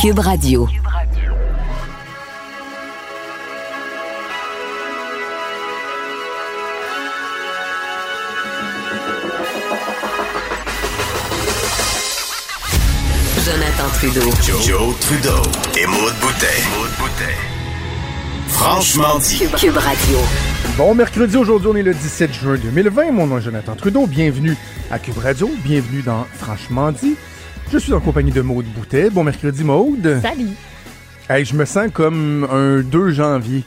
Cube Radio. Jonathan Trudeau. Joe, Trudeau et Maude Boutet. Franchement dit. Cube Radio. Bon mercredi, aujourd'hui on est le 17 juin 2020. Mon nom est Jonathan Trudeau. Bienvenue à Cube Radio. Bienvenue dans Franchement dit. Je suis en compagnie de Maude Boutet. Bon mercredi Maude. Salut. Hey, je me sens comme un 2 janvier.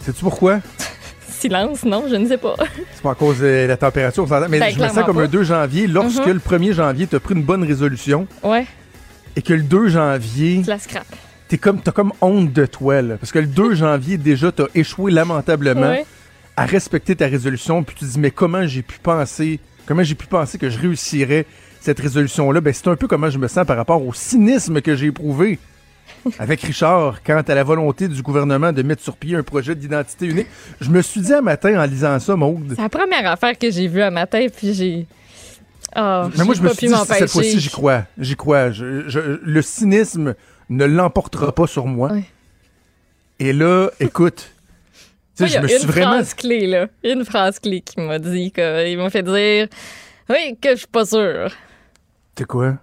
Sais-tu pourquoi? Silence, non, je ne sais pas. C'est pas à cause de la température, mais Ben, je me sens comme pas. un 2 janvier lorsque Mhm. le 1er janvier, tu as pris une bonne résolution Ouais, et que le 2 janvier, je la scrap. t'es comme, t'as comme honte de toi. Là, parce que le 2 janvier, déjà, t'as échoué lamentablement Ouais. à respecter ta résolution. Puis tu te dis, mais comment j'ai pu penser, comment j'ai pu penser que je réussirais cette résolution-là? Ben, c'est un peu comment je me sens par rapport au cynisme que j'ai éprouvé avec Richard quant à la volonté du gouvernement de mettre sur pied un projet d'identité unique. Je me suis dit un matin en lisant ça, Maude, C'est la première affaire que j'ai vue un matin, puis j'ai. Ah, Mais moi, je me suis dit, cette fois-ci, j'y crois. J'y crois. Je- je- le cynisme ne l'emportera pas sur moi. Et là, écoute, Moi, il y je a me une vraiment... phrase clé, là. Une phrase clé qui m'a dit, il m'a fait dire Oui, que je suis pas sûre. C'est quoi?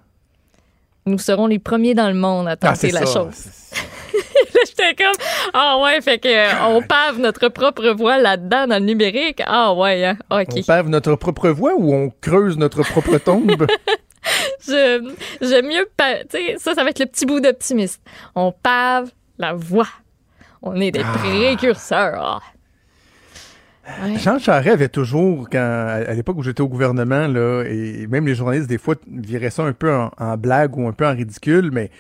Nous serons les premiers dans le monde à tenter la Ah, ça. chose. Là, j'étais comme Ah ouais, fait que euh, on pave notre propre voie là-dedans dans le numérique. Ah ouais, hein. OK. On pave notre propre voie ou on creuse notre propre tombe? Je- J'aime mieux. Tu sais, ça, ça va être le petit bout d'optimiste. On pave la voie. On est des Ah. précurseurs. Ouais. Jean Charest avait toujours, quand, à l'époque où j'étais au gouvernement, là, et même les journalistes, des fois, viraient ça un peu en, en blague ou un peu en ridicule, mais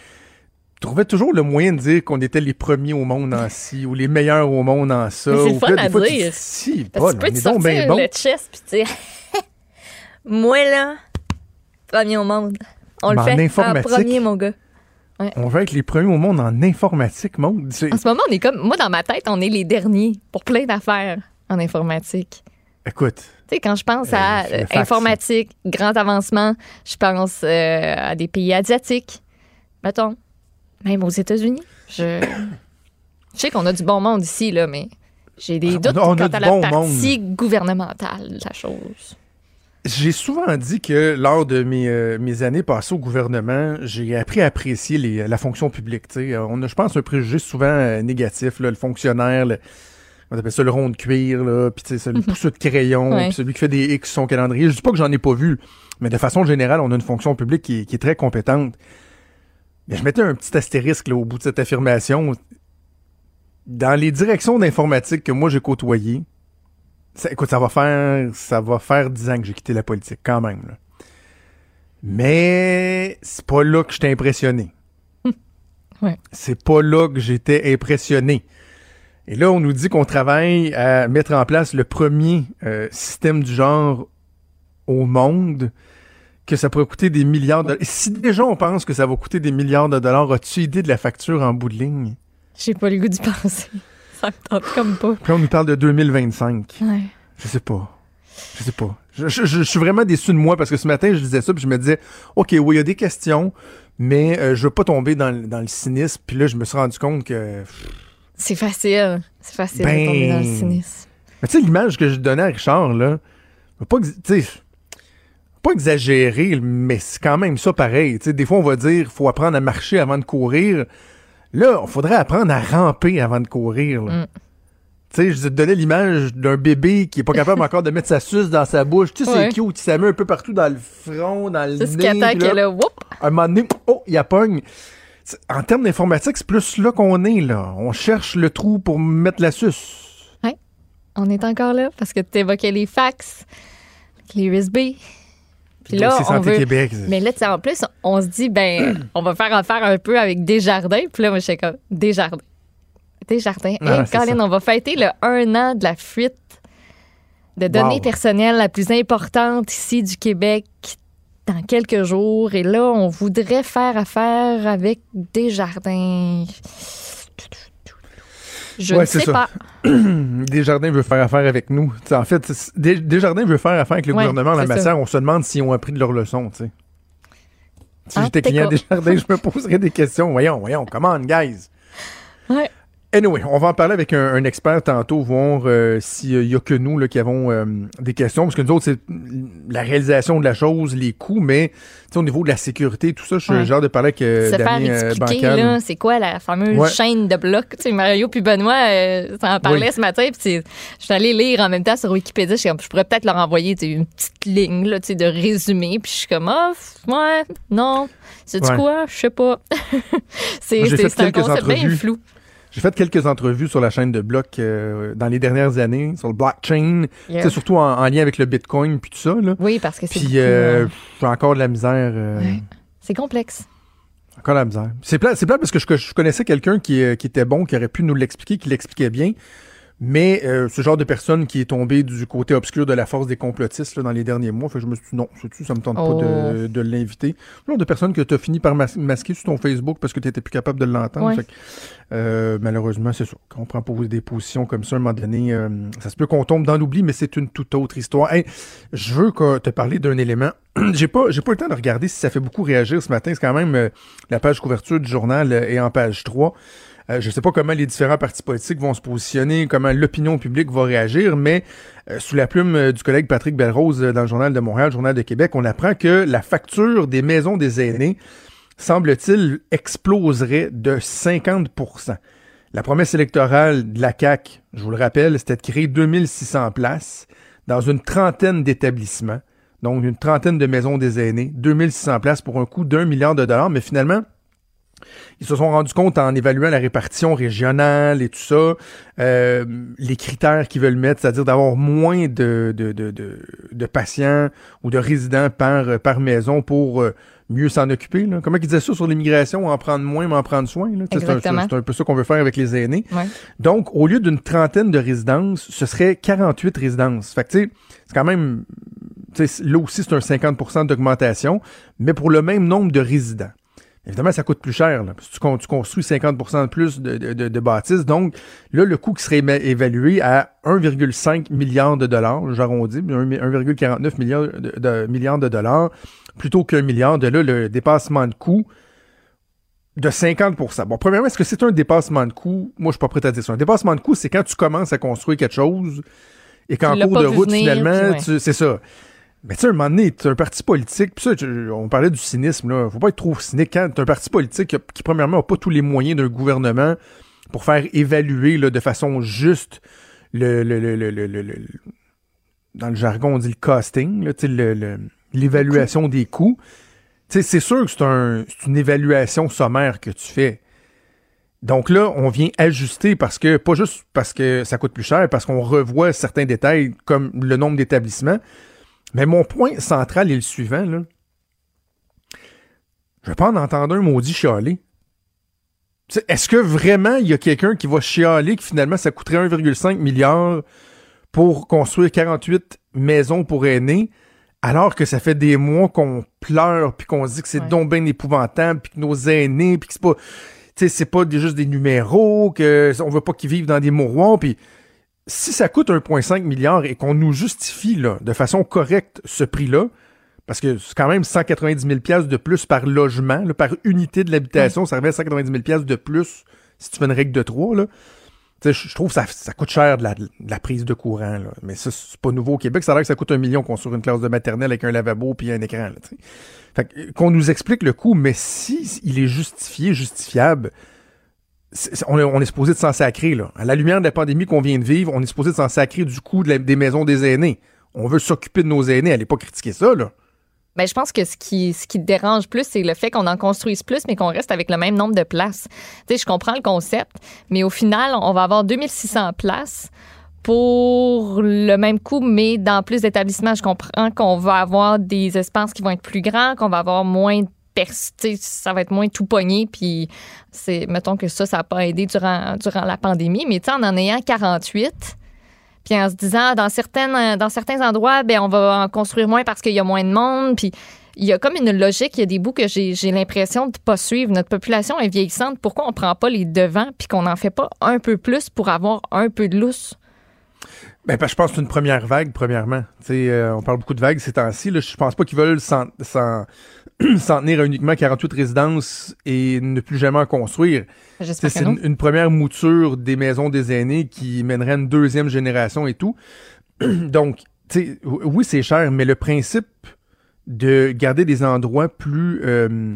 trouvaient toujours le moyen de dire qu'on était les premiers au monde en ci ou les meilleurs au monde en ça. C'est le fun à dire. si, bon, tu peux on te sortir bien bon. le chest puis tu sais, moi là, premier au monde. On le fait en informatique. premier, mon gars. On veut être les premiers au monde en informatique, monde. En ce moment, on est comme, moi dans ma tête, on est les derniers pour plein d'affaires en informatique. Écoute, Tu sais, quand je pense Euh, à euh, informatique, grand avancement, je pense euh, à des pays asiatiques. Mettons, même aux États-Unis. Je, je sais qu'on a du bon monde ici, là, mais j'ai des On a- doutes on a quant à la bon partie gouvernementale de la chose. j'ai souvent dit que lors de mes, euh, mes années passées au gouvernement, j'ai appris à apprécier les- la fonction publique. tu sais. Euh, On a, je pense, un préjugé souvent euh, négatif. là, le fonctionnaire, le- on appelle ça le rond de cuir, là, puis tu sais, c'est le pousseux de crayon, Ouais. puis celui qui fait des X sur son calendrier. Je dis pas que j'en ai pas vu, mais de façon générale, on a une fonction publique qui, est- qui est très compétente. Mais je mettais un petit astérisque là, au bout de cette affirmation. Dans les directions d'informatique que moi j'ai côtoyées, ça, écoute, ça va faire ça va faire 10 ans que j'ai quitté la politique, quand même. là. Mais c'est pas là que j'étais impressionné. Ouais. C'est pas là que j'étais impressionné. Et là, on nous dit qu'on travaille à mettre en place le premier euh, système du genre au monde, que ça pourrait coûter des milliards de dollars. Si déjà on pense que ça va coûter des milliards de dollars, as-tu idée de la facture en bout de ligne? J'ai pas le goût d'y penser. Ça me tente comme pas. Puis là, on nous parle de 2025. Ouais. Je sais pas. Je sais pas. Je, je- je- je suis vraiment déçu de moi parce que ce matin, je disais ça, puis je me disais, OK, oui, il y a des questions, mais euh, je veux pas tomber dans, le- dans le cynisme. Puis là, je me suis rendu compte que. C'est facile. C'est facile Ben- de tomber dans le cynisme. Mais tu sais, l'image que je donnais à Richard, là, pas, pas exagérer, mais c'est quand même ça pareil. Tu sais, des fois, on va dire, faut apprendre à marcher avant de courir. Là, il faudrait apprendre à ramper avant de courir. Mm. Tu sais, je te donnais l'image d'un bébé qui est pas capable encore de mettre sa suce dans sa bouche. Tu sais, Ouais. c'est cute, il met un peu partout dans le front, dans le C'est ce nez. qui attend puis là, que là, whoop, un moment donné, oh, il y a pogne. C'est- En termes d'informatique, c'est plus là qu'on est, là. On cherche le trou pour mettre la suce. on est encore là parce que tu évoquais les fax, les USB. Puis là, on Santé veut. Québec. Mais là, en plus, on se dit, ben, on va faire affaire un peu avec Desjardins. Puis là, moi, je suis comme, Desjardins. Desjardins. Ah, Hey, Colin, on va fêter le un an de la fuite de données Wow. personnelles la plus importante ici du Québec dans quelques jours. Et là, on voudrait faire affaire avec Desjardins. Je Ouais, ne sais ça. pas. Desjardins veut faire affaire avec nous. En fait, Des- Desjardins veut faire affaire avec le Ouais, gouvernement en la ça. matière. On se demande s'ils ont appris de leur leçon. Si Ah, j'étais client. Desjardins, je me poserais des questions. Voyons, voyons, come on, guys. Ouais. Anyway, on va en parler avec un, un expert tantôt, voir euh, s'il y a que nous là, qui avons euh, des questions. Parce que nous autres, c'est la réalisation de la chose, les coûts, mais au niveau de la sécurité, tout ça, je suis Ouais. genre de parler avec euh, se faire c'est quoi la fameuse Ouais. chaîne de blocs? Tu sais, Mario puis Benoît euh, ça en parlait Oui. ce matin. Puis je suis allée lire en même temps sur Wikipédia. Je, pourrais peut-être leur envoyer une petite ligne là, de résumé. Puis je suis comme, ah, f- ouais, non. C'est du quoi? Je sais pas. c'est un concept bien flou. J'ai fait quelques entrevues sur la chaîne de blocs euh, dans les dernières années, sur le blockchain, Yeah. sais, surtout en, en lien avec le Bitcoin puis tout ça. Là. Oui, parce que c'est Puis euh, euh, j'ai encore de la misère. euh, Ouais. c'est complexe. Encore de la misère. C'est plat, c'est plat parce que je, je connaissais quelqu'un qui, qui était bon, qui aurait pu nous l'expliquer, qui l'expliquait bien. Mais euh, ce genre de personne qui est tombé du côté obscur de la force des complotistes là, dans les derniers mois, fait je me suis dit non, ça me tente Oh. pas de, de l'inviter. Le genre de personne que tu as fini par mas- masquer sur ton Facebook parce que tu n'étais plus capable de l'entendre. Ouais. Euh, malheureusement, c'est ça. Quand on prend pour des positions comme ça, à un moment donné, euh, ça se peut qu'on tombe dans l'oubli, mais c'est une toute autre histoire. Hey, je veux te parler d'un élément. j'ai pas, j'ai pas eu le temps de regarder si ça fait beaucoup réagir ce matin. C'est quand même la page couverture du journal est en page 3. Euh, je sais pas comment les différents partis politiques vont se positionner, comment l'opinion publique va réagir, mais euh, sous la plume euh, du collègue Patrick Belrose dans le Journal de Montréal, le Journal de Québec, on apprend que la facture des maisons des aînés, semble-t-il, exploserait de 50% La promesse électorale de la CAQ, je vous le rappelle, c'était de créer 2600 places dans une trentaine d'établissements, donc une trentaine de maisons des aînés, 2600 places pour un coût d'un milliard de dollars, mais finalement, ils se sont rendus compte en évaluant la répartition régionale et tout ça, euh, les critères qu'ils veulent mettre, c'est-à-dire d'avoir moins de, de, de, de, de patients ou de résidents par, par maison pour euh, mieux s'en occuper. Là. Comment ils disaient ça sur l'immigration, en prendre moins, mais en prendre soin. C'est un, Exactement. c'est un peu ça qu'on veut faire avec les aînés. Ouais. Donc, au lieu d'une trentaine de résidences, ce serait 48 résidences. Fait que, c'est quand même, là aussi, c'est un 50% d'augmentation, mais pour le même nombre de résidents. Évidemment, ça coûte plus cher. Là, parce que tu, con- tu construis 50% de plus de, de, de- bâtisses. Donc, là, le coût qui serait évalué à 1,5 milliard de dollars, j'arrondis, mais un- 1,49 milliard de, de- milliards de dollars, plutôt qu'un milliard. De là, le dépassement de coût de 50% Bon, premièrement, est-ce que c'est un dépassement de coût? Moi, je suis pas prêt à dire ça. Un dépassement de coût, c'est quand tu commences à construire quelque chose et qu'en cours de route, venir, finalement, ouais. tu- c'est ça. Mais tu sais, un moment donné, t'as un parti politique, puis ça, tu- on parlait du cynisme, là. Faut pas être trop cynique quand t'as un parti politique qui, premièrement, n'a pas tous les moyens d'un gouvernement pour faire évaluer, là, de façon juste le, le, le, le, dans le jargon, on dit le costing, l'évaluation des coûts. Tu sais, c'est sûr que c'est un, c'est une évaluation sommaire que tu fais. Donc là, on vient ajuster parce que, pas juste parce que ça coûte plus cher, parce qu'on revoit certains détails comme le nombre d'établissements. Mais mon point central est le suivant, là. Je vais pas en entendre un maudit chialer. Est-ce que vraiment il y a quelqu'un qui va chialer que finalement ça coûterait 1,5 milliard pour construire 48 maisons pour aînés, alors que ça fait des mois qu'on pleure puis qu'on se dit que c'est Ouais. donc bien épouvantable puis que nos aînés puis que c'est pas tu sais, c'est pas des- juste des numéros, que on veut pas qu'ils vivent dans des mouroirs, puis si ça coûte 1,5 milliard et qu'on nous justifie là, de façon correcte ce prix-là, parce que c'est quand même 190 000 pièces de plus par logement, là, par unité de l'habitation, ça revient à 190 000 pièces de plus si tu fais une règle de 3, là. Tu sais, Je trouve que ça, ça coûte cher de la, de la prise de courant. Là. Mais ça, c'est pas nouveau au Québec. Ça a l'air que ça coûte un million construire une classe de maternelle avec un lavabo puis un écran. Là, fait que, qu'on nous explique le coût, mais si il est justifié, justifiable, on, est, supposé de s'en sacrer. Là. À la lumière de la pandémie qu'on vient de vivre, on est supposé de s'en sacrer du coût des maisons des aînés. On veut s'occuper de nos aînés. Allez pas critiquer ça. Là. Ben, je pense que ce qui, dérange plus, c'est le fait qu'on en construise plus, mais qu'on reste avec le même nombre de places. Tu sais, je comprends le concept, mais au final, on va avoir 2600 places pour le même coût, mais dans plus d'établissements. Je comprends qu'on va avoir des espaces qui vont être plus grands, qu'on va avoir moins ça va être moins tout pogné, puis c'est, mettons que ça, ça n'a pas aidé durant, durant la pandémie, mais en en ayant 48, puis en se disant, dans, certaines, dans certains endroits, ben on va en construire moins parce qu'il y a moins de monde, puis il y a comme une logique, il y a des bouts que j'ai, l'impression de ne pas suivre. Notre population est vieillissante, pourquoi on ne prend pas les devants, puis qu'on n'en fait pas un peu plus pour avoir un peu de lousse? Ben, je pense que c'est une première vague, premièrement. Euh, on parle beaucoup de vagues ces temps-ci. Je pense pas qu'ils veulent s'en, tenir à uniquement 48 résidences et ne plus jamais en construire. C'est une, première mouture des maisons des aînés qui mènerait à une deuxième génération et tout. Donc, oui, c'est cher, mais le principe de garder des endroits plus euh,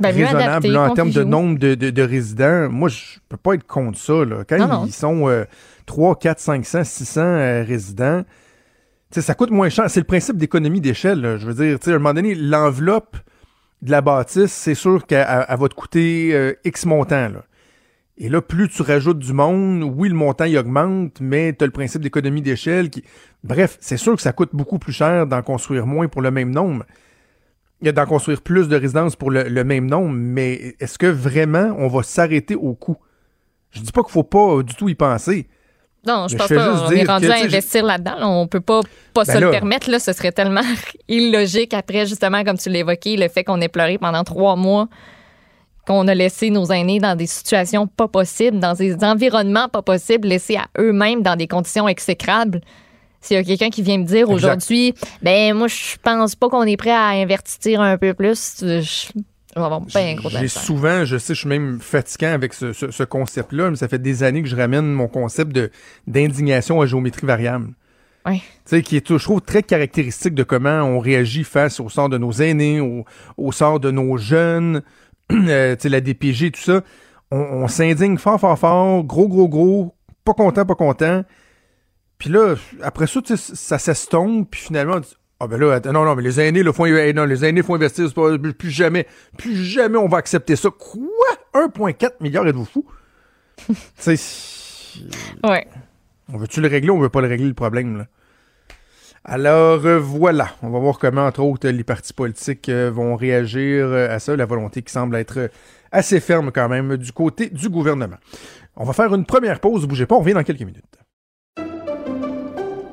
ben, raisonnables en termes de nombre de, résidents, moi, je peux pas être contre ça. Quand ils sont... Euh, 3, 4, 500, 600 résidents, ça coûte moins cher. C'est le principe d'économie d'échelle. Je veux dire, à un moment donné, l'enveloppe de la bâtisse, c'est sûr qu'elle va te coûter euh, X montant. Et là, plus tu rajoutes du monde, oui, le montant il augmente, mais tu as le principe d'économie d'échelle qui. Bref, c'est sûr que ça coûte beaucoup plus cher d'en construire moins pour le même nombre. Il d'en construire plus de résidences pour le, le même nombre, mais est-ce que vraiment on va s'arrêter au coût? Je dis pas qu'il faut pas du tout y penser. Non, je pense pas. On est rendu à investir là-dedans. On peut pas, pas ben se le permettre. Là, ce serait tellement illogique après, justement, comme tu l'évoquais, le fait qu'on ait pleuré pendant trois mois, qu'on a laissé nos aînés dans des situations pas possibles, dans des environnements pas possibles, laissés à eux-mêmes dans des conditions exécrables. S'il y a quelqu'un qui vient me dire aujourd'hui, ben moi je pense pas qu'on est prêt à investir un peu plus, j'ai souvent, je sais, je suis même fatiguant avec ce, concept-là, mais ça fait des années que je ramène mon concept de d'indignation à géométrie variable. Oui. Tu sais, qui est, toujours très caractéristique de comment on réagit face au sort de nos aînés, au, sort de nos jeunes, euh, tu sais, la DPG, tout ça. On, s'indigne fort, fort, fort, gros, gros, gros, pas content, pas content. Puis là, après ça, ça s'estompe, puis finalement, ah ben là, non, non, mais les aînés, le font, non, les aînés font investir, pas, plus jamais, plus jamais on va accepter ça. Quoi? 1,4 milliard, êtes-vous fou? tu Ouais. On veut-tu le régler ou on veut pas le régler, le problème, là? Alors euh, voilà, on va voir comment, entre autres, les partis politiques euh, vont réagir euh, à ça, la volonté qui semble être assez ferme quand même du côté du gouvernement. On va faire une première pause, bougez pas, on revient dans quelques minutes.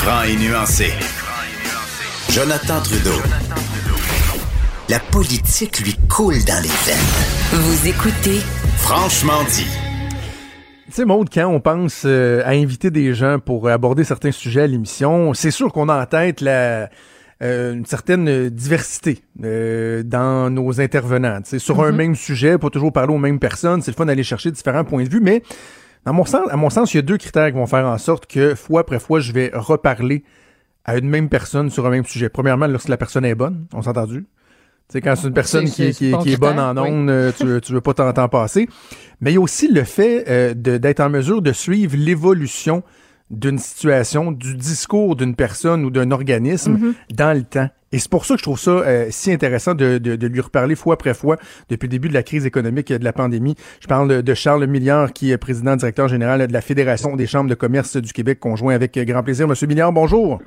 Franc et nuancé. Jonathan Trudeau. La politique lui coule dans les veines. Vous écoutez Franchement dit. Tu sais, Maude, quand on pense euh, à inviter des gens pour aborder certains sujets à l'émission, c'est sûr qu'on a en tête la, euh, une certaine diversité euh, dans nos intervenants. C'est sur un mm-hmm. même sujet, pas toujours parler aux mêmes personnes. C'est le fun d'aller chercher différents points de vue, mais mon sens, à mon sens, il y a deux critères qui vont faire en sorte que fois après fois, je vais reparler à une même personne sur un même sujet. Premièrement, lorsque la personne est bonne, on s'est entendu. C'est quand c'est une personne qui, est, bonne en ondes, euh, tu, tu veux pas t'en passer. Mais il y a aussi le fait euh, d'être en mesure de suivre l'évolution d'une situation, du discours d'une personne ou d'un organisme mm-hmm. dans le temps. Et c'est pour ça que je trouve ça euh, si intéressant de, de, lui reparler fois après fois depuis le début de la crise économique et de la pandémie. Je parle de Charles Milliard, qui est président directeur général de la Fédération des chambres de commerce du Québec, conjoint avec grand plaisir. Monsieur Milliard, bonjour.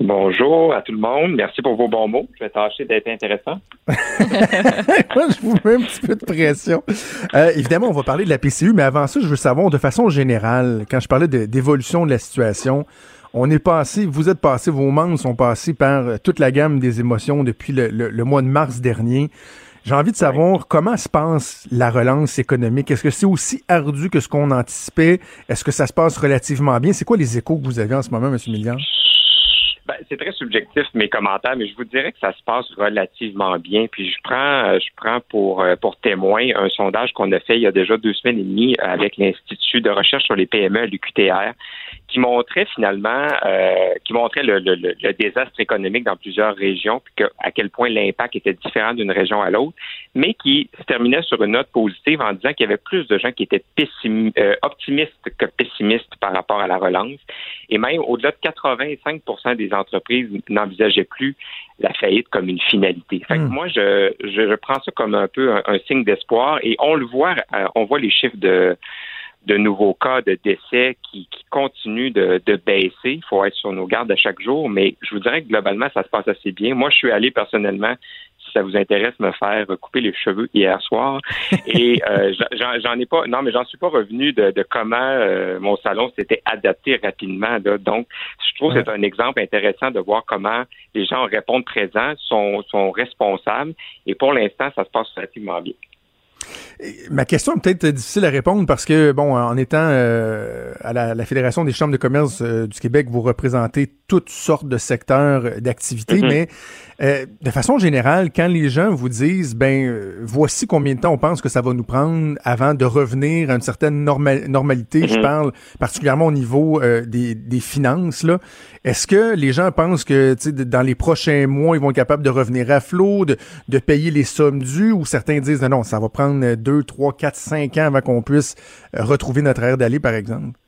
Bonjour à tout le monde. Merci pour vos bons mots. Je vais tâcher d'être intéressant. je vous mets un petit peu de pression. Euh, évidemment, on va parler de la PCU, mais avant ça, je veux savoir de façon générale, quand je parlais d'évolution de la situation, on est passé, vous êtes passé, vos membres sont passés par euh, toute la gamme des émotions depuis le, mois de mars dernier. J'ai envie de savoir comment se passe la relance économique. Est-ce que c'est aussi ardu que ce qu'on anticipait? Est-ce que ça se passe relativement bien? C'est quoi les échos que vous avez en ce moment, M. Milliard? Ben, c'est très subjectif mes commentaires, mais je vous dirais que ça se passe relativement bien. Puis je prends, euh, je prends pour euh, pour témoin un sondage qu'on a fait il y a déjà deux semaines et demie avec l'Institut de recherche sur les PME l'UQTR, qui montrait finalement, euh, qui montrait le, le, le, désastre économique dans plusieurs régions, puis que, à quel point l'impact était différent d'une région à l'autre, mais qui se terminait sur une note positive en disant qu'il y avait plus de gens qui étaient optimistes que pessimistes par rapport à la relance, et même au-delà de 85% des entreprises n'envisageaient plus la faillite comme une finalité. Fait hmm. moi, je, je, prends ça comme un peu un, signe d'espoir et on le voit, euh, on voit les chiffres de de nouveaux cas de décès qui, qui continuent de, de, baisser. Il faut être sur nos gardes à chaque jour, mais je vous dirais que globalement, ça se passe assez bien. Moi, je suis allé personnellement ça vous intéresse, me faire couper les cheveux hier soir. Et euh, j'en ai pas, non, mais j'en suis pas revenu de, comment euh, mon salon s'était adapté rapidement. Donc, je trouve que c'est un exemple intéressant de voir comment les gens répondent présents, sont, sont responsables. Et pour l'instant, ça se passe relativement bien. Ma question est peut-être difficile à répondre parce que, bon, en étant euh, à la, Fédération des chambres de commerce du Québec, vous représentez toutes sortes de secteurs d'activité, mm-hmm. mais euh, de façon générale, quand les gens vous disent, ben, euh, voici combien de temps on pense que ça va nous prendre avant de revenir à une certaine normalité, je mhm. parle particulièrement au niveau euh, des, des, finances, là. Est-ce que les gens pensent que, dans les prochains mois, ils vont être capables de revenir à flot, de, de payer les sommes dues, ou certains disent, non, non, ça va prendre deux, trois, quatre, cinq ans avant qu'on puisse retrouver notre air d'aller, par exemple?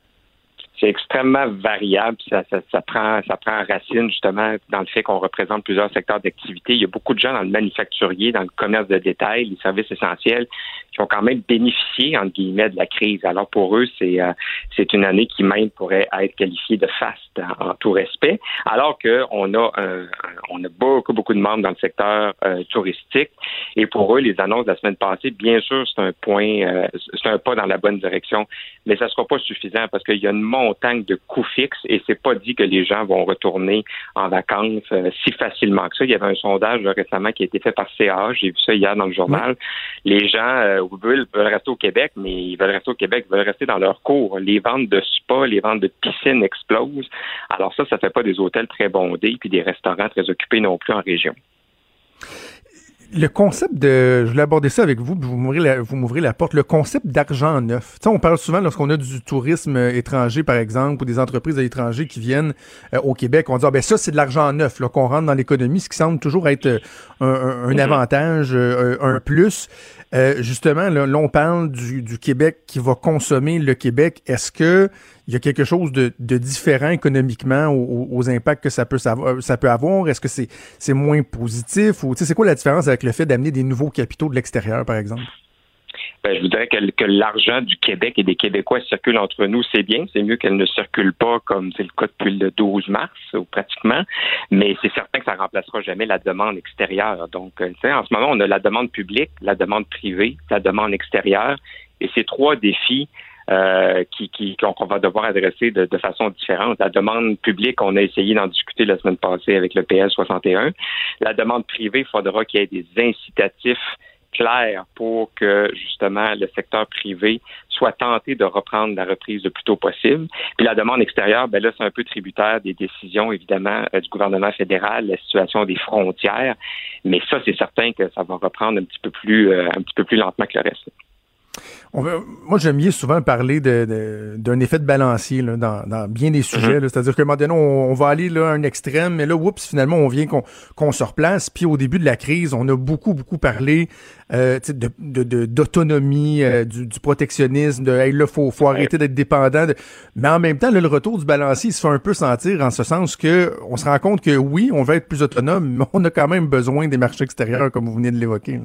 c'est extrêmement variable. Ça, ça, prend, ça prend racine justement dans le fait qu'on représente plusieurs secteurs d'activité. Il y a beaucoup de gens dans le manufacturier, dans le commerce de détail, les services essentiels, qui ont quand même bénéficié entre guillemets de la crise. Alors pour eux, c'est euh, c'est une année qui même pourrait être qualifiée de faste en, tout respect. Alors que on a on a beaucoup beaucoup de membres dans le secteur euh, touristique et pour eux, les annonces de la semaine passée, bien sûr, c'est un point, euh, c'est un pas dans la bonne direction, mais ça sera pas suffisant parce qu'il y a une montagne de coûts fixes et c'est pas dit que les gens vont retourner en vacances euh, si facilement que ça. Il y avait un sondage récemment qui a été fait par CA, j'ai vu ça hier dans le journal. Les gens euh, veulent, rester au Québec, mais ils veulent rester au Québec, ils veulent rester dans leur cours. Les ventes de spa, les ventes de piscines explosent. Alors ça, ça fait pas des hôtels très bondés puis des restaurants très occupés non plus en région le concept de, je voulais aborder ça avec vous, vous m'ouvrez la, vous m'ouvrez la porte, le concept d'argent neuf. Tu sais, on parle souvent lorsqu'on a du tourisme euh, étranger, par exemple, ou des entreprises à l'étranger qui viennent euh, au Québec, on dit, ah, ben ça, c'est de l'argent neuf, là, qu'on rentre dans l'économie, ce qui semble toujours être euh, un, un, avantage, un, plus. justement, là, on parle du, du Québec qui va consommer le Québec. Est-ce que il y a quelque chose de, différent économiquement aux, impacts que ça peut, ça peut avoir? Est-ce que c'est moins positif? Ou c'est quoi la différence avec le fait d'amener des nouveaux capitaux de l'extérieur, par exemple? Ben, je voudrais que, que l'argent du Québec et des Québécois circule entre nous, c'est bien. C'est mieux qu'elle ne circule pas comme c'est le cas depuis le 12 mars, ou pratiquement. Mais c'est certain que ça remplacera jamais la demande extérieure. Donc, euh, en ce moment, on a la demande publique, la demande privée, la demande extérieure. Et ces trois défis euh, qui, qui, qu'on va devoir adresser de, de, façon différente. La demande publique, on a essayé d'en discuter la semaine passée avec le PS 61. La demande privée, il faudra qu'il y ait des incitatifs clairs pour que justement le secteur privé soit tenté de reprendre la reprise le plus tôt possible. Puis la demande extérieure, ben là, c'est un peu tributaire des décisions, évidemment, euh, du gouvernement fédéral, la situation des frontières. Mais ça, c'est certain que ça va reprendre un petit peu plus, euh, un petit peu plus lentement que le reste. On moi, j'aime bien souvent parler de, d'un effet de balancier là, dans, dans, bien des sujets. Mm-hmm. C'est-à-dire qu'à un moment donné, on, va aller là, à un extrême, mais là, oups, finalement, on vient qu'on, qu'on se replace. Puis au début de la crise, on a beaucoup, beaucoup parlé euh, de, de, d'autonomie, euh, du, du, protectionnisme, de hey, là, faut, faut arrêter d'être dépendant. Mais en même temps, là, le retour du balancier il se fait un peu sentir en ce sens que on se rend compte que oui, on va être plus autonome, mais on a quand même besoin des marchés extérieurs, comme vous venez de l'évoquer.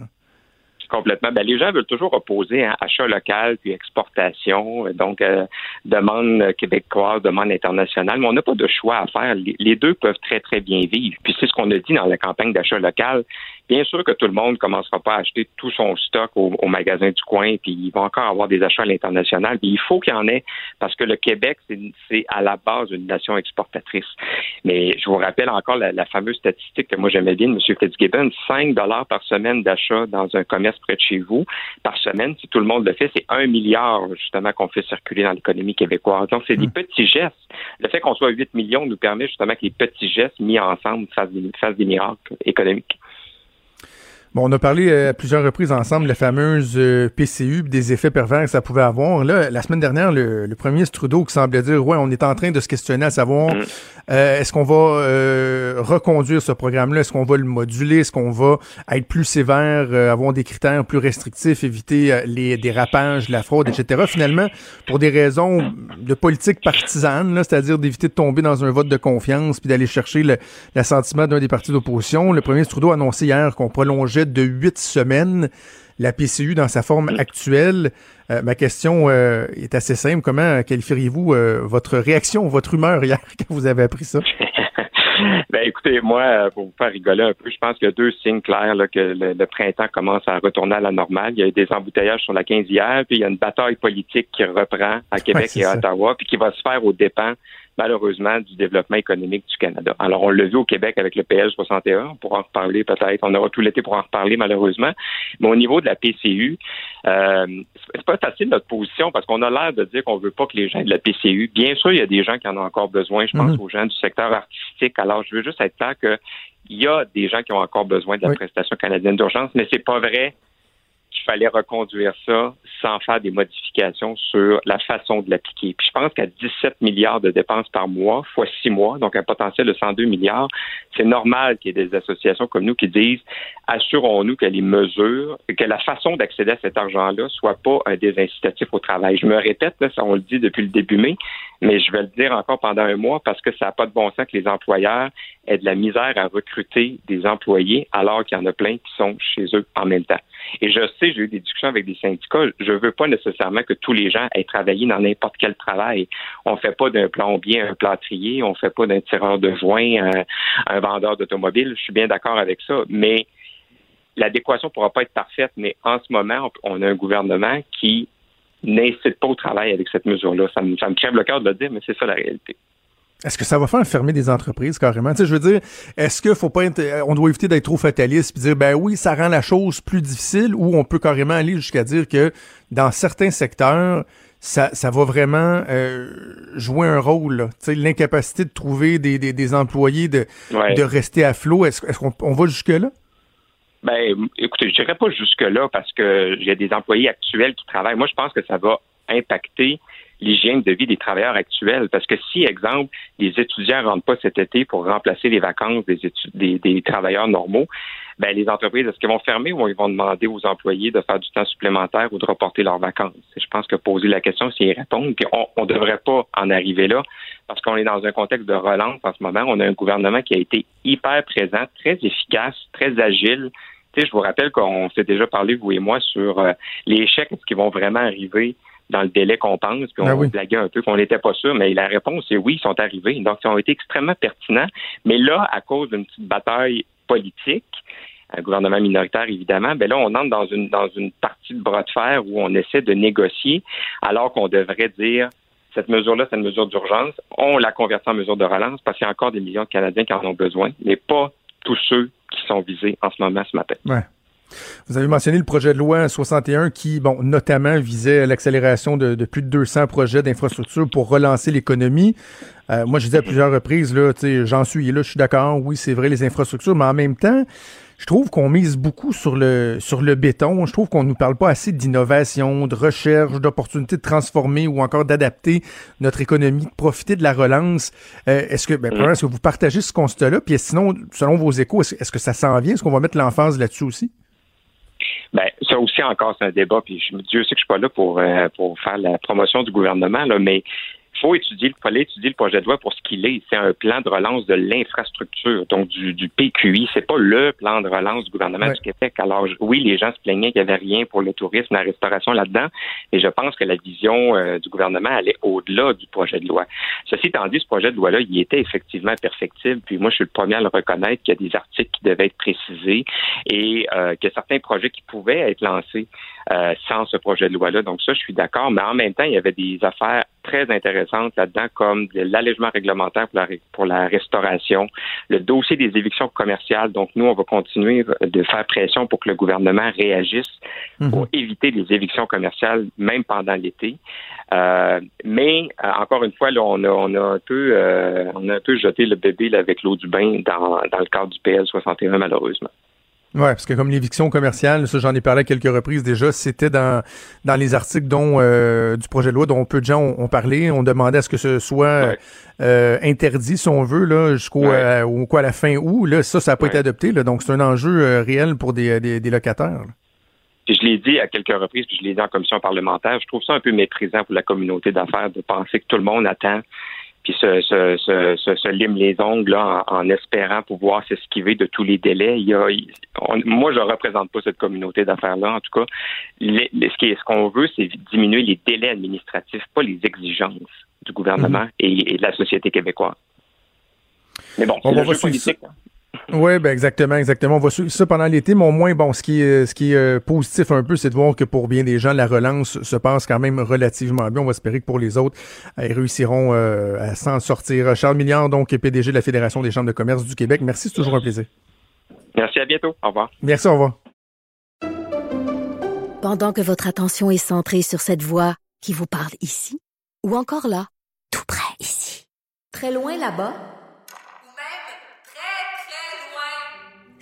Complètement. Ben, les gens veulent toujours opposer hein, achat local puis exportation, donc euh, demande québécoise, demande internationale, mais on n'a pas de choix à faire. Les, deux peuvent très, très bien vivre. Puis c'est ce qu'on a dit dans la campagne d'achat local. Bien sûr que tout le monde ne commencera pas à acheter tout son stock au, magasin du coin, puis il va encore avoir des achats à l'international. Puis il faut qu'il y en ait, parce que le Québec, c'est à la base une nation exportatrice. Mais je vous rappelle encore la, fameuse statistique que moi j'aimais bien de M. Fitzgibbon, 5 dollars par semaine d'achat dans un commerce Près de chez vous par semaine. Si tout le monde le fait, c'est un milliard justement qu'on fait circuler dans l'économie québécoise. Donc, c'est des hmm. petits gestes. Le fait qu'on soit 8 millions nous permet justement que les petits gestes mis ensemble fassent des miracles économiques. Bon, on a parlé euh, à plusieurs reprises ensemble de la fameuse euh, PCU, des effets pervers que ça pouvait avoir. Là, la semaine dernière, le, premier ministre Trudeau qui semblait dire, ouais, on est en train de se questionner à savoir, mm. euh, est-ce qu'on va reconduire ce programme-là, est-ce qu'on va le moduler, est-ce qu'on va être plus sévère, avoir des critères plus restrictifs, éviter les dérapages, la fraude, etc. Finalement, pour des raisons de politique partisane, c'est-à-dire d'éviter de tomber dans un vote de confiance puis d'aller chercher l'assentiment d'un des partis d'opposition, le premier ministre Trudeau a annoncé hier qu'on prolongeait de huit semaines la PCU dans sa forme actuelle. Euh, ma question euh, est assez simple. Comment qualifieriez-vous euh, votre réaction, votre humeur hier quand vous avez appris ça? ben écoutez, moi, pour vous faire rigoler un peu, je pense qu'il y a deux signes clairs là, que le, printemps commence à retourner à la normale. Il y a eu des embouteillages sur la 15 hier, puis il y a une bataille politique qui reprend à Québec et à Ottawa, puis qui va se faire aux dépens malheureusement, du développement économique du Canada. Alors, on l'a vu au Québec avec le PS 61, on pourra en reparler peut-être, on aura tout l'été pour en reparler malheureusement, mais au niveau de la PCU, euh, c'est pas facile notre position parce qu'on a l'air de dire qu'on veut pas que les gens de la PCU, bien sûr, il y a des gens qui en ont encore besoin, je pense mhm. aux gens du secteur artistique, alors je veux juste être clair que il y a des gens qui ont encore besoin de la prestation canadienne d'urgence, mais c'est pas vrai fallait reconduire ça sans faire des modifications sur la façon de l'appliquer. Puis je pense qu'à 17 milliards de dépenses par mois, fois six mois, donc un potentiel de 102 milliards, c'est normal qu'il y ait des associations comme nous qui disent assurons-nous que les mesures, que la façon d'accéder à cet argent-là soit pas un désincitatif au travail. Je me répète, là, ça on le dit depuis le début mai, mais je vais le dire encore pendant un mois parce que ça n'a pas de bon sens que les employeurs aient de la misère à recruter des employés alors qu'il y en a plein qui sont chez eux en même temps. Et je sais, j'ai eu des discussions avec des syndicats, je veux pas nécessairement que tous les gens aient travaillé dans n'importe quel travail. On fait pas d'un plombier un plâtrier, on fait pas d'un tireur de joint un, un vendeur d'automobile. Je suis bien d'accord avec ça, mais l'adéquation pourra pas être parfaite, mais en ce moment, on a un gouvernement qui n'incite pas au travail avec cette mesure-là. Ça me, ça me crève le cœur de le dire, mais c'est ça la réalité. Est-ce que ça va faire fermer des entreprises carrément? Tu sais, je veux dire, est-ce qu'il faut pas être, on doit éviter d'être trop fataliste et dire, ben oui, ça rend la chose plus difficile ou on peut carrément aller jusqu'à dire que dans certains secteurs, ça, ça va vraiment euh, jouer un rôle. Tu sais, l'incapacité de trouver des, des, des employés, de, de rester à flot. Est-ce, qu'on on va jusque-là? Ben, écoutez, je dirais pas jusque-là parce que j'ai des employés actuels qui travaillent. Moi, je pense que ça va impacter l'hygiène de vie des travailleurs actuels. Parce que si, exemple, les étudiants ne rentrent pas cet été pour remplacer les vacances des, des, travailleurs normaux, ben, les entreprises, est-ce qu'elles vont fermer ou ils vont demander aux employés de faire du temps supplémentaire ou de reporter leurs vacances? Je pense que poser la question, c'est y répondre. Puis on ne devrait pas en arriver là parce qu'on est dans un contexte de relance en ce moment. On a un gouvernement qui a été hyper présent, très efficace, très agile. Tu sais, je vous rappelle qu'on s'est déjà parlé, vous et moi, sur euh, les chèques, est-ce qu'ils vont vraiment arriver dans le délai qu'on pense, puis on ben blaguait un peu qu'on n'était pas sûr, mais la réponse est oui, ils sont arrivés. Donc, ils ont été extrêmement pertinents. Mais là, à cause d'une petite bataille politique, un gouvernement minoritaire, évidemment, ben là, on entre dans une, dans une partie de bras de fer où on essaie de négocier, alors qu'on devrait dire cette mesure-là, c'est une mesure d'urgence. On la convertit en mesure de relance parce qu'il y a encore des millions de Canadiens qui en ont besoin, mais pas tous ceux qui sont visés en ce moment ce matin. Ouais. Vous avez mentionné le projet de loi 61 qui, bon, notamment visait l'accélération de, plus de 200 projets d'infrastructure pour relancer l'économie. Euh, moi, je disais à plusieurs reprises, là, j'en suis là, je suis d'accord, oui, c'est vrai, les infrastructures, mais en même temps, je trouve qu'on mise beaucoup sur le, sur le béton. Je trouve qu'on ne nous parle pas assez d'innovation, de recherche, d'opportunités de transformer ou encore d'adapter notre économie, de profiter de la relance. Euh, est-ce que, ben, mm. est-ce que vous partagez ce constat-là? Puis sinon, selon vos échos, est-ce, que ça s'en vient? Est-ce qu'on va mettre l'emphase là-dessus aussi? Ben, ça aussi encore, c'est un débat. Puis Dieu sait que je suis pas là pour, euh, pour faire la promotion du gouvernement, là, mais faut étudier, il fallait étudier le projet de loi pour ce qu'il est. C'est un plan de relance de l'infrastructure, donc du, du PQI. C'est pas le plan de relance du gouvernement du Québec. Alors oui, les gens se plaignaient qu'il n'y avait rien pour le tourisme, la restauration là-dedans, et je pense que la vision euh, du gouvernement allait au-delà du projet de loi. Ceci étant dit, ce projet de loi-là, il était effectivement perfectible. Puis moi, je suis le premier à le reconnaître qu'il y a des articles qui devaient être précisés et euh, qu'il y a certains projets qui pouvaient être lancés euh, sans ce projet de loi-là. Donc ça, je suis d'accord. Mais en même temps, il y avait des affaires très intéressantes là-dedans, comme l'allègement réglementaire pour la, pour la restauration, le dossier des évictions commerciales. Donc, nous, on va continuer de faire pression pour que le gouvernement réagisse mhm. pour éviter les évictions commerciales, même pendant l'été. Euh, mais euh, encore une fois, là, on a, on a un peu, euh, on a un peu jeté le bébé avec l'eau du bain dans, dans le cadre du PL 61, malheureusement. Oui, parce que comme l'éviction commerciale, ça j'en ai parlé à quelques reprises déjà, c'était dans, dans les articles dont euh, du projet de loi dont peu de gens ont, parlé. On demandait à ce que ce soit euh, interdit, si on veut, là, jusqu'au euh, quoi, à la fin août. Là, ça, ça n'a pas été adopté. Là, donc c'est un enjeu réel pour des, des, locataires. je l'ai dit à quelques reprises, puis je l'ai dit en commission parlementaire, je trouve ça un peu méprisant pour la communauté d'affaires de penser que tout le monde attend puis se, se, se, se, lime les ongles là, en, espérant pouvoir s'esquiver de tous les délais. Il y a, moi, je ne représente pas cette communauté d'affaires-là. En tout cas, ce qu'on veut, c'est diminuer les délais administratifs, pas les exigences du gouvernement mhm. et, de la société québécoise. Mais bon, c'est le jeu politique. Oui, ben exactement, exactement. On va suivre ça pendant l'été, mais au moins, bon, ce qui est, ce qui est euh, positif un peu, c'est de voir que pour bien des gens, la relance se passe quand même relativement bien. On va espérer que pour les autres, ils réussiront euh, à s'en sortir. Charles Milliard, donc PDG de la Fédération des chambres de commerce du Québec. Merci, c'est toujours un plaisir. Merci, à bientôt. Au revoir. Merci, au revoir. Pendant que votre attention est centrée sur cette voix qui vous parle ici, ou encore là, tout près ici, très loin là-bas,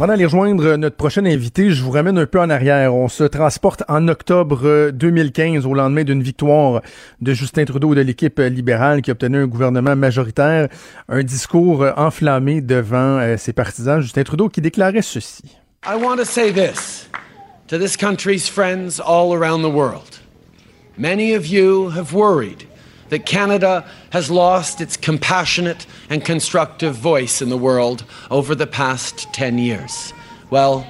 Avant d'aller rejoindre notre prochain invité, je vous ramène un peu en arrière. On se transporte en octobre 2015 au lendemain d'une victoire de Justin Trudeau de l'équipe libérale qui a obtenu un gouvernement majoritaire. Un discours enflammé devant euh, ses partisans. Justin Trudeau qui déclarait ceci. I want to say this to this country's friends all around the world. Many of you have worried that Canada has lost its compassionate and constructive voice in the world over the past 10 years. Well,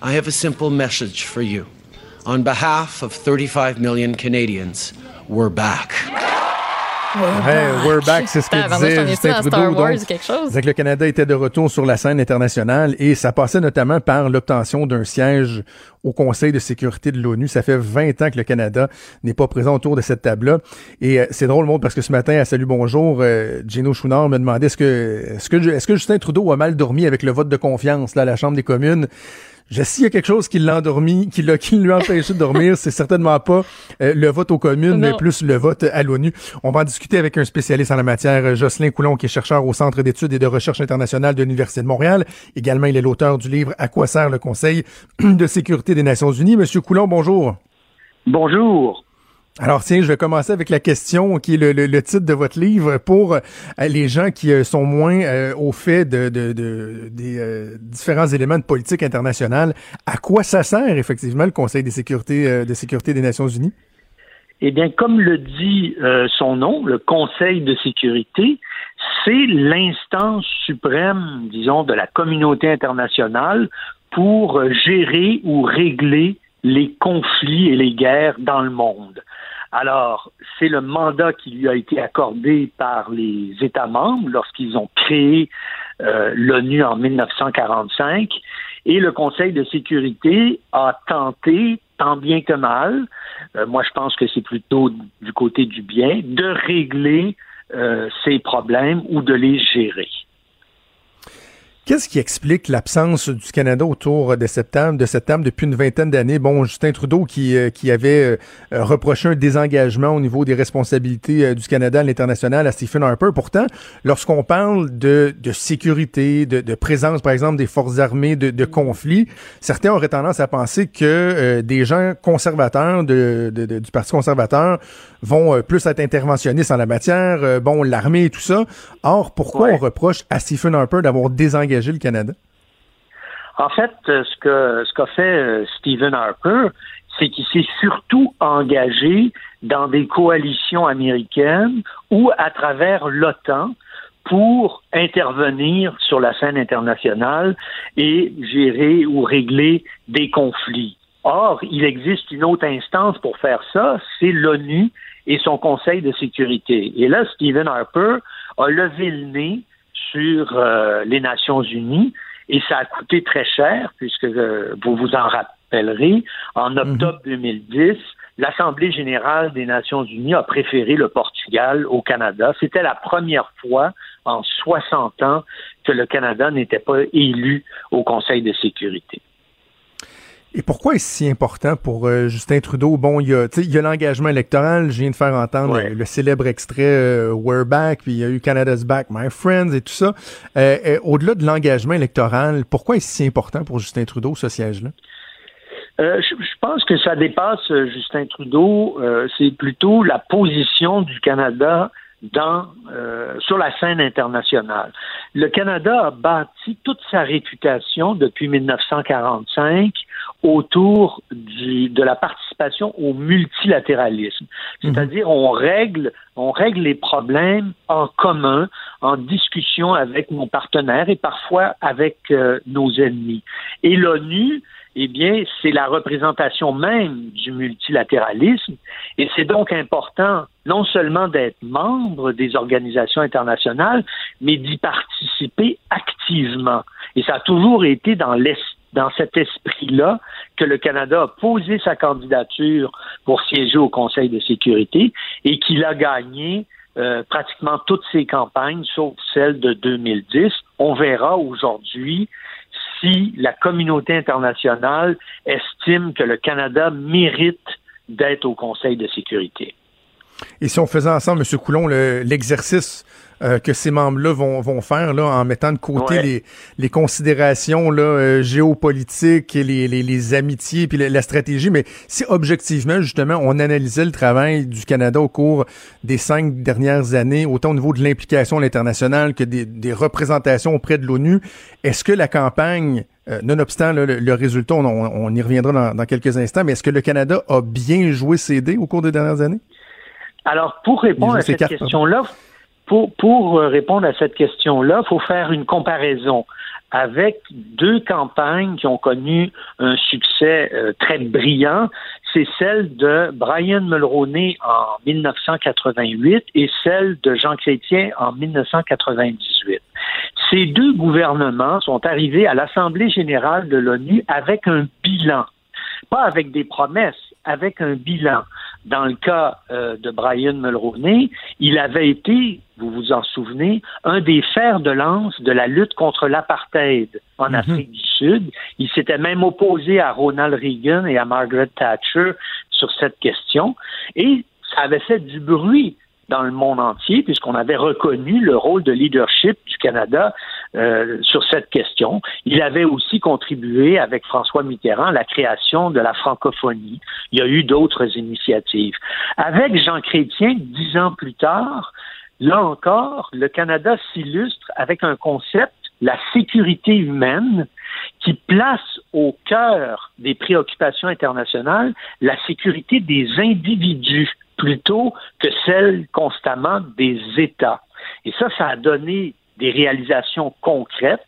I have a simple message for you. On behalf of 35 million Canadians, we're back. Hey, we're back, c'est ce que disait Justin Trudeau. Donc, que le Canada était de retour sur la scène internationale et ça passait notamment par l'obtention d'un siège au Conseil de sécurité de l'ONU. Ça fait 20 ans que le Canada n'est pas présent autour de cette table-là. Et euh, c'est drôle, monde, parce que ce matin, à Salut Bonjour, euh, Gino Chouinard me demandait est-ce que, est-ce que, est-ce que Justin Trudeau a mal dormi avec le vote de confiance là, à la Chambre des communes? Je s'il y a quelque chose qui l'a endormi, qui, l'a, qui lui a empêché de dormir, c'est certainement pas euh, le vote aux communes, mais plus le vote à l'ONU. On va en discuter avec un spécialiste en la matière, Jocelyn Coulon, qui est chercheur au Centre d'études et de recherche internationale de l'Université de Montréal. Également, il est l'auteur du livre À quoi sert le Conseil de sécurité des Nations Unies. Monsieur Coulon, bonjour. Bonjour. Alors tiens, je vais commencer avec la question qui est le, titre de votre livre pour euh, les gens qui euh, sont moins euh, au fait de, des différents éléments de politique internationale. À quoi ça sert effectivement le Conseil des sécurités, de sécurité des Nations Unies? Eh bien, comme le dit son nom, le Conseil de sécurité, c'est l'instance suprême, disons, de la communauté internationale pour gérer ou régler les conflits et les guerres dans le monde. Alors, c'est le mandat qui lui a été accordé par les États membres lorsqu'ils ont créé euh, l'ONU en 1945 et le Conseil de sécurité a tenté, tant bien que mal, euh, moi je pense que c'est plutôt du côté du bien, de régler euh, ces problèmes ou de les gérer. Qu'est-ce qui explique l'absence du Canada autour de septembre, de septembre depuis une vingtaine d'années? Bon, Justin Trudeau qui, euh, qui avait euh, reproché un désengagement au niveau des responsabilités euh, du Canada à l'international à Stephen Harper. Pourtant, lorsqu'on parle de, de sécurité, de, de, présence, par exemple, des forces armées, de, de conflits, certains auraient tendance à penser que des gens conservateurs de, du Parti conservateur vont plus être interventionnistes en la matière, bon, l'armée et tout ça. Or, pourquoi on reproche à Stephen Harper d'avoir désengagé le Canada? En fait, euh, ce ce qu'a fait euh, Stephen Harper, c'est qu'il s'est surtout engagé dans des coalitions américaines ou à travers l'OTAN pour intervenir sur la scène internationale et gérer ou régler des conflits. Or, il existe une autre instance pour faire ça, c'est l'ONU et son Conseil de sécurité. Et là, Stephen Harper a levé le nez sur euh, les Nations Unies et ça a coûté très cher, puisque euh, vous vous en rappellerez, en mhm. octobre 2010, l'Assemblée générale des Nations unies a préféré le Portugal au Canada. C'était la première fois en 60 ans que le Canada n'était pas élu au Conseil de sécurité. Et pourquoi est-ce si important pour euh, Justin Trudeau? Bon, il y a, il y a l'engagement électoral. Je viens de faire entendre le, célèbre extrait euh, We're Back, puis il y a eu Canada's Back, My Friends et tout ça. Euh, au-delà de l'engagement électoral, pourquoi est-ce si important pour Justin Trudeau, ce siège-là? je, je, pense que ça dépasse Justin Trudeau. c'est plutôt la position du Canada dans, euh, sur la scène internationale. Le Canada a bâti toute sa réputation depuis 1945 autour du, de la participation au multilatéralisme. Mhm. C'est-à-dire, on règle, on règle les problèmes en commun, en discussion avec nos partenaires et parfois avec euh, nos ennemis. Et l'ONU, eh bien, c'est la représentation même du multilatéralisme et c'est donc important non seulement d'être membre des organisations internationales, mais d'y participer activement. Et ça a toujours été dans dans cet esprit-là que le Canada a posé sa candidature pour siéger au Conseil de sécurité et qu'il a gagné euh, pratiquement toutes ses campagnes, sauf celle de 2010. On verra aujourd'hui si la communauté internationale estime que le Canada mérite d'être au Conseil de sécurité. Et si on faisait ensemble, M. Coulon, l'exercice euh, que ces membres-là vont, vont faire là, en mettant de côté les, les considérations là, euh, géopolitiques et les, les, les amitiés puis la, stratégie, mais si objectivement, justement, on analysait le travail du Canada au cours des cinq dernières années, autant au niveau de l'implication à l'international que des, des, représentations auprès de l'ONU, est-ce que la campagne euh, nonobstant le, résultat, on, on, y reviendra dans, dans quelques instants, mais est-ce que le Canada a bien joué ses dés au cours des dernières années? Alors, pour répondre à cette question-là, pour, pour, euh, répondre à cette question-là, il faut faire une comparaison avec deux campagnes qui ont connu un succès euh, très brillant. C'est celle de Brian Mulroney en 1988 et celle de Jean Chrétien en 1998. Ces deux gouvernements sont arrivés à l'Assemblée générale de l'ONU avec un bilan, pas avec des promesses, avec un bilan. Dans le cas euh, de Brian Mulroney, il avait été, vous vous en souvenez, un des fers de lance de la lutte contre l'apartheid en mhm. Afrique du Sud. Il s'était même opposé à Ronald Reagan et à Margaret Thatcher sur cette question. Et ça avait fait du bruit dans le monde entier, puisqu'on avait reconnu le rôle de leadership du Canada euh, sur cette question. Il avait aussi contribué avec François Mitterrand à la création de la francophonie. Il y a eu d'autres initiatives. Avec Jean Chrétien, dix ans plus tard, là encore, le Canada s'illustre avec un concept, la sécurité humaine, qui place au cœur des préoccupations internationales la sécurité des individus plutôt que celle constamment des États. Et ça, ça a donné des réalisations concrètes.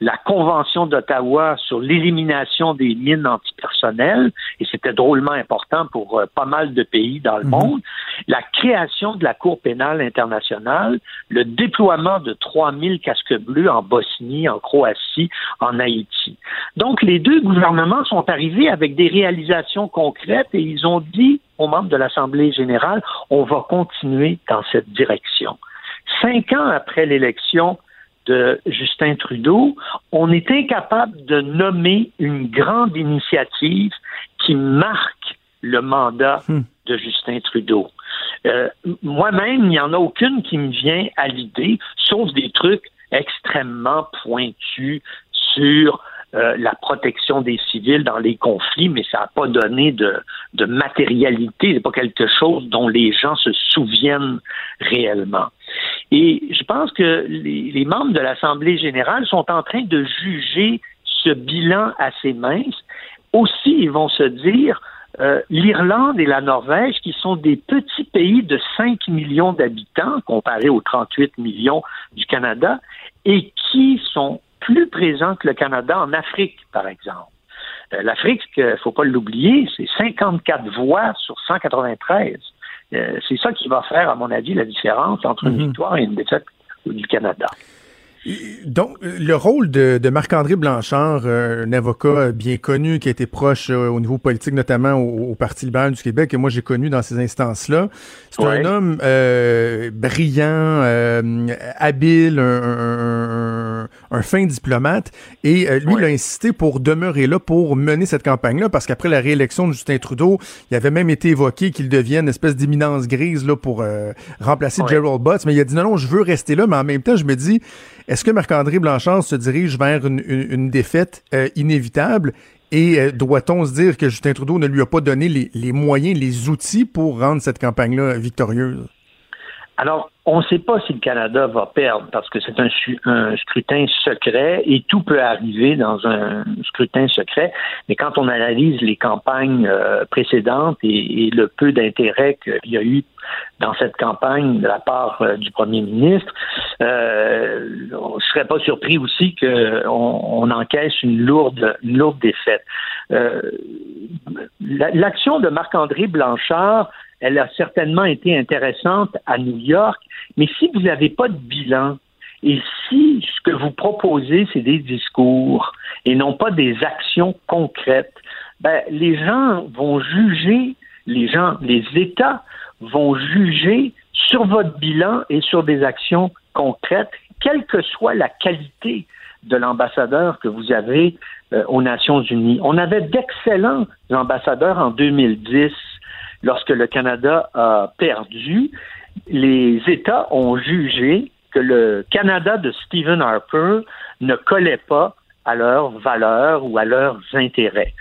La Convention d'Ottawa sur l'élimination des mines antipersonnelles, et c'était drôlement important pour euh, pas mal de pays dans le mhm. monde, la création de la Cour pénale internationale, le déploiement de 3000 casques bleus en Bosnie, en Croatie, en Haïti. Donc, les deux gouvernements sont arrivés avec des réalisations concrètes et ils ont dit aux membres de l'Assemblée générale, on va continuer dans cette direction cinq ans après l'élection de Justin Trudeau, on est incapable de nommer une grande initiative qui marque le mandat hmm. de Justin Trudeau. Euh, moi-même, il n'y en a aucune qui me vient à l'idée, sauf des trucs extrêmement pointus sur euh, la protection des civils dans les conflits, mais ça n'a pas donné de, de matérialité, c'est pas quelque chose dont les gens se souviennent réellement. Et je pense que les, les membres de l'Assemblée générale sont en train de juger ce bilan assez mince. Aussi, ils vont se dire, euh, l'Irlande et la Norvège, qui sont des petits pays de 5 millions d'habitants comparés aux 38 millions du Canada, et qui sont plus présents que le Canada en Afrique, par exemple. Euh, L'Afrique, il faut pas l'oublier, c'est 54 voix sur 193. Euh, c'est ça qui va faire, à mon avis, la différence entre une mhm. victoire et une défaite du Canada. Donc, le rôle de, Marc-André Blanchard, euh, un avocat bien connu qui a été proche euh, au niveau politique, notamment au, Parti libéral du Québec, que moi j'ai connu dans ces instances-là, c'est un homme euh, brillant, habile, un, fin diplomate, et lui, il a insisté pour demeurer là, pour mener cette campagne-là, parce qu'après la réélection de Justin Trudeau, il avait même été évoqué qu'il devienne une espèce d'éminence grise là, pour remplacer Gerald Butts, mais il a dit non, non, je veux rester là, mais en même temps, je me dis, est-ce que Marc-André Blanchard se dirige vers une, défaite euh, inévitable? Et euh, doit-on se dire que Justin Trudeau ne lui a pas donné les moyens, les outils pour rendre cette campagne-là victorieuse? Alors, on ne sait pas si le Canada va perdre parce que c'est un, scrutin secret et tout peut arriver dans un scrutin secret. Mais quand on analyse les campagnes euh, précédentes et, le peu d'intérêt qu'il y a eu dans cette campagne de la part euh, du premier ministre, euh, on ne serait pas surpris aussi qu'on on encaisse une lourde, une lourde défaite. L'action de Marc-André Blanchard elle a certainement été intéressante à New York, mais si vous n'avez pas de bilan, et si ce que vous proposez, c'est des discours et non pas des actions concrètes, ben, les gens vont juger, les gens, les États vont juger sur votre bilan et sur des actions concrètes, quelle que soit la qualité de l'ambassadeur que vous avez euh, aux Nations Unies. On avait d'excellents ambassadeurs en 2010 lorsque le Canada a perdu, les États ont jugé que le Canada de Stephen Harper ne collait pas à leurs valeurs ou à leurs intérêts.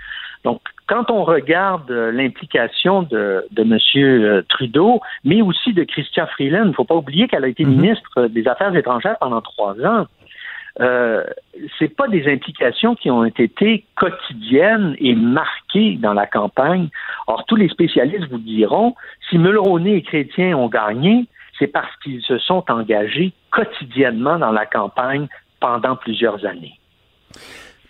Donc, quand on regarde l'implication de, de M. Trudeau, mais aussi de Christian Freeland, il ne faut pas oublier qu'elle a été mm-hmm. ministre des Affaires étrangères pendant trois ans euh, c'est pas des implications qui ont été quotidiennes et marquées dans la campagne. Or, tous les spécialistes vous diront, si Mulroney et Chrétien ont gagné, c'est parce qu'ils se sont engagés quotidiennement dans la campagne pendant plusieurs années.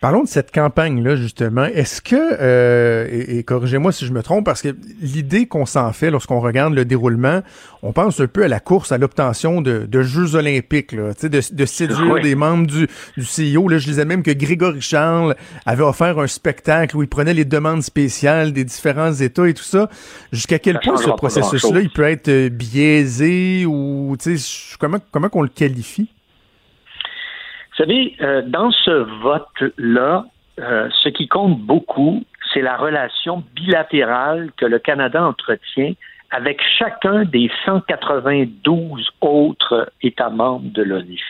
Parlons de cette campagne-là, justement. Est-ce que, euh, et, corrigez-moi si je me trompe, parce que l'idée qu'on s'en fait lorsqu'on regarde le déroulement, on pense un peu à la course à l'obtention de, Jeux olympiques, là, de, de séduire des membres du, du CEO. Là, je disais même que Grégory Charles avait offert un spectacle où il prenait les demandes spéciales des différents États et tout ça. Jusqu'à quel point ce processus-là, il peut être euh, biaisé ou comment, comment qu'on le qualifie? Vous savez, euh, dans ce vote-là, euh, ce qui compte beaucoup, c'est la relation bilatérale que le Canada entretient avec chacun des 192 autres États membres de l'ONU.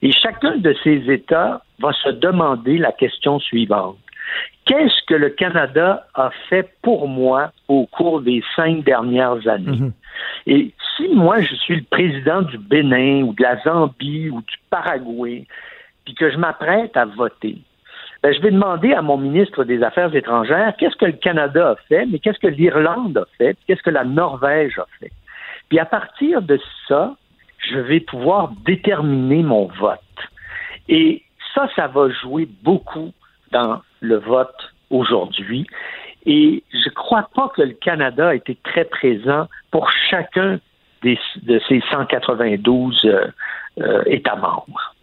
Et chacun de ces États va se demander la question suivante. Qu'est-ce que le Canada a fait pour moi au cours des cinq dernières années? Mhm. Et si moi, je suis le président du Bénin ou de la Zambie ou du Paraguay, puis que je m'apprête à voter, ben, je vais demander à mon ministre des Affaires étrangères qu'est-ce que le Canada a fait, mais qu'est-ce que l'Irlande a fait, qu'est-ce que la Norvège a fait. Puis à partir de ça, je vais pouvoir déterminer mon vote. Et ça, ça va jouer beaucoup dans le vote aujourd'hui. Et je ne crois pas que le Canada a été très présent pour chacun des, de ces 192 euh, euh, États membres.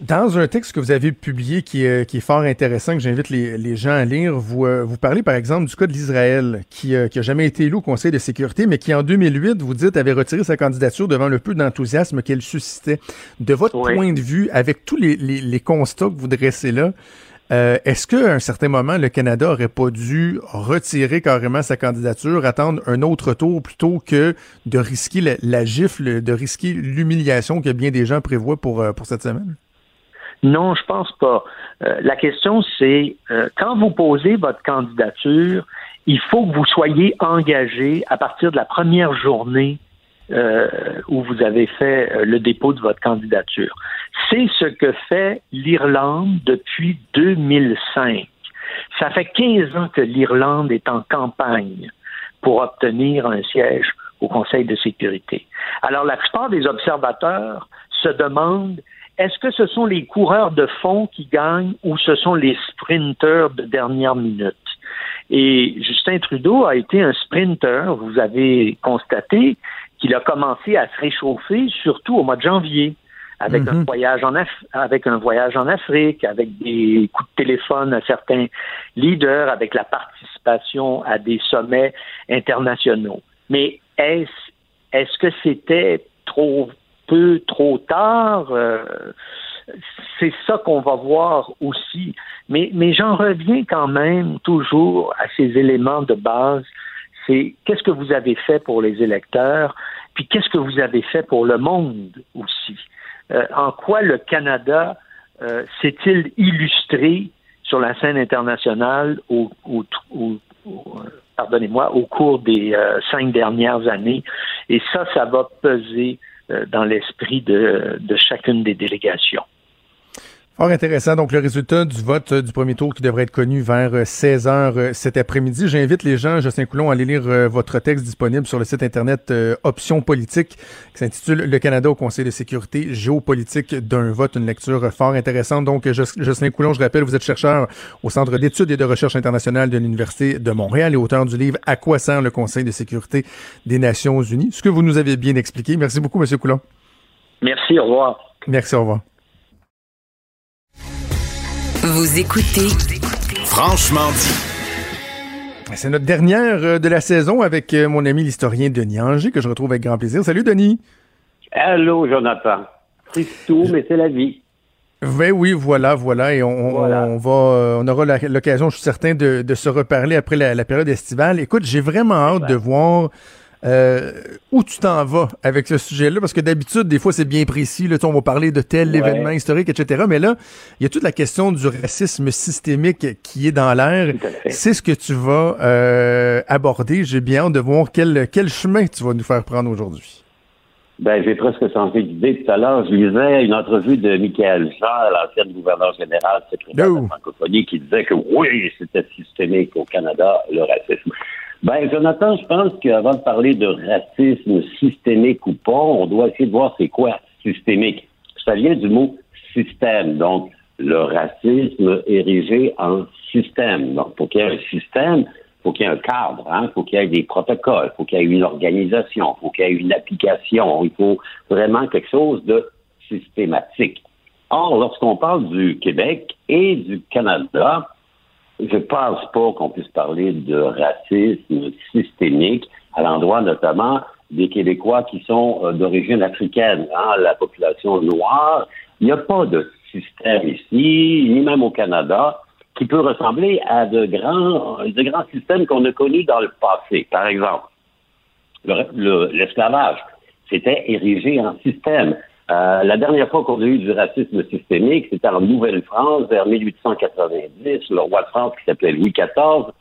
Dans un texte que vous avez publié qui est, qui est fort intéressant, que j'invite les, les, gens à lire, vous, euh, vous parlez par exemple du cas de l'Israël, qui, n'a qui jamais été élu au Conseil de sécurité, mais qui en 2008, vous dites, avait retiré sa candidature devant le peu d'enthousiasme qu'elle suscitait. De votre point de vue, avec tous les, les, les constats que vous dressez là, euh, est-ce qu'à un certain moment, le Canada aurait pas dû retirer carrément sa candidature, attendre un autre tour plutôt que de risquer la, gifle, de risquer l'humiliation que bien des gens prévoient pour, euh, pour cette semaine? Non, je pense pas. Euh, la question, c'est quand vous posez votre candidature, il faut que vous soyez engagé à partir de la première journée euh, où vous avez fait euh, le dépôt de votre candidature. C'est ce que fait l'Irlande depuis 2005. Ça fait 15 ans que l'Irlande est en campagne pour obtenir un siège au Conseil de sécurité. Alors, la plupart des observateurs se demandent est-ce que ce sont les coureurs de fond qui gagnent ou ce sont les sprinteurs de dernière minute? Et Justin Trudeau a été un sprinter. Vous avez constaté qu'il a commencé à se réchauffer, surtout au mois de janvier, avec un Mhm. voyage en Af- avec un voyage en Afrique, avec des coups de téléphone à certains leaders, avec la participation à des sommets internationaux. Mais est-ce est-ce que c'était trop peu, trop tard? Euh, c'est ça qu'on va voir aussi. Mais, mais j'en reviens quand même toujours à ces éléments de base. C'est qu'est-ce que vous avez fait pour les électeurs, puis qu'est-ce que vous avez fait pour le monde aussi. Euh, en quoi le Canada euh, s'est-il illustré sur la scène internationale au, au- pardonnez-moi, au cours des euh, cinq dernières années? Et ça, ça va peser euh, dans l'esprit de, de chacune des délégations. Fort intéressant. Donc, le résultat du vote euh, du premier tour qui devrait être connu vers 16 heures euh, cet après-midi. J'invite les gens, Justin Coulon, à aller lire euh, votre texte disponible sur le site Internet euh, Options politiques qui s'intitule Le Canada au Conseil de sécurité géopolitique d'un vote. Une lecture euh, fort intéressante. Donc, Jus- Justin Coulon, je rappelle, vous êtes chercheur au Centre d'études et de recherche internationale de l'Université de Montréal et auteur du livre À quoi sert le Conseil de sécurité des Nations Unies? Ce que vous nous avez bien expliqué. Merci beaucoup, Monsieur Coulon. Merci, au revoir. Merci, au revoir. Vous écoutez Franchement dit. C'est notre dernière euh, de la saison avec euh, mon ami l'historien Denis Anger, que je retrouve avec grand plaisir. Salut Denis. Allô, Jonathan. C'est tout, mais c'est la vie. Ben oui, voilà, voilà, et on, Voilà. on va, euh, on aura la- l'occasion, je suis certain, de, de se reparler après la, la période estivale. Écoute, j'ai vraiment hâte de voir euh, où tu t'en vas avec ce sujet-là, parce que d'habitude, des fois, c'est bien précis. Là, on va parler de tel Ouais. événement historique, etc. Mais là, il y a toute la question du racisme systémique qui est dans l'air. C'est ce que tu vas euh, aborder. J'ai bien hâte de voir quel, quel chemin tu vas nous faire prendre aujourd'hui. Ben, j'ai presque changé d'idée tout à l'heure. Je lisais une entrevue de Michael Jean, l'ancien gouverneur général secrétaire de la francophonie, qui disait que oui, c'était systémique au Canada, le racisme. Ben, Jonathan, je pense qu'avant de parler de racisme systémique ou pas, on doit essayer de voir c'est quoi systémique. Ça vient du mot système. Donc, le racisme érigé en système. Donc, pour qu'il y ait un système, faut qu'il y ait un cadre, hein, faut qu'il y ait des protocoles, faut qu'il y ait une organisation, faut qu'il y ait une application, il faut vraiment quelque chose de systématique. Or, lorsqu'on parle du Québec et du Canada, je pense pas qu'on puisse parler de racisme systémique à l'endroit notamment des Québécois qui sont euh, d'origine africaine, hein, la population noire. Il n'y a pas de système ici, ni même au Canada, qui peut ressembler à de grands, de grands systèmes qu'on a connus dans le passé. Par exemple, le- le- l'esclavage, c'était érigé en système. Euh, la dernière fois qu'on a eu du racisme systémique, c'était en Nouvelle-France, vers 1890. Le roi de France, qui s'appelait Louis XIV,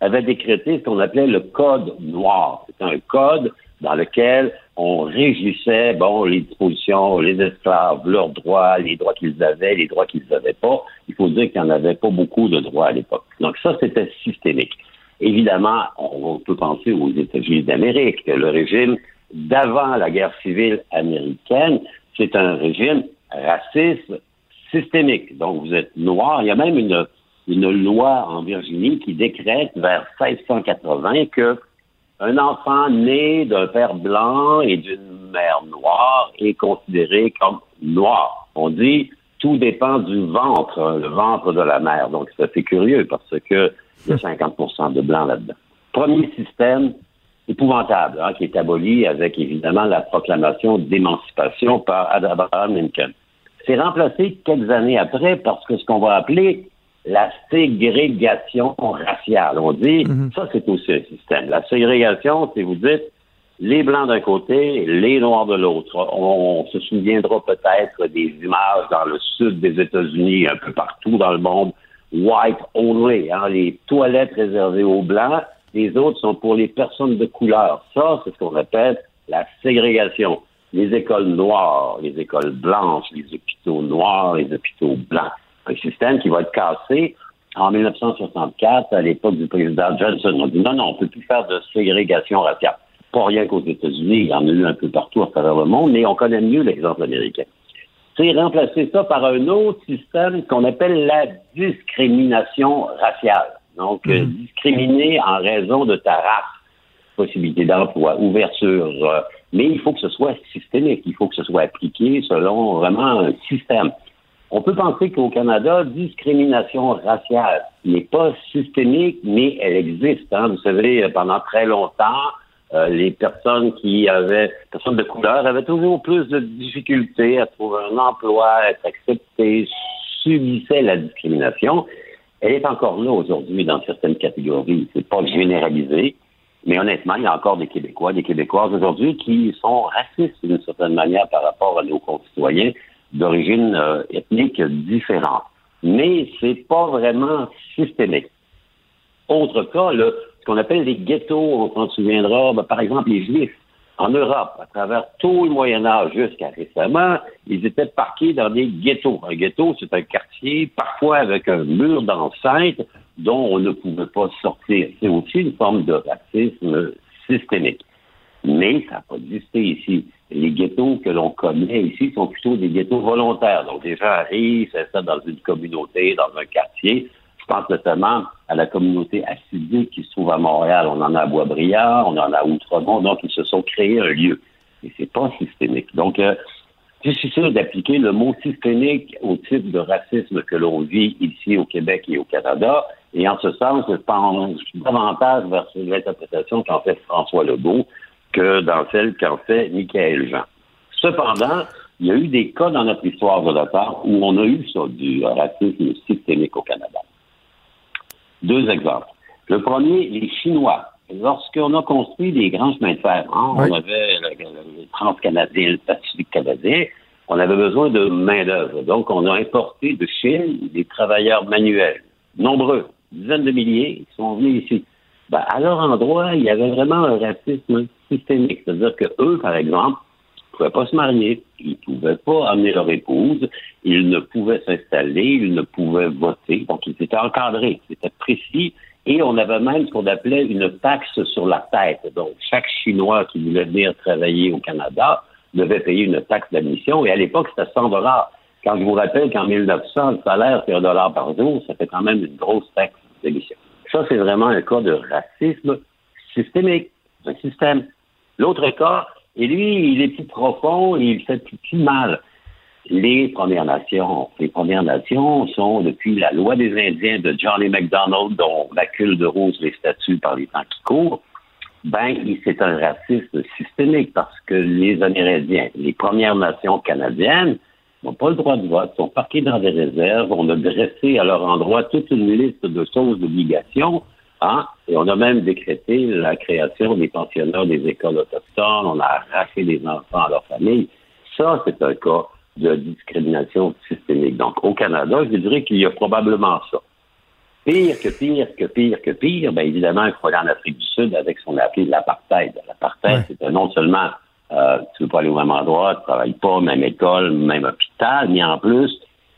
avait décrété ce qu'on appelait le Code noir. C'était un code dans lequel on régissait, bon, les dispositions, les esclaves, leurs droits, les droits qu'ils avaient, les droits qu'ils n'avaient pas. Il faut dire qu'il n'y en avait pas beaucoup de droits à l'époque. Donc ça, c'était systémique. Évidemment, on peut penser aux États-Unis d'Amérique, que le régime d'avant la guerre civile américaine, c'est un régime raciste systémique. Donc, vous êtes noir. Il y a même une, une loi en Virginie qui décrète vers 1680 que un enfant né d'un père blanc et d'une mère noire est considéré comme noir. On dit tout dépend du ventre, le ventre de la mère. Donc, c'est assez curieux parce que il y a 50% de blanc là-dedans. Premier système épouvantable, hein, qui est aboli avec évidemment la proclamation d'émancipation par Abraham Lincoln. C'est remplacé quelques années après parce que ce qu'on va appeler la ségrégation raciale. On dit, ça c'est aussi un système. La ségrégation, c'est vous dites, les blancs d'un côté, les noirs de l'autre. On, on se souviendra peut-être des images dans le sud des États-Unis, un peu partout dans le monde, white only, hein, les toilettes réservées aux blancs, les autres sont pour les personnes de couleur. Ça, c'est ce qu'on appelle la ségrégation. Les écoles noires, les écoles blanches, les hôpitaux noirs, les hôpitaux blancs. Un système qui va être cassé en 1964, à l'époque du président Johnson. On dit non, non, on ne peut plus faire de ségrégation raciale. Pas rien qu'aux États-Unis, il y en a eu un peu partout à travers le monde, mais on connaît mieux l'exemple américain. C'est remplacer ça par un autre système qu'on appelle la discrimination raciale. Donc, euh, mhm. discriminer en raison de ta race, possibilité d'emploi, ouverture. Euh, mais il faut que ce soit systémique, il faut que ce soit appliqué selon vraiment un système. On peut penser qu'au Canada, discrimination raciale n'est pas systémique, mais elle existe. Hein. Vous savez, pendant très longtemps, euh, les personnes qui avaient, personnes de couleur, avaient toujours plus de difficultés à trouver un emploi, à être acceptées, subissaient la discrimination. Elle est encore là aujourd'hui dans certaines catégories. C'est pas généralisé, mais honnêtement, il y a encore des Québécois, des Québécoises aujourd'hui qui sont racistes d'une certaine manière par rapport à nos concitoyens d'origine euh, ethnique différente. Mais c'est pas vraiment systémique. Autre cas, le, ce qu'on appelle les ghettos, on s'en souviendra, ben, par exemple les Juifs. En Europe, à travers tout le Moyen Âge jusqu'à récemment, ils étaient parqués dans des ghettos. Un ghetto, c'est un quartier, parfois avec un mur d'enceinte dont on ne pouvait pas sortir. C'est aussi une forme de racisme systémique. Mais ça n'a pas existé ici les ghettos que l'on connaît ici sont plutôt des ghettos volontaires. Donc, les gens arrivent, ça dans une communauté, dans un quartier. Je pense notamment à la communauté assidique qui se trouve à Montréal. On en a à Boisbriand, on en a à Outremont. Donc, ils se sont créés un lieu. Et c'est pas systémique. Donc, euh, sûr d'appliquer le mot systémique au type de racisme que l'on vit ici au Québec et au Canada. Et en ce sens, je pense davantage vers l'interprétation qu'en fait François Legault, que dans celle qu'en fait Michael Jean. Cependant, il y a eu des cas dans notre histoire de part où on a eu ça, du racisme systémique au Canada. Deux exemples. Le premier, les Chinois. Lorsqu'on a construit des grands chemins de fer, hein, on avait le, Transcanadien, le Pacifique canadien, on avait besoin de main-d'œuvre. Donc, on a importé de Chine des travailleurs manuels, nombreux, dizaines de milliers, qui sont venus ici. Ben, à leur endroit, il y avait vraiment un racisme systémique. C'est-à-dire que eux, par exemple, pouvaient pas se marier, ils pouvaient pas amener leur épouse, ils ne pouvaient s'installer, ils ne pouvaient voter. Donc, ils étaient encadrés, c'était précis. Et on avait même ce qu'on appelait une taxe sur la tête. Donc, chaque Chinois qui voulait venir travailler au Canada devait payer une taxe d'admission. Et à l'époque, c'était 100 dollars. Quand je vous rappelle qu'en 1900, le salaire, c'est un dollar par jour, ça fait quand même une grosse taxe d'admission. Ça, c'est vraiment un cas de racisme systémique. Un système. L'autre cas, et lui, il est plus profond et il fait plus, mal. Les Premières Nations. Les Premières Nations sont, depuis la loi des Indiens de Johnny MacDonald, dont la cule de rose les statues par les temps qui courent, ben, c'est un racisme systémique parce que les Amérindiens, les Premières Nations canadiennes, n'ont pas le droit de vote, sont parqués dans des réserves. On a dressé à leur endroit toute une liste de choses d'obligations Hein? Et on a même décrété la création des pensionnats des écoles autochtones. On a arraché des enfants à leur famille. Ça, c'est un cas de discrimination systémique. Donc, au Canada, je dirais qu'il y a probablement ça. Pire que pire que pire que pire, bien évidemment, il faut aller en Afrique du Sud avec ce qu'on a appelé l'apartheid. L'apartheid, c'est non seulement euh, tu ne veux pas aller au même endroit, tu ne travailles pas, même école, même hôpital, mais en plus,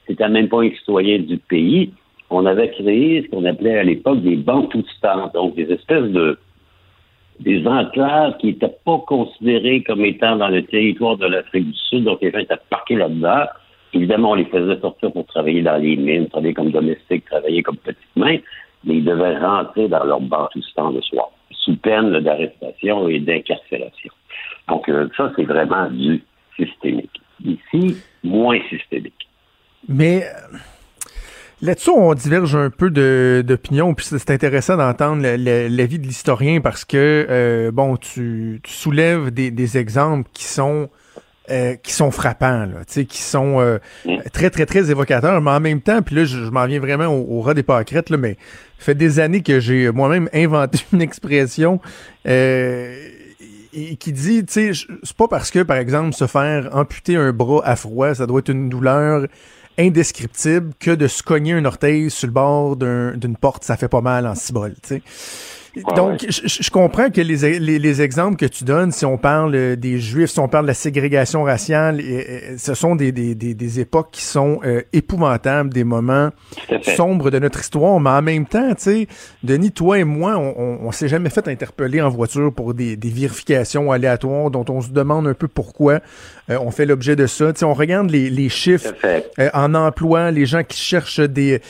tu n'es même pas un citoyen du pays on avait créé ce qu'on appelait à l'époque des banques temps, donc des espèces de des enclaves qui n'étaient pas considérées comme étant dans le territoire de l'Afrique du Sud, donc les gens étaient parqués là-dedans. Évidemment, on les faisait sortir pour travailler dans les mines, travailler comme domestiques, travailler comme petites mains, mais ils devaient rentrer dans leur bantoustan le soir, sous peine d'arrestation et d'incarcération. Donc, euh, ça, c'est vraiment du systémique. Ici, moins systémique. Mais Là-dessus, on diverge un peu d'opinion, puis c'est intéressant d'entendre l'avis de l'historien parce que, euh, bon, tu, soulèves des, exemples qui sont euh, qui sont frappants, là, qui sont euh, très, très, très évocateurs, mais en même temps, puis là, je, m'en viens vraiment au, ras des pâquerettes, là, mais ça fait des années que j'ai moi-même inventé une expression qui dit, tu sais, c'est pas parce que, par exemple, se faire amputer un bras à froid, ça doit être une douleur indescriptible que de se cogner un orteil sur le bord d'une porte, ça fait pas mal en cibole, tu. Donc, je, comprends que les, les, exemples que tu donnes, si on parle euh, des Juifs, si on parle de la ségrégation raciale, ce sont des, des, des, époques qui sont euh, épouvantables, des moments sombres de notre histoire. Mais en même temps, tu sais, Denis, toi et moi, on, on, s'est jamais fait interpeller en voiture pour des, des vérifications aléatoires dont on se demande un peu pourquoi euh, on fait l'objet de ça. Tu sais, on regarde les, les chiffres en emploi, les gens qui cherchent des,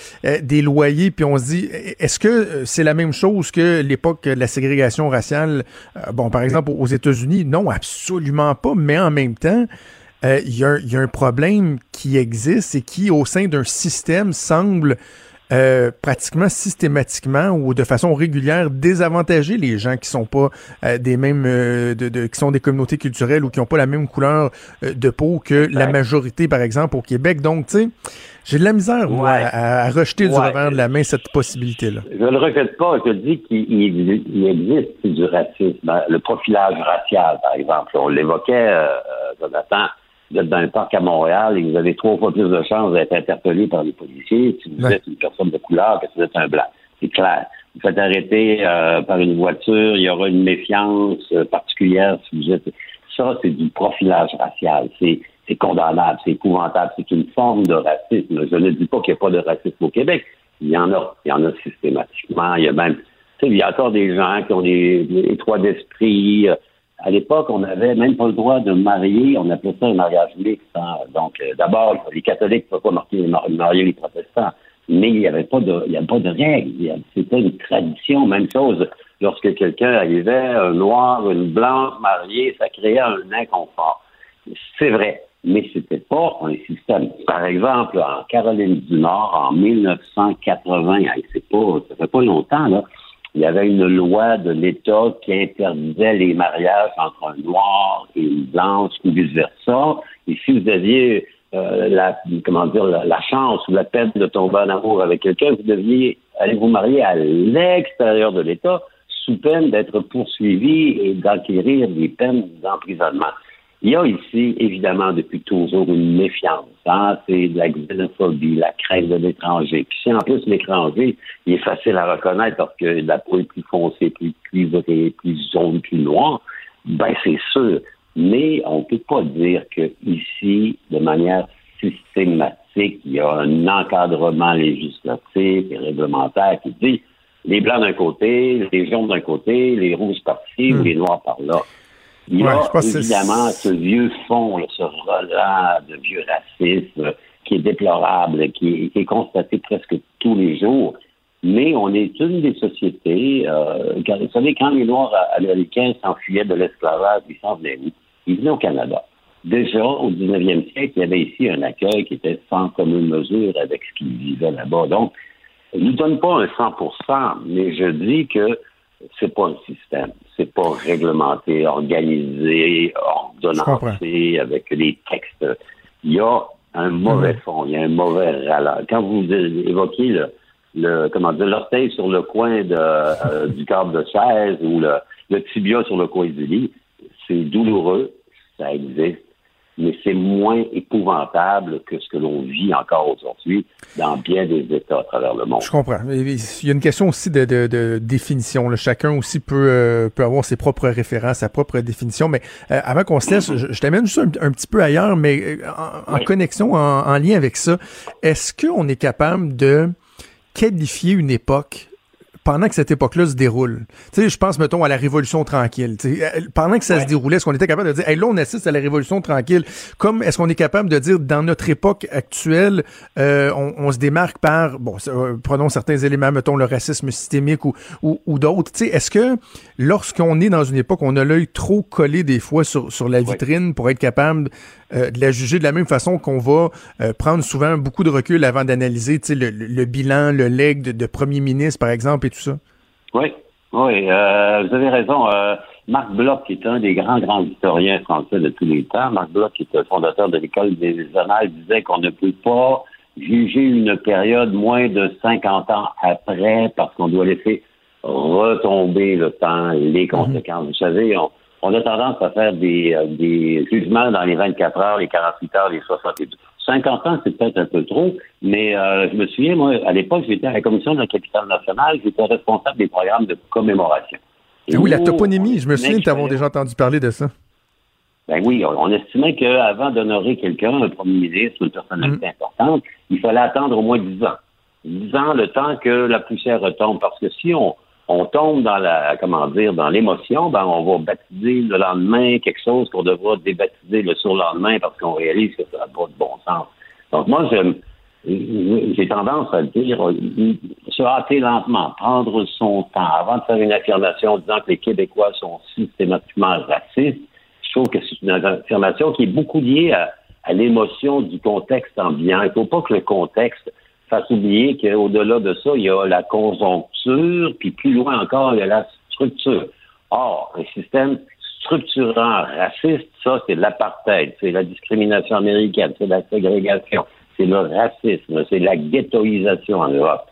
des loyers, puis on se dit, est-ce que c'est la même chose que les l'époque de la ségrégation raciale, euh, bon, par exemple, aux États-Unis, non, absolument pas, mais en même temps, euh, il y, a un problème qui existe et qui, au sein d'un système, semble euh, pratiquement systématiquement ou de façon régulière désavantager les gens qui sont pas des mêmes de, qui sont des communautés culturelles ou qui n'ont pas la même couleur de peau que la majorité par exemple au Québec. Donc tu sais j'ai de la misère, moi, à, rejeter du revers de la main cette possibilité-là. Je ne le rejette pas. Je dis qu'il existe du racisme. Ben, le profilage racial, par exemple. On l'évoquait, euh, Jonathan. Vous êtes dans un parc à Montréal et vous avez trois fois plus de chances d'être interpellé par les policiers si vous êtes une personne de couleur que si vous êtes un blanc. C'est clair. Vous faites arrêter euh, par une voiture, il y aura une méfiance euh, particulière si vous êtes. Ça, c'est du profilage racial. C'est c'est condamnable, c'est épouvantable, c'est une forme de racisme. Je ne dis pas qu'il n'y a pas de racisme au Québec. Il y en a, il y en a systématiquement. Il y a même, tu sais, il y a encore des gens qui ont des, trois d'esprit. À l'époque, on n'avait même pas le droit de marier, on appelait ça un mariage mixte. Hein. Donc, euh, d'abord, les catholiques ne pouvaient pas marier, les protestants, mais il n'y avait pas de, il y avait pas de règles. C'était une tradition, même chose. Lorsque quelqu'un arrivait, un noir, une blanche mariée, ça créait un inconfort. C'est vrai mais c'était pas un système. Par exemple, en Caroline du Nord, en 1980, c'est pas, ça fait pas longtemps, là, il y avait une loi de l'État qui interdisait les mariages entre un noir et une blanche ou vice-versa. Et si vous aviez euh, la, comment dire, la, chance ou la peine de tomber en amour avec quelqu'un, vous deviez aller vous marier à l'extérieur de l'État sous peine d'être poursuivi et d'acquérir des peines d'emprisonnement. Il y a ici, évidemment, depuis toujours une méfiance. Hein? C'est de la xénophobie, la crainte de l'étranger. Puis si en plus l'étranger, il est facile à reconnaître parce que la peau est plus foncée, plus cuivrée, plus jaune, plus noire, ben c'est sûr. Mais on ne peut pas dire que ici, de manière systématique, il y a un encadrement législatif et réglementaire qui dit les blancs d'un côté, les jaunes d'un côté, les rouges par-ci ou hmm. les noirs par-là. Il y a évidemment ce vieux fond, ce relent de vieux racisme qui est déplorable, qui est, constaté presque tous les jours. Mais on est une des sociétés, euh, vous savez, quand les Noirs américains s'enfuyaient de l'esclavage, ils s'en venaient où? Ils venaient au Canada. Déjà, au 19e siècle, il y avait ici un accueil qui était sans commune mesure avec ce qu'ils vivaient là-bas. Donc, je ne donne pas un 100 mais je dis que c'est pas un système. C'est pas réglementé, organisé, ordonnancé, avec des textes. Il y a un mauvais mhm. fond, il y a un mauvais râleur. Quand vous évoquez le, le comment dire, l'orteil sur le coin de, euh, du câble de chaise ou le, le tibia sur le coin du lit, c'est douloureux, ça existe, mais c'est moins épouvantable que ce que l'on vit encore aujourd'hui dans bien des États à travers le monde. Je comprends. Il y a une question aussi de, de, de définition. Chacun aussi peut, euh, peut avoir ses propres références, sa propre définition. Mais euh, avant qu'on se laisse, je, t'amène juste un, petit peu ailleurs, mais euh, en, connexion, en, en lien avec ça, est-ce qu'on est capable de qualifier une époque pendant que cette époque-là se déroule. Tu sais, je pense, mettons, à la Révolution tranquille. Pendant que ça se déroulait, est-ce qu'on était capable de dire, hey, là, on assiste à la Révolution tranquille, comme est-ce qu'on est capable de dire, dans notre époque actuelle, euh, on, se démarque par, bon, euh, prenons certains éléments, mettons, le racisme systémique ou, ou, d'autres. Tu sais, est-ce que lorsqu'on est dans une époque, on a l'œil trop collé des fois sur, sur la vitrine pour être capable euh, de la juger de la même façon qu'on va euh, prendre souvent beaucoup de recul avant d'analyser le, le, bilan, le leg de, premier ministre, par exemple, et tout ça? Oui, oui, euh, vous avez raison. Marc Bloch, qui est un des grands, grands historiens français de tous les temps, Marc Bloch, qui est le fondateur de l'École des Annales, disait qu'on ne peut pas juger une période moins de 50 ans après parce qu'on doit laisser retomber le temps, les mhm. conséquences. Vous savez, on, on a tendance à faire des, euh, des jugements dans les 24 heures, les 48 heures, les 50 ans, c'est peut-être un peu trop, mais euh, je me souviens, moi, à l'époque, j'étais à la commission de la capitale nationale, j'étais responsable des programmes de commémoration. Ah oui, la toponymie, je me souviens t'avons déjà entendu parler de ça. Ben oui, on, estimait qu'avant d'honorer quelqu'un, un premier ministre ou une personnalité mm. importante, il fallait attendre au moins 10 ans. 10 ans, le temps que la poussière retombe. Parce que si on, on tombe dans la, comment dire, dans l'émotion, ben, on va baptiser le lendemain quelque chose qu'on devra débaptiser le surlendemain parce qu'on réalise que ça n'a pas de bon sens. Donc, moi, j'ai tendance à dire, se hâter lentement, prendre son temps avant de faire une affirmation disant que les Québécois sont systématiquement racistes. Je trouve que c'est une affirmation qui est beaucoup liée à, à l'émotion du contexte ambiant. Il ne faut pas que le contexte fasse oublier qu'au-delà de ça, il y a la conjoncture, puis plus loin encore, il y a la structure. Or, un système structurant raciste, ça, c'est l'apartheid, c'est la discrimination américaine, c'est la ségrégation, c'est le racisme, c'est la ghettoisation en Europe.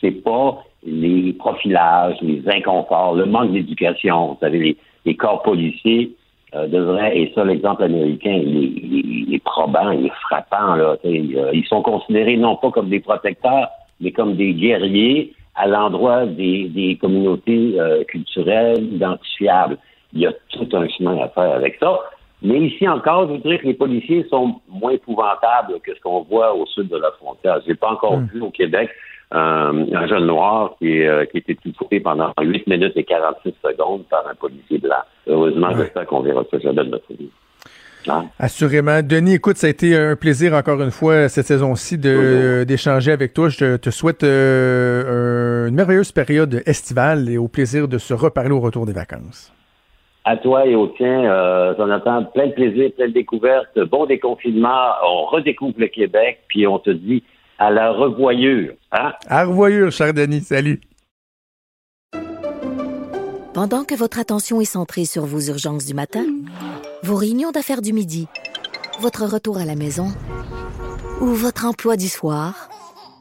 C'est pas les profilages, les inconforts, le manque d'éducation. Vous savez, les, les corps policiers euh, devrait, et ça, l'exemple américain, il est, probant, il est frappant. Là, euh, ils sont considérés non pas comme des protecteurs, mais comme des guerriers à l'endroit des, des communautés euh, culturelles identifiables. Il y a tout un chemin à faire avec ça. Mais ici encore, je voudrais que les policiers sont moins épouvantables que ce qu'on voit au sud de la frontière. J'ai pas encore hmm. vu au Québec euh, un jeune noir qui, euh, qui était tué pendant 8 minutes et 46 secondes par un policier blanc. Heureusement, j'espère qu'on verra ça jamais de notre vie. Hein? Assurément. Denis, écoute, ça a été un plaisir encore une fois cette saison-ci d'échanger avec toi. Je te, souhaite euh, une merveilleuse période estivale et au plaisir de se reparler au retour des vacances. À toi et au tien, euh, Jonathan, plein de plaisir, plein de découvertes, bon déconfinement, on redécouvre le Québec, puis on te dit à la revoyure. Hein? À revoyure, cher Denis. Salut. Pendant que votre attention est centrée sur vos urgences du matin, vos réunions d'affaires du midi, votre retour à la maison ou votre emploi du soir,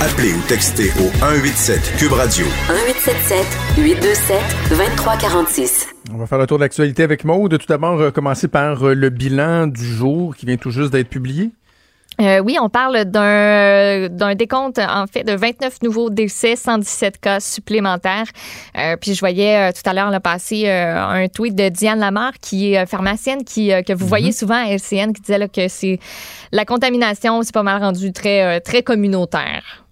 Appelez ou textez au 187 Cube Radio. 1877 827 2346. On va faire le tour de l'actualité avec Maude. Tout d'abord, euh, commencer par euh, le bilan du jour qui vient tout juste d'être publié. Euh, oui, on parle d'un d'un décompte en fait de 29 nouveaux décès, 117 cas supplémentaires. puis je voyais tout à l'heure le passer un tweet de Diane Lamar qui est pharmacienne qui que vous voyez mhm. souvent à LCN qui disait que c'est la contamination c'est pas mal rendu très très communautaire.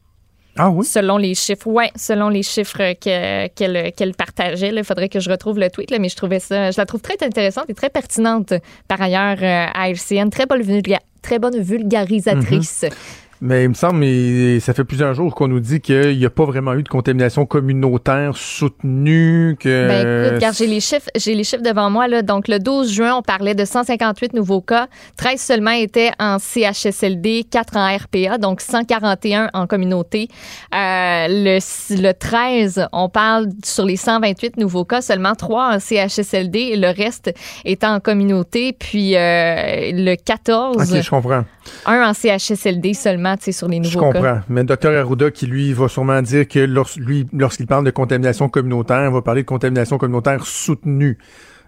Ah oui? Selon les chiffres, ouais, selon les chiffres qu'elle partageait. Il faudrait que je retrouve le tweet, là, mais je trouvais ça, je la trouve très intéressante et très pertinente par ailleurs euh, à LCN. Très bonne, très bonne vulgarisatrice. Mm-hmm. Mais il me semble, mais ça fait plusieurs jours qu'on nous dit qu'il n'y a pas vraiment eu de contamination communautaire soutenue. Que... Ben écoute, regarde, j'ai les chiffres, j'ai les chiffres devant moi. Là. Donc, le 12 juin, on parlait de 158 nouveaux cas. 13 seulement étaient en CHSLD, 4 en RPA, donc 141 en communauté. Euh, le, le 13, on parle sur les 128 nouveaux cas, seulement 3 en CHSLD et le reste étant en communauté. Puis euh, le 14... OK, je comprends. Un en CHSLD seulement sur les nouveaux Je comprends. Mais le docteur Arruda, qui lui va sûrement dire que lui, lorsqu'il parle de contamination communautaire, il va parler de contamination communautaire soutenue.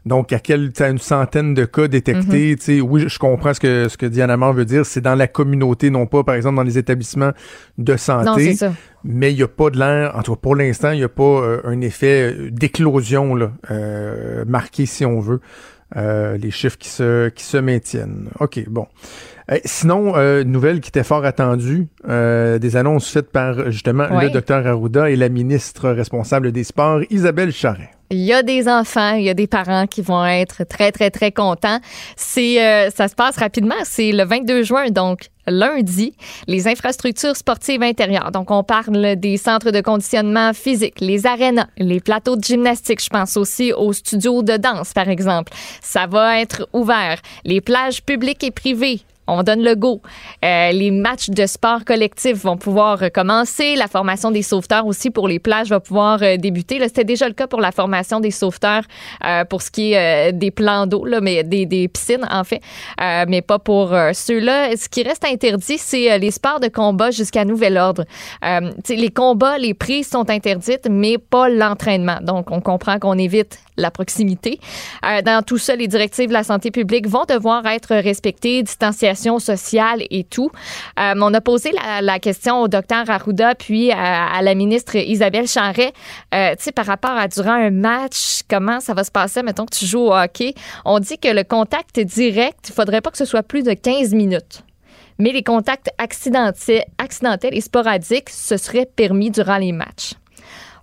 Donc, à quelle, une centaine de cas détectés, mm-hmm. oui, je comprends ce que, ce que Diana Amand veut dire, c'est dans la communauté, non pas, par exemple, dans les établissements de santé. Mais il n'y a pas de l'air, en tout cas, pour l'instant, il n'y a pas euh, un effet d'éclosion, euh, marqué, si on veut. Euh, les chiffres qui se, qui se maintiennent. OK, bon. Eh, sinon, euh, nouvelle qui était fort attendue, euh, des annonces faites par justement le docteur Arruda et la ministre responsable des sports, Isabelle Charret. Il y a des enfants, il y a des parents qui vont être très, très, très contents. C'est, euh, ça se passe rapidement. C'est le 22 juin, donc lundi, les infrastructures sportives intérieures. Donc, on parle des centres de conditionnement physique, les arénas, les plateaux de gymnastique. Je pense aussi aux studios de danse, par exemple. Ça va être ouvert. Les plages publiques et privées, on donne le go. Euh, les matchs de sport collectif vont pouvoir recommencer. La formation des sauveteurs aussi pour les plages va pouvoir euh, débuter. C'était déjà le cas pour la formation des sauveteurs euh, pour ce qui est des plans d'eau, mais des, des, piscines en fait, mais pas pour ceux-là. Ce qui reste interdit, c'est les sports de combat jusqu'à nouvel ordre. les combats, les prises sont interdites, mais pas l'entraînement. Donc, on comprend qu'on évite la proximité. dans tout ça, les directives de la santé publique vont devoir être respectées, distanciation sociale et tout. Euh, on a posé la, question au docteur Arruda puis à, la ministre Isabelle Charret, euh, tu sais, par rapport à durant un match, comment ça va se passer, mettons que tu joues au hockey. On dit que le contact direct, il faudrait pas que ce soit plus de 15 minutes. Mais les contacts accidentels et sporadiques, ce serait permis durant les matchs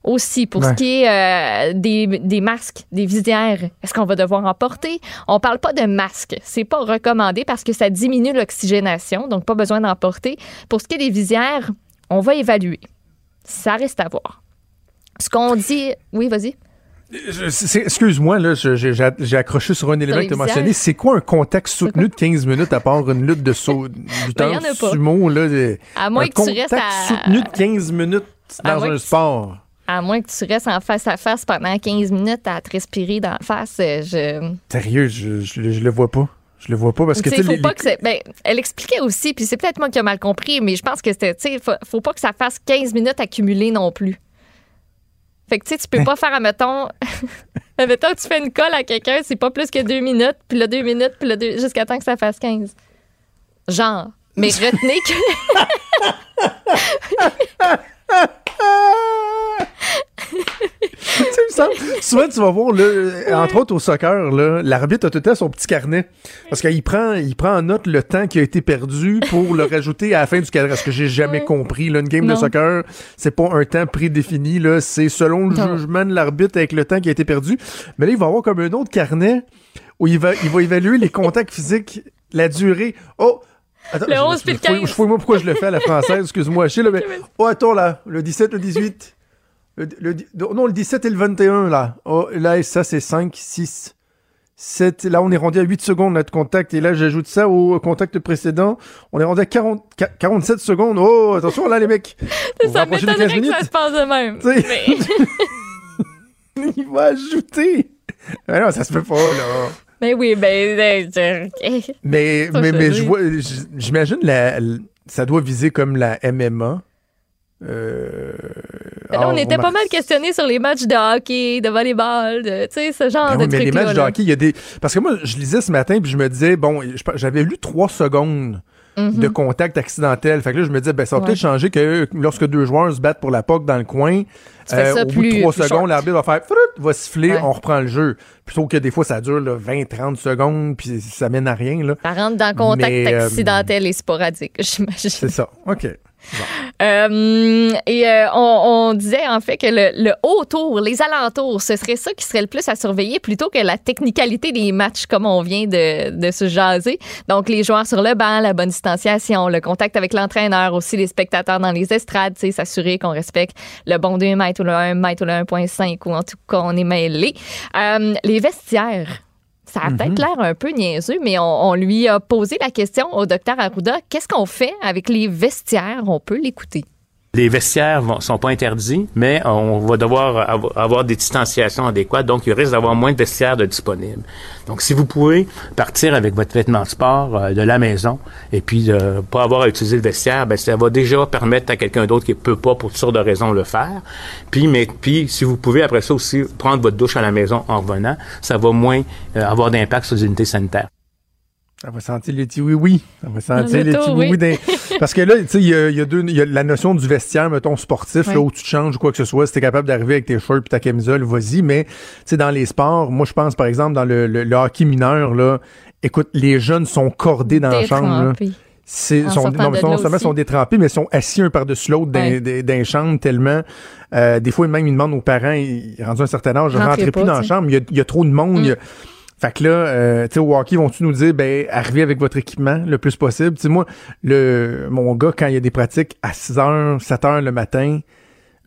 aussi pour ce qui est euh, des, des, masques, des visières. Est-ce qu'on va devoir en porter? On parle pas de masques. C'est pas recommandé parce que ça diminue l'oxygénation, donc pas besoin d'en porter. Pour ce qui est des visières, on va évaluer. Ça reste à voir. Ce qu'on dit... Oui, vas-y. Excuse-moi, là, j'ai accroché sur un élément que tu as mentionné. C'est quoi un contact soutenu de 15 minutes à part une lutte de saut du ben, temps sumo? Là, à moins que tu restes à... soutenu de 15 minutes dans un sport? À moins que tu restes en face à face pendant 15 minutes à te respirer dans la face, euh, je. Sérieux, je, je, le vois pas. Je le vois pas parce que faut pas que ben, elle expliquait aussi, puis c'est peut-être moi qui ai mal compris, mais je pense que c'était, tu sais, faut, faut, pas que ça fasse 15 minutes accumulées non plus. Fait que tu sais, tu peux pas faire, admettons, admettons que tu fais une colle à quelqu'un, c'est pas plus que deux minutes, puis là deux minutes, puis là deux, jusqu'à temps que ça fasse 15. Genre. Mais retenez que. souvent, tu vas voir, là, entre autres au soccer, l'arbitre a tout le temps son petit carnet. Parce qu'il prend, il prend en note le temps qui a été perdu pour le rajouter à la fin du cadre. Ce que j'ai jamais compris. Là, une game de soccer, c'est pas un temps prédéfini. Là, c'est selon le jugement de l'arbitre avec le temps qui a été perdu. Mais là, il va avoir comme un autre carnet où il va, il va évaluer les contacts physiques, la durée. Oh! Attends, le 11 je, je, je, je, moi pourquoi je le fais à la française, excuse-moi. Je là, mais... Oh, attends, là, le 17, le 18. Le, non, le 17 et le 21, là. Oh, là, ça, c'est 5, 6, 7. Là, on est rendu à 8 secondes là, de contact. Et là, j'ajoute ça au contact précédent. On est rendu à 40, 47 secondes. Oh, attention, là, les mecs. ça m'étonnerait que ça se passe de même. Il va ajouter. Mais non, ça se fait pas, là. Mais oui, ben. ben mais, mais, mais, je vois, j'imagine, la, ça doit viser comme la MMA. Euh, là, on était pas mal questionné sur les matchs de hockey, de volleyball, de, tu sais, ce genre ben de trucs. Mais les matchs de hockey, il y a des. Parce que moi, je lisais ce matin, puis je me disais, bon, j'avais lu trois secondes. Mhm. de contact accidentel. Fait que là, je me disais, ben, ça va peut-être changer que lorsque deux joueurs se battent pour la POC dans le coin, euh, au bout de trois secondes, l'arbitre va faire, va siffler, on reprend le jeu. Plutôt que des fois, ça dure 20-30 secondes, puis ça mène à rien. Là. Ça rentre dans contact euh, accidentel et sporadique, j'imagine. C'est ça. OK. Euh, et euh, on, disait en fait que le, haut tour, les alentours, ce serait ça qui serait le plus à surveiller plutôt que la technicalité des matchs comme on vient de, se jaser. Donc les joueurs sur le banc, la bonne distanciation, le contact avec l'entraîneur, aussi les spectateurs dans les estrades, s'assurer qu'on respecte le bon 2 mètres ou le 1 mètre ou le 1.5 ou en tout cas on est mêlé. Euh, les vestiaires. Ça a peut-être mhm. l'air un peu niaiseux, mais on, lui a posé la question au docteur Arruda, qu'est-ce qu'on fait avec les vestiaires? On peut l'écouter. Les vestiaires ne sont pas interdits, mais on va devoir avoir des distanciations adéquates, donc il risque d'avoir moins de vestiaires de disponibles. Donc, si vous pouvez partir avec votre vêtement de sport euh, de la maison et puis euh, pas avoir à utiliser le vestiaire, ben ça va déjà permettre à quelqu'un d'autre qui peut pas pour toutes sortes de raisons le faire. Puis, mais puis si vous pouvez après ça aussi prendre votre douche à la maison en revenant, ça va moins euh, avoir d'impact sur les unités sanitaires. Ça va sentir les petits oui-oui. Ça va sentir les petits oui-oui. Parce que là, tu sais, il y a, deux, y a la notion du vestiaire, mettons, sportif, là, où tu te changes ou quoi que ce soit. Si t'es capable d'arriver avec tes shorts et ta camisole, vas-y. Mais, tu sais, dans les sports, moi, je pense, par exemple, dans le, le, hockey mineur, là, écoute, les jeunes sont cordés dans la chambre, sont, non, mais sont, sont détrempés, mais ils sont assis un par-dessus l'autre dans, dans, chambre tellement. Euh, des fois, même, ils demandent aux parents, ils, rendus un certain âge, rentrez plus dans la chambre. Il y a, trop de monde. Mm. Fait que là, euh, tu sais, au hockey, vont-tu nous dire, ben, arrivez avec votre équipement le plus possible? Tu sais, moi, le, mon gars, quand il y a des pratiques à 6 h, 7 h le matin,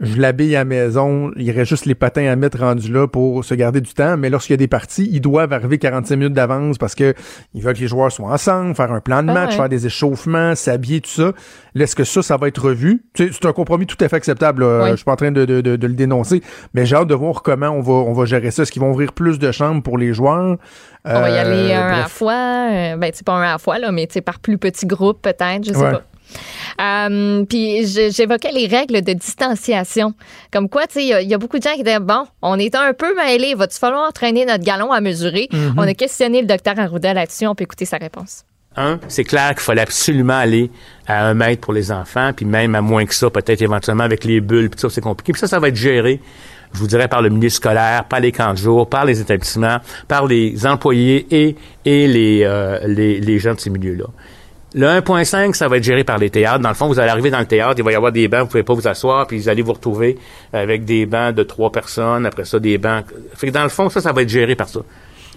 je l'habille à la maison, il y aurait juste les patins à mettre rendus là pour se garder du temps, mais lorsqu'il y a des parties, ils doivent arriver 45 minutes d'avance parce que ils veulent que les joueurs soient ensemble, faire un plan de Ah match, ouais. faire des échauffements, s'habiller, tout ça. Est-ce que ça, ça va être revu? C'est un compromis tout à fait acceptable. là. Ouais. Je suis pas en train de, de- de- de le dénoncer, mais j'ai hâte de voir comment on va, on va gérer ça. Est-ce qu'ils vont ouvrir plus de chambres pour les joueurs? On va y aller Euh, un à la fois. euh, ben, pas un à la fois, là, mais par plus petit groupe, peut-être, je sais Ouais. pas. Euh, puis j'évoquais les règles de distanciation. Comme quoi, tu sais, il y a- il y, a beaucoup de gens qui disaient bon, on est un peu mêlés, va-tu falloir traîner notre galon à mesurer? Mm-hmm. On a questionné le docteur Arruda là-dessus, on peut écouter sa réponse. Un, c'est clair qu'il fallait absolument aller à un mètre pour les enfants, puis même à moins que ça, peut-être éventuellement avec les bulles, puis ça, c'est compliqué. Puis ça, ça va être géré, je vous dirais, par le milieu scolaire, par les camps de jour, par les établissements, par les employés et, et les, euh, les, les gens de ces milieux-là. Le 1.5, ça va être géré par les théâtres. Dans le fond, vous allez arriver dans le théâtre, il va y avoir des bancs, vous pouvez pas vous asseoir, puis vous allez vous retrouver avec des bancs de trois personnes, après ça, des bancs. Fait que dans le fond, ça, ça va être géré par ça.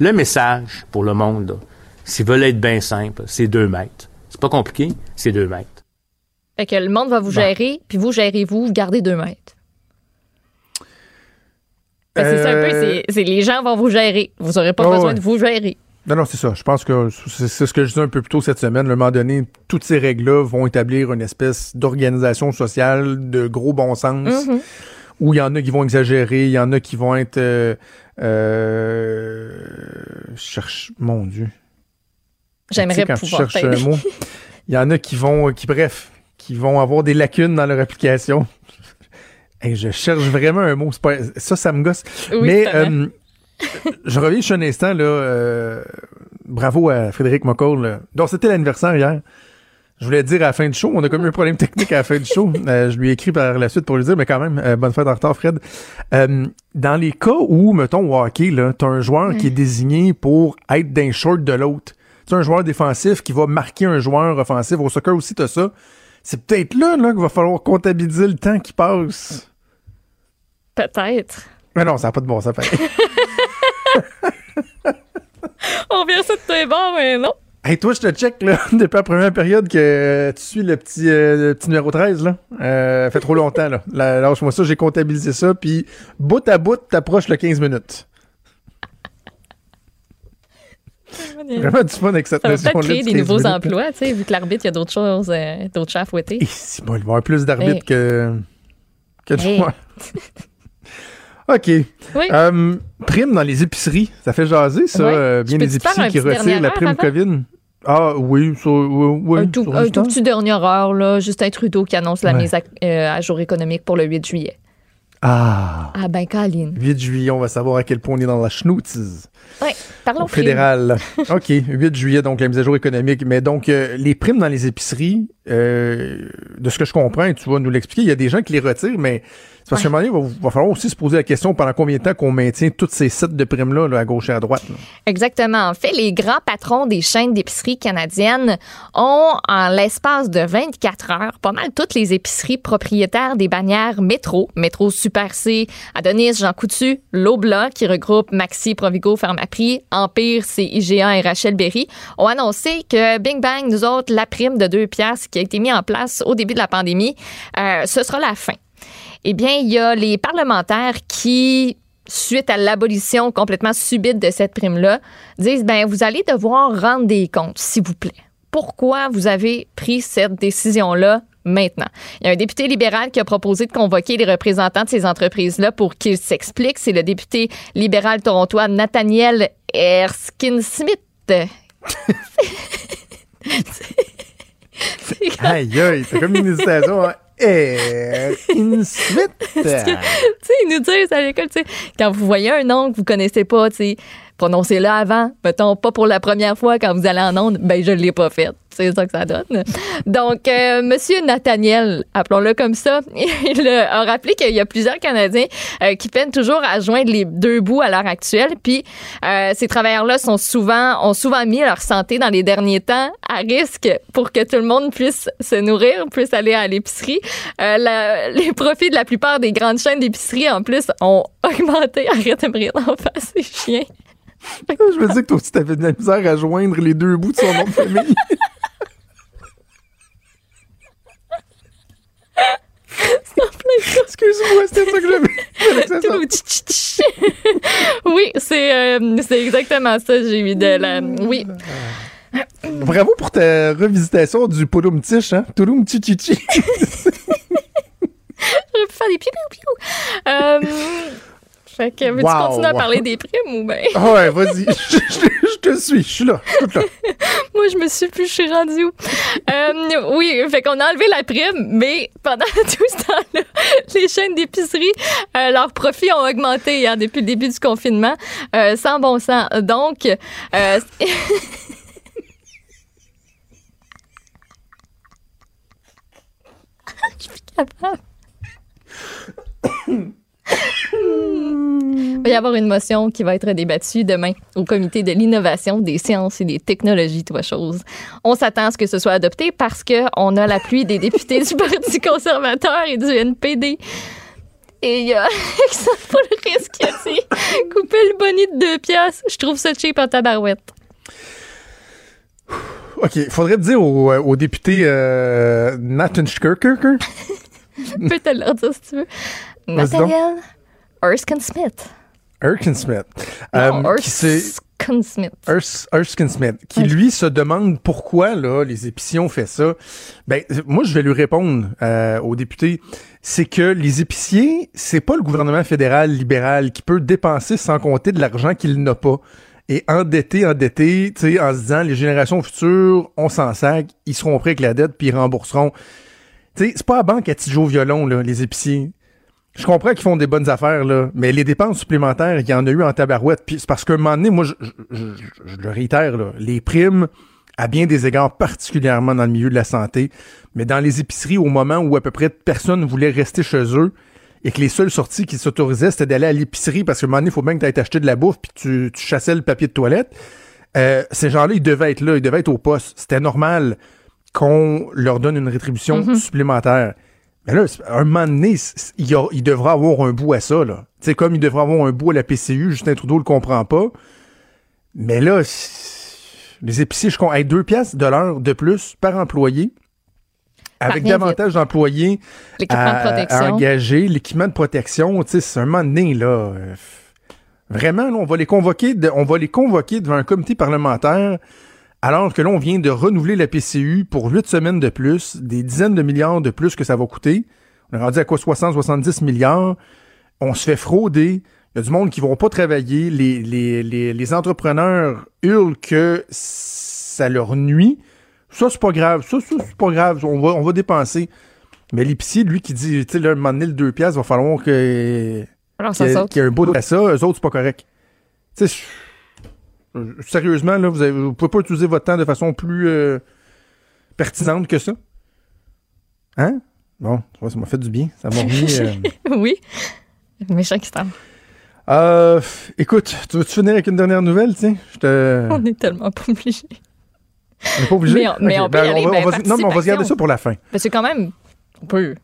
Le message pour le monde, s'ils veulent être bien simple, c'est deux mètres. C'est pas compliqué, c'est deux mètres. Fait que le monde va vous gérer, puis vous gérez-vous, vous gardez deux mètres. C'est ça un peu, Euh, c'est- c'est les gens vont vous gérer. Vous n'aurez pas Oh, besoin ouais. de vous gérer. Non, non, c'est ça. Je pense que c'est ce que je disais un peu plus tôt cette semaine. À un moment donné, toutes ces règles-là vont établir une espèce d'organisation sociale de gros bon sens Mhm. où il y en a qui vont exagérer, il y en a qui vont être... Euh, euh, je cherche... Mon Dieu. J'aimerais Tu sais, tu pouvoir cherches t'aider. un mot, il y en a qui vont... qui Bref, qui vont avoir des lacunes dans leur application. Hey, je cherche vraiment un mot. Pas, ça, ça me gosse. Oui, Mais euh, je reviens juste un instant, là. euh, bravo à Frédéric McCall. là. Donc, c'était l'anniversaire hier. Je voulais dire à la fin du show, on a comme eu un problème technique à la fin du show. Euh, je lui ai écrit par la suite pour lui dire, mais quand même, euh, bonne fête en retard, Fred. Euh, dans les cas où, mettons, au hockey, là, t'as un joueur qui est désigné pour être d'un short de l'autre. Tu un joueur défensif qui va marquer un joueur offensif. Au soccer aussi, t'as ça. C'est peut-être là, là qu'il va falloir comptabiliser le temps qui passe. Peut-être. Mais non, ça n'a pas de bon sens. On vient ça de les bords, mais non? Hey, toi, je te check, là, depuis la première période que euh, tu suis le petit, euh, le petit numéro 13, là. Euh, fait trop longtemps, là. Lâche-moi ça, j'ai comptabilisé ça, puis bout à bout, t'approches le 15 minutes. Vraiment du fun avec cette Ça va notion-là. créer des 15 nouveaux minutes, emplois, tu sais, vu que l'arbitre, il y a d'autres choses, euh, d'autres chats à fouetter. Et si, bon, il va y avoir plus d'arbitres Hey. que, que de Hey. OK. Oui. Euh, prime dans les épiceries. Ça fait jaser, ça. Euh, bien faire épiceries qui retirent la prime avant? COVID? Ah oui, ça, oui, oui, un tout, sur un tout petit dernière heure, là, Justin Trudeau qui annonce la Ouais. mise à, euh, à jour économique pour le 8 juillet. Ah, Ah ben, Caroline. 8 juillet, on va savoir à quel point on est dans la schnoutise. Oui, parlons Au fédéral. OK, 8 juillet, donc la mise à jour économique. Mais donc, euh, les primes dans les épiceries, euh, de ce que je comprends, et tu vas nous l'expliquer, il y a des gens qui les retirent, mais c'est parce qu'à un moment donné, il va, va falloir aussi se poser la question pendant combien de temps qu'on maintient toutes ces sites de primes-là, là, à gauche et à droite. là? Exactement. En fait, les grands patrons des chaînes d'épicerie canadiennes ont, en l'espace de 24 heures, pas mal toutes les épiceries propriétaires des bannières Métro, Métro Super C, Adonis, Jean Coutu, Lobla, qui regroupe Maxi, Provigo, Pharmaprix, Empire, c'est IGA et Rachel Berry, ont annoncé que Bing Bang, nous autres, la prime de 2 piastres qui a été mise en place au début de la pandémie, euh, ce sera la fin. Eh bien, il y a les parlementaires qui suite à l'abolition complètement subite de cette prime-là, disent ben vous allez devoir rendre des comptes, s'il vous plaît. Pourquoi vous avez pris cette décision-là maintenant? Il y a un député libéral qui a proposé de convoquer les représentants de ces entreprises-là pour qu'ils s'expliquent. C'est le député libéral torontois Nathaniel Erskine-Smith. Aïe, aïe, c'est comme une hésitation. Hein? Une suite. tu sais, ils nous disent à l'école, tu sais, quand vous voyez un nom que vous connaissez pas, tu sais, prononcez-le avant. Mettons, pas pour la première fois quand vous allez en onde, ben je l'ai pas fait. C'est ça que ça donne. Donc, euh, Monsieur Nathaniel, appelons-le comme ça, il a rappelé qu'il y a plusieurs Canadiens euh, qui peinent toujours à joindre les deux bouts à l'heure actuelle. Puis, euh, ces travailleurs-là sont souvent, ont souvent mis leur santé dans les derniers temps à risque pour que tout le monde puisse se nourrir, puisse aller à l'épicerie. Euh, les profits de la plupart des grandes chaînes d'épicerie, en plus, ont augmenté. Arrête de me rire d'en face, c'est chien. Je me dis que toi aussi, t'avais de la misère à joindre les deux bouts de son nom de famille. Excuse-moi, c'était ça que j'avais. Oui, c'est euh, exactement ça. J'ai mis de la. Oui. Bravo pour ta revisitation du Pouloum Tiche, hein? Touloum Chichichi. J'aurais pu faire des piou piou piou. Euh, fait que veux-tu Wow, continuer à parler des primes ou bien? Ah ouais, vas-y. Je, je- je te suis, je suis là, je suis là. Moi, je me suis plus, je suis rendue où? Euh, oui, fait qu'on a enlevé la prime, mais pendant tout ce temps-là, les chaînes d'épicerie, euh, leurs profits ont augmenté hein, depuis le début du confinement, euh, sans bon sens. Donc, je suis capable. Il va y avoir une motion qui va être débattue demain au comité de l'innovation, des sciences et des technologies, toi chose. On s'attend à ce que ce soit adopté parce qu'on a l'appui des députés du Parti conservateur et du NPD. Et il y a Alexandre Paul qui a dit couper le bonnet de deux piastres. Je trouve ça cheap en tabarouette. OK, faudrait dire au, au député euh, Nathan Schkerker. Je peux te le redire si tu veux. Nathaniel Erskine Smith. Erskine Smith. Non, Euh, Erskine Smith. Ers- Erskine Smith, qui lui se demande pourquoi là, les épiciers ont fait ça. Ben, moi, je vais lui répondre euh, au député. C'est que les épiciers, c'est pas le gouvernement fédéral libéral qui peut dépenser sans compter de l'argent qu'il n'a pas. Et endetté, endetté, tu sais, en se disant, les générations futures, on s'en sac, ils seront prêts avec la dette, puis ils rembourseront. Tu sais, c'est pas à banque à Tidjo Violon, là, les épiciers. Je comprends qu'ils font des bonnes affaires, là, mais les dépenses supplémentaires, il y en a eu en tabarouette. Puis c'est parce qu'à un moment donné, moi, je, je- je- je le réitère, là, les primes, à bien des égards, particulièrement dans le milieu de la santé, mais dans les épiceries, au moment où à peu près personne voulait rester chez eux, et que les seules sorties qui s'autorisaient, c'était d'aller à l'épicerie, parce qu'à un moment donné, il faut bien que tu ailles t'acheter de la bouffe, puis tu, tu chassais le papier de toilette. Euh, ces gens-là, ils devaient être là, ils devaient être au poste. C'était normal qu'on leur donne une rétribution supplémentaire. Mais là, un moment donné, il, a- il devra avoir un bout à ça, là. Sais, comme il devra avoir un bout à la PCU, Justin Trudeau le comprend pas. Mais là, les épiciers, je compte, hey, deux piastres de l'heure de plus par employé, avec davantage d'employés à, de protection. à engager, l'équipement de protection, c'est un moment donné, là. euh, Vraiment, là, on va les convoquer, de- on va les convoquer devant un comité parlementaire, alors que là, on vient de renouveler la PCU pour huit semaines de plus, des dizaines de milliards de plus que ça va coûter. On est rendu à quoi 60, 70 milliards. On se fait frauder. Il y a du monde qui vont pas travailler. Les, les, les, les entrepreneurs hurlent que ça leur nuit. Ça, c'est pas grave. Ça, ça, c'est pas grave. On va, on va dépenser. Mais l'épicier, lui, qui dit, tu sais, là, un moment donné, le deux piastres, va falloir que, Alors, qu'il y, ça ait- un bout de à ça. Eux autres, c'est pas correct. Tu sais, sérieusement, là, vous, vous pouvez pas utiliser votre temps de façon plus euh, pertinente que ça. Hein? Bon, ça m'a fait du bien. Ça m'a remis. euh, oui. Méchant qui euh, écoute, tu veux-tu finir avec une dernière nouvelle, tiens? Je te... On est tellement pas obligé. On n'est pas obligé? Mais on- mais on peut y aller, va- ben, va- non, mais on va se garder ça pour la fin. Mais c'est quand même. On peut.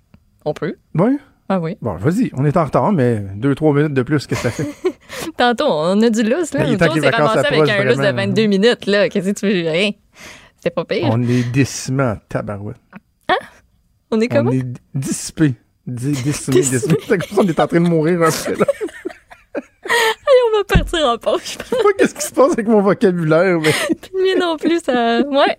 On peut. Oui? Ah oui. Bon, vas-y. On est en retard, mais deux, trois minutes de plus, qu'est-ce que ça fait? Tantôt, on a du lousse, là. Ben, il est L'autre vacances ramassé avec un lousse de vraiment. 22 minutes, là. Qu'est-ce que tu veux? Rien. C'est pas pire. on est décimé en tabarouette. On est comment? On est dissipé. Di- décimé, Décimé. décimé. C'est comme ça, on est en train de mourir un peu, là. On va partir en pause. Je sais pas qu'est-ce qui se passe avec mon vocabulaire, mais non plus, ça. Ouais.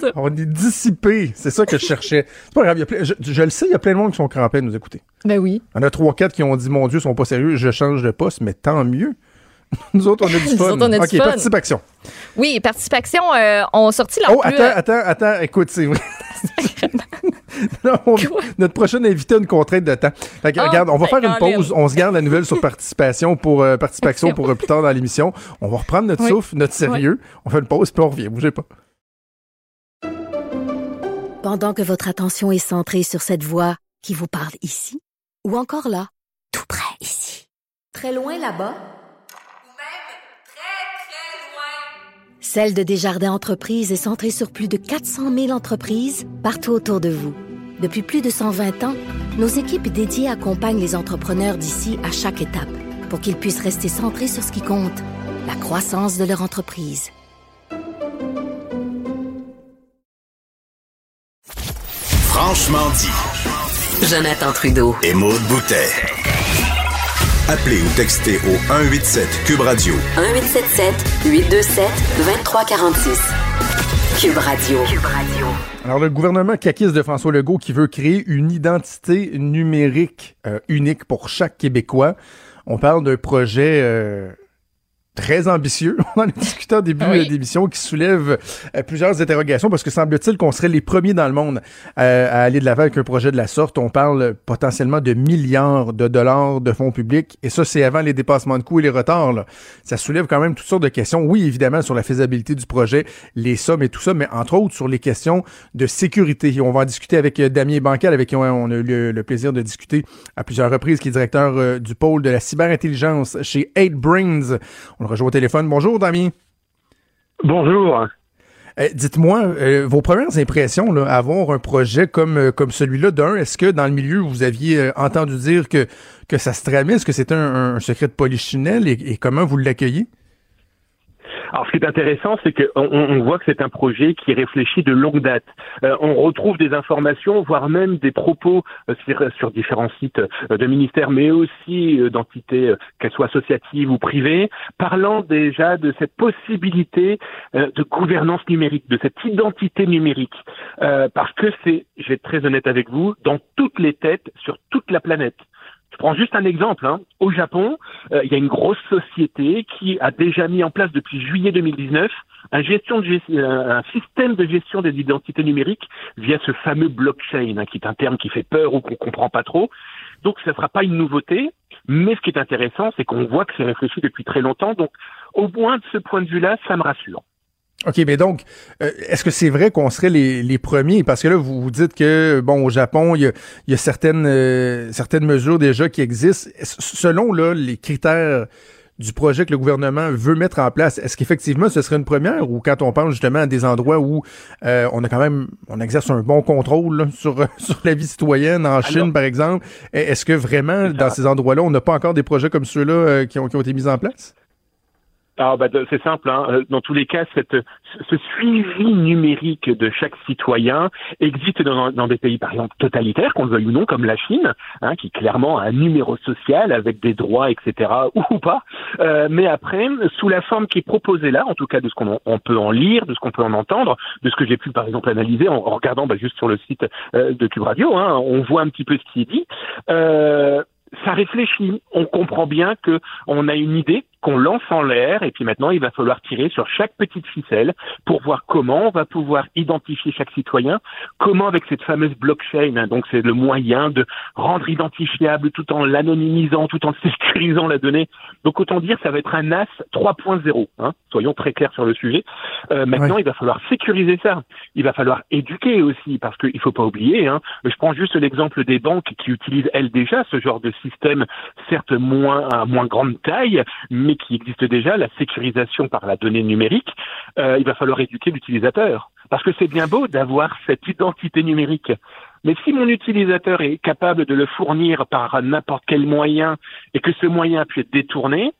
Ça. on est dissipé. C'est ça que je cherchais. C'est pas grave. il y a plein- je, je le sais, il y a plein de monde qui sont crampés à nous écouter. Ben oui. Il y en a trois, quatre qui ont dit, mon Dieu, ils sont pas sérieux, je change de poste, mais tant mieux. Nous autres, on a du Nous fun. autres, on a du OK, fun. participation. Oui, participation, euh, ont sorti leur Oh, plus. attends, attends, attends, écoute, c'est vrai. Non, on- notre prochaine invité a une contrainte de temps. Fait que, Oh, regarde, on va ben, faire une pause. On se garde la nouvelle sur participation pour euh, participation pour euh, plus tard dans l'émission. On va reprendre notre Oui. souffle, notre sérieux. On fait une pause puis on revient. Bougez pas. Pendant que votre attention est centrée sur cette voix qui vous parle ici, ou encore là, tout près ici, très loin là-bas, Celle de Desjardins Entreprises est centrée sur plus de 400 000 entreprises partout autour de vous. Depuis plus de 120 ans, nos équipes dédiées accompagnent les entrepreneurs d'ici à chaque étape pour qu'ils puissent rester centrés sur ce qui compte, la croissance de leur entreprise. Franchement dit. Jonathan Trudeau. Et Maude Boutet. Appelez ou textez au 187 Cube Radio. 1877 827 2346. Cube Radio. Cube Radio. Alors, le gouvernement caquiste de François Legault qui veut créer une identité numérique euh, unique pour chaque Québécois. On parle d'un projet euh, très ambitieux. On en a discuté au début Oui. d'émission qui soulève euh, plusieurs interrogations parce que semble-t-il qu'on serait les premiers dans le monde euh, à aller de l'avant avec un projet de la sorte. On parle potentiellement de milliards de dollars de fonds publics et ça, c'est avant les dépassements de coûts et les retards. là. Ça soulève quand même toutes sortes de questions. Oui, évidemment, sur la faisabilité du projet, les sommes et tout ça, mais entre autres sur les questions de sécurité. Et on va en discuter avec euh, Damien Bancal, avec qui on on a eu le, le plaisir de discuter à plusieurs reprises, qui est directeur euh, du pôle de la cyberintelligence chez 8Brains. On le rejoint au téléphone. Bonjour, Damien. Bonjour. Euh, Dites-moi, euh, vos premières impressions, là, avoir un projet comme, euh, comme celui-là, d'un, est-ce que dans le milieu, vous aviez euh, entendu dire que, que ça se tramait? Est-ce que c'était un, un secret de polichinelle? Et, et comment vous l'accueillez? Alors, ce qui est intéressant, c'est qu'on on voit que c'est un projet qui réfléchit de longue date. Euh, on retrouve des informations, voire même des propos euh, sur, sur différents sites euh, de ministères, mais aussi euh, d'entités, euh, qu'elles soient associatives ou privées, parlant déjà de cette possibilité euh, de gouvernance numérique, de cette identité numérique. Parce que c'est, je vais être très honnête avec vous, dans toutes les têtes, sur toute la planète. Je prends juste un exemple. hein. Au Japon, euh, il y a une grosse société qui a déjà mis en place depuis juillet 2019 un, gestion de euh, un système de gestion des identités numériques via ce fameux blockchain, hein, qui est un terme qui fait peur ou qu'on comprend pas trop. Donc, ça ne sera pas une nouveauté. Mais ce qui est intéressant, c'est qu'on voit que c'est réfléchi depuis très longtemps. Donc, au moins de ce point de vue-là, ça me rassure. OK, mais donc, euh, est-ce que c'est vrai qu'on serait les, les premiers? Parce que là, vous, vous dites que, bon, au Japon, il y a, y a certaines, euh, certaines mesures déjà qui existent. Selon là, les critères du projet que le gouvernement veut mettre en place, est-ce qu'effectivement ce serait une première ou quand on pense justement à des endroits où euh, on a quand même, on exerce un bon contrôle là, sur, sur la vie citoyenne, en Chine par exemple, est-ce que vraiment dans ces endroits-là, on n'a pas encore des projets comme ceux-là euh, qui, ont, qui ont été mis en place? Ah bah c'est simple. Hein. Euh, Dans tous les cas, cette, ce suivi numérique de chaque citoyen existe dans, dans des pays, par exemple, totalitaires, qu'on le veuille ou non, comme la Chine, hein, qui clairement a un numéro social avec des droits, etc., ou, ou pas. Euh, mais après, sous la forme qui est proposée là, en tout cas de ce qu'on peut en lire, de ce qu'on peut en entendre, de ce que j'ai pu, par exemple, analyser en, en regardant bah, juste sur le site euh, de Cube Radio, hein, on voit un petit peu ce qui est dit. Euh, ça réfléchit. On comprend bien que on a une idée qu'on lance en l'air et puis maintenant il va falloir tirer sur chaque petite ficelle pour voir comment on va pouvoir identifier chaque citoyen, comment avec cette fameuse blockchain, hein, donc c'est le moyen de rendre identifiable tout en l'anonymisant, tout en sécurisant la donnée. Donc autant dire ça va être un NAS 3.0, hein, soyons très clairs sur le sujet. Euh, maintenant Ouais. il va falloir sécuriser ça, il va falloir éduquer aussi parce qu'il faut pas oublier, hein, je prends juste l'exemple des banques qui utilisent elles déjà ce genre de système, certes moins à moins grande taille, mais qui existe déjà, la sécurisation par la donnée numérique. Euh, il va falloir éduquer l'utilisateur, parce que c'est bien beau d'avoir cette identité numérique. Mais si mon utilisateur est capable de le fournir par n'importe quel moyen et que ce moyen a pu être détourné,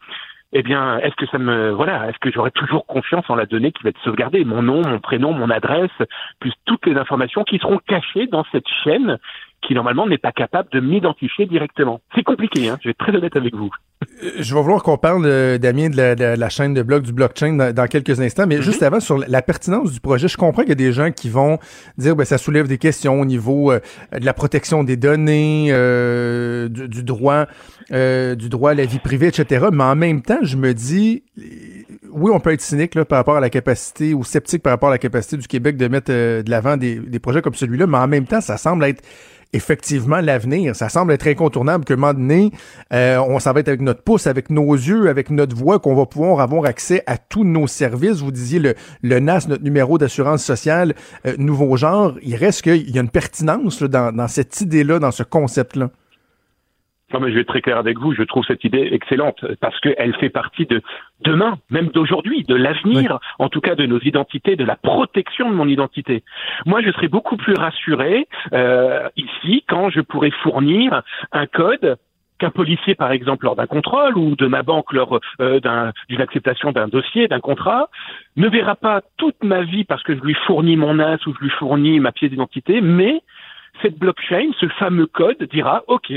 eh bien, est-ce que ça me, voilà, est-ce que j'aurai toujours confiance en la donnée qui va être sauvegardée, mon nom, mon prénom, mon adresse, plus toutes les informations qui seront cachées dans cette chaîne qui normalement n'est pas capable de m'identifier directement. C'est compliqué, hein, je vais être très honnête avec vous. Je vais vouloir qu'on parle, euh, Damien, de la, de la chaîne de blocs du blockchain dans, dans quelques instants, mais juste avant, sur la pertinence du projet, je comprends qu'il y a des gens qui vont dire ben ça soulève des questions au niveau euh, de la protection des données, euh, du, du droit, euh, du droit à la vie privée, etc. Mais en même temps, je me dis, oui, on peut être cynique là, par rapport à la capacité ou sceptique par rapport à la capacité du Québec de mettre euh, de l'avant des, des projets comme celui-là, mais en même temps, ça semble être effectivement l'avenir. Ça semble être incontournable qu'à un moment donné, euh, on s'en va être avec notre pouce, avec nos yeux, avec notre voix, qu'on va pouvoir avoir accès à tous nos services. Vous disiez le, le NAS, notre numéro d'assurance sociale, euh, nouveau genre. Il reste qu'il y a une pertinence dans cette idée-là, dans ce concept-là. Non, mais je vais être très clair avec vous. Je trouve cette idée excellente parce qu'elle fait partie de demain, même d'aujourd'hui, de l'avenir, en tout cas de nos identités, de la protection de mon identité. Moi, je serais beaucoup plus rassuré euh, ici quand je pourrais fournir un code qu'un policier, par exemple, lors d'un contrôle ou de ma banque lors euh, d'un- d'une acceptation d'un dossier, d'un contrat, ne verra pas toute ma vie parce que je lui fournis mon NAS ou je lui fournis ma pièce d'identité, mais cette blockchain, ce fameux code dira, OK,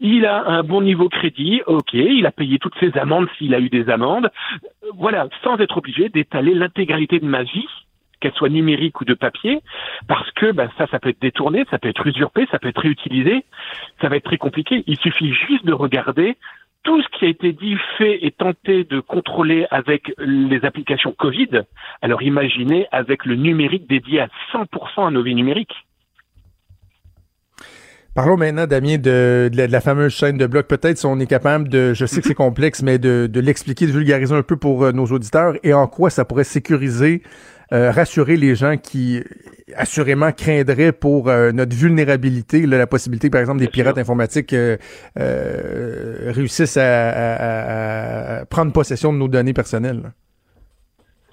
il a un bon niveau crédit, OK, il a payé toutes ses amendes s'il a eu des amendes, Euh, voilà, sans être obligé d'étaler l'intégralité de ma vie qu'elle soit numérique ou de papier, parce que ben, ça, ça peut être détourné, ça peut être usurpé, ça peut être réutilisé, ça va être très compliqué. Il suffit juste de regarder tout ce qui a été dit, fait et tenté de contrôler avec les applications Covid. Alors imaginez avec le numérique dédié à 100% à nos vies numériques. Parlons maintenant, Damien, de, de, la, de la fameuse chaîne de blocs. Peut-être si on est capable de, je sais que c'est complexe, mais de, de l'expliquer, de vulgariser un peu pour euh, nos auditeurs et en quoi ça pourrait sécuriser, euh, rassurer les gens qui assurément craindraient pour euh, notre vulnérabilité, là, la possibilité, par exemple, des pirates informatiques réussissent à, à- à prendre possession de nos données personnelles.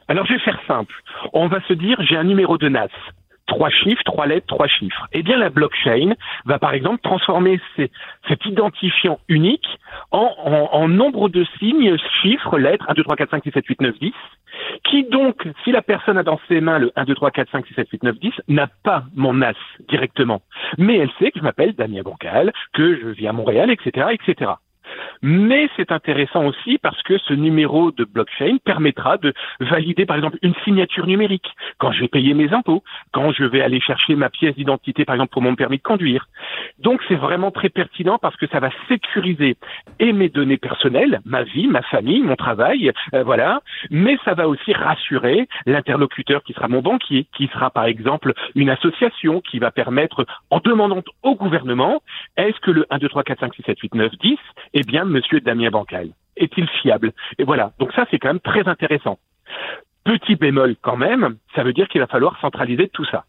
Alors je vais faire simple. On va se dire j'ai un numéro de NAS. Trois chiffres, trois lettres, trois chiffres. Eh bien, la blockchain va par exemple transformer ces- cet identifiant unique en, en- en nombre de signes, chiffres, lettres, 1, 2, 3, 4, 5, 6, 7, 8, 9, 10, qui donc, si la personne a dans ses mains le 1, 2, 3, 4, 5, 6, 7, 8, 9, 10, n'a pas mon NAS directement. Mais elle sait que je m'appelle Damien Bancal, que je vis à Montréal, etc., etc. Mais c'est intéressant aussi parce que ce numéro de blockchain permettra de valider par exemple une signature numérique quand je vais payer mes impôts, quand je vais aller chercher ma pièce d'identité par exemple pour mon permis de conduire. Donc c'est vraiment très pertinent parce que ça va sécuriser et mes données personnelles, ma vie, ma famille, mon travail, euh, voilà, mais ça va aussi rassurer l'interlocuteur qui sera mon banquier, qui sera par exemple une association qui va permettre en demandant au gouvernement est-ce que le 1 2 3 4 5 6 7 8 9 10 eh bien, monsieur Damien Bancal, est-il fiable? Et voilà. Donc ça, c'est quand même très intéressant. Petit bémol quand même, ça veut dire qu'il va falloir centraliser tout ça.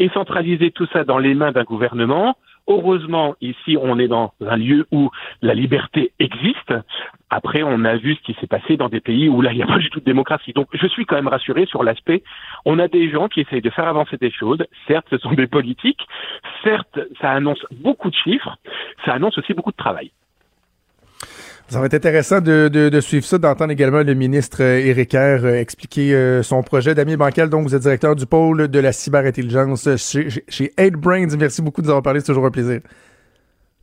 Et centraliser tout ça dans les mains d'un gouvernement, heureusement, ici, on est dans un lieu où la liberté existe. Après, on a vu ce qui s'est passé dans des pays où là, il n'y a pas du tout de démocratie. Donc, je suis quand même rassuré sur l'aspect. On a des gens qui essayent de faire avancer des choses. Certes, ce sont des politiques. Certes, ça annonce beaucoup de chiffres. Ça annonce aussi beaucoup de travail. Ça va être intéressant de, de, de suivre ça, d'entendre également le ministre euh, Éric Kerr euh, expliquer euh, son projet. Damien Bancal, donc vous êtes directeur du pôle de la cyberintelligence chez, chez- chez 8Brains. Merci beaucoup de nous avoir parlé, c'est toujours un plaisir.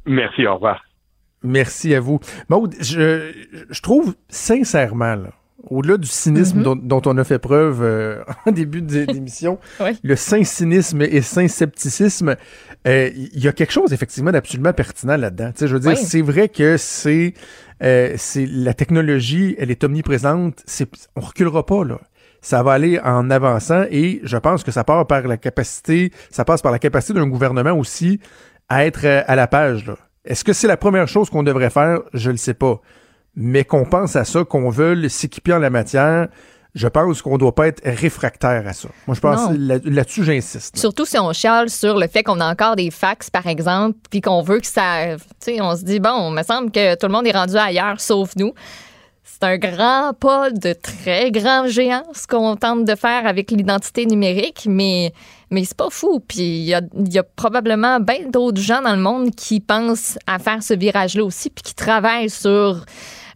Merci, au revoir. Merci à vous. Je, je trouve sincèrement, là, au-delà du cynisme Mhm. dont, dont on a fait preuve euh, en début d'émission, le saint cynisme et saint scepticisme, euh, il y a quelque chose effectivement d'absolument pertinent là-dedans. Tu sais, je veux dire, c'est vrai que c'est euh, c'est la technologie, elle est omniprésente. C'est, on reculera pas là. Ça va aller en avançant et je pense que ça part par la capacité, ça passe par la capacité d'un gouvernement aussi à être à la page. Là. Est-ce que c'est la première chose qu'on devrait faire? Je le sais pas. Mais qu'on pense à ça, qu'on veuille s'équiper en la matière, je pense qu'on doit pas être réfractaire à ça. Moi, je pense là- là-dessus, j'insiste. Surtout si on chiale sur le fait qu'on a encore des fax, par exemple, puis qu'on veut que ça. Tu sais, on se dit, bon, il me semble que tout le monde est rendu ailleurs, sauf nous. C'est un grand pas de très grand géant, ce qu'on tente de faire avec l'identité numérique, mais, mais c'est pas fou. Puis il y a, il y a probablement bien d'autres gens dans le monde qui pensent à faire ce virage-là aussi, puis qui travaillent sur,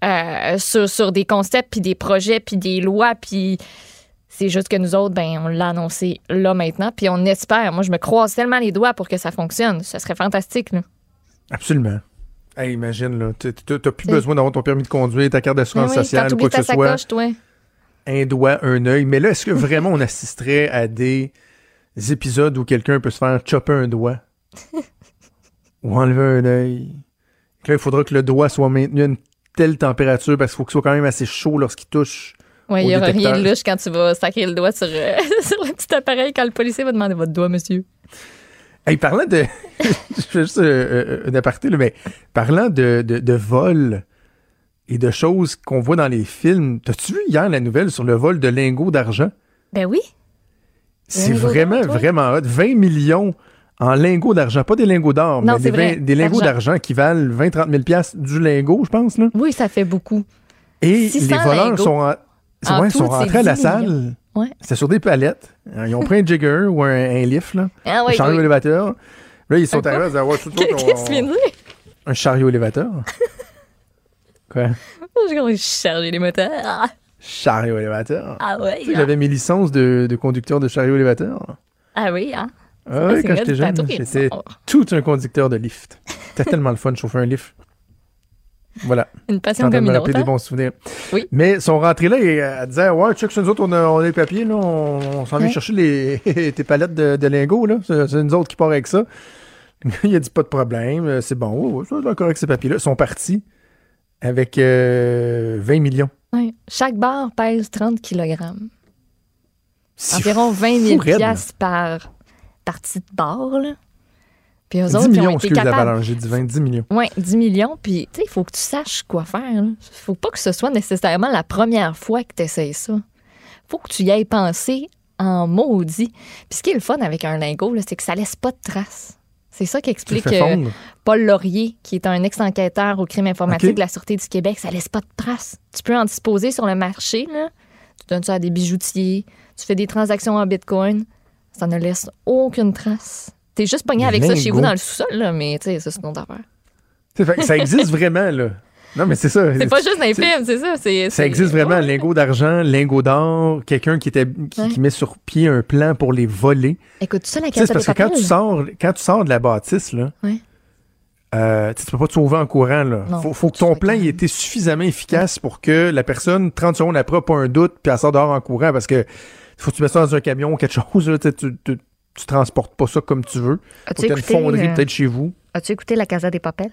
euh, sur, sur des concepts, puis des projets, puis des lois, puis c'est juste que nous autres, ben, on l'a annoncé là maintenant, puis on espère. Moi, je me croise tellement les doigts pour que ça fonctionne. Ce serait fantastique, là. Absolument. Hey, imagine, là, t'as plus besoin d'avoir ton permis de conduire, ta carte d'assurance oui, sociale quoi que ce soit. toi. Un doigt, un œil. Mais là, est-ce que vraiment on assisterait à des épisodes où quelqu'un peut se faire chopper un doigt? Ou enlever un œil? Là, il faudra que le doigt soit maintenu à une telle température parce qu'il faut qu'il soit quand même assez chaud lorsqu'il touche. Oui, il n'y aura détecteur. rien de louche quand tu vas sacrer le doigt sur, euh, sur le petit appareil quand le policier va demander votre doigt, monsieur. Hey, parlant de. je fais juste euh, euh, un aparté, là, mais parlant de, de, de vol et de choses qu'on voit dans les films, t'as-tu vu hier la nouvelle sur le vol de lingots d'argent? Ben oui. C'est vraiment, vraiment hot. 20 millions en lingots d'argent. Pas des lingots d'or, mais des, vrai, vin- des lingots d'argent. qui valent 20-30 000 piastres du lingot, je pense. Là. Oui, ça fait beaucoup. Et 600 les voleurs lingots. sont, en- En ouais, tout, sont rentrés à la 10 salle. Ouais. C'était sur des palettes. Ils ont pris un jigger ou un, un lift, là, Ah un chariot oui. élévateur. Là, ils sont arrivés à Qu'est-ce que tu dire? Un chariot élévateur. Quoi? J'ai comme chargé les moteurs. Chariot élévateur. ah ouais. Tu sais. J'avais mes licences de, de conducteur de chariot élévateur. Ah oui, hein? Ah oui, quand j'étais jeune, j'étais tout un conducteur de lift. C'était tellement le fun de chauffer un lift. Voilà. Une passion comme me une autre. des hein? bons souvenirs. Oui. Mais son rentrée là, et elle disait Ouais, check, c'est nous autres, on a, on a les papiers, là, on, on s'en vient chercher les, tes palettes de, de lingots, là. C'est, nous autres qui part avec ça. Il a dit pas de problème, euh, c'est bon, ouais, c'est d'accord avec ces papiers-là. Ils sont partis avec euh, 20 millions. Ouais. Chaque barre pèse 30 kg. Environ 20 000 fou raide, là. piastres par partie de barre. Là. Puis eux 10 autres, ils ont millions, été capables. j'ai dit 20, 10 millions. Oui, 10 millions. Puis, tu sais, il faut que tu saches quoi faire. Il faut pas que ce soit nécessairement la première fois que tu essayes ça. faut que tu y ailles pensé en maudit. Puis, ce qui est le fun avec un lingot, c'est que ça laisse pas de traces. C'est ça qu'explique euh. Paul Laurier, qui est un ex-enquêteur au crime informatique de la Sûreté du Québec. Ça laisse pas de traces. Tu peux en disposer sur le marché. Là. Tu donnes ça à des bijoutiers. Tu fais des transactions en bitcoin. Ça ne laisse aucune trace. T'es juste pogné avec ça chez vous dans le sous-sol, là, mais tu sais, ça, c'est une autre affaire. Ça existe vraiment, là. Non, mais c'est ça. C'est pas juste dans les films, c'est ça. Ça existe vraiment, Ouais. lingot d'argent, lingot d'or, quelqu'un qui, était, qui, Ouais. qui met sur pied un plan pour les voler. Écoute, ça, la case parce que quand tu sors, quand tu sors de la bâtisse, là, Ouais. euh, tu peux pas te sauver en courant. Là. Non, faut, faut que ton plan ait été suffisamment efficace pour que la personne, 30 secondes après, pas un doute, puis elle sort dehors en courant parce que faut que tu mets ça dans un camion ou quelque chose. Là, tu, tu, tu, tu transportes pas ça comme tu veux. As-tu t'aies une écouté, fonderie euh, peut-être chez vous. As-tu écouté La Casa des Papels?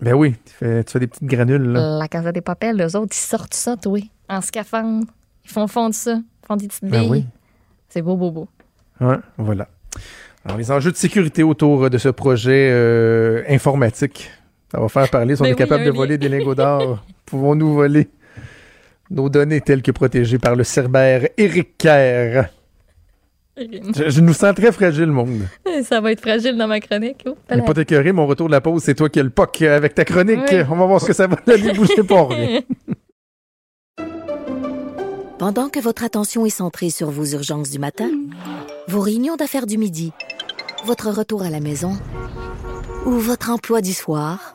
Ben oui, tu fais, des petites granules. Là. La Casa des Papels, eux autres, ils sortent ça, toi, en scaphandre. Ils font fondre ça. Ils font des petites Ben billes. oui. C'est beau, beau, beau. Ouais, voilà. Alors, les enjeux de sécurité autour de ce projet euh, informatique, ça va faire parler. Si on Ben est oui, capable de voler des lingots d'or, pouvons-nous voler? Nos données telles que protégées par le cerbère Éric Kerr? Je, je nous sens très fragile, monde. Ça va être fragile dans ma chronique. Oh, pas t'écœurer, mon retour de la pause, c'est toi qui as le POC avec ta chronique. Oui. On va voir ce que ça va donner. Bougez pas, revient. Pendant que votre attention est centrée sur vos urgences du matin, vos réunions d'affaires du midi, votre retour à la maison ou votre emploi du soir,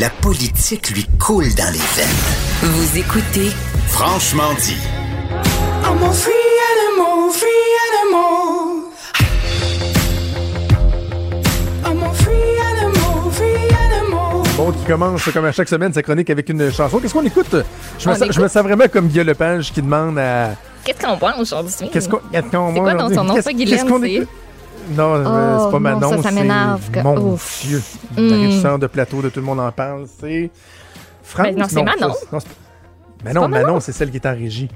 La politique lui coule dans les veines. Vous écoutez Franchement dit. I'm a free animal, free animal. I'm a free animal, free animal. Bon, qui commence comme à chaque semaine sa chronique avec une chanson. Qu'est-ce qu'on écoute? Je me, sens, je écoute- me sens vraiment comme Guy Lepage qui demande à. Qu'est-ce qu'on pense aujourd'hui? Qu'est-ce qu'on. qu'est-ce qu'on- C'est quoi dans son nom? qu'est-ce- qu'on écoute? Non, euh, Oh, c'est pas non, Manon, ça, ça c'est- m'énerve que- Mon Ouf. Dieu. Mm. De plateau de Tout le monde en parle, c'est. France? Ben non, c'est Manon. ça- non, Mais non, pas Manon? C'est celle qui est en régie.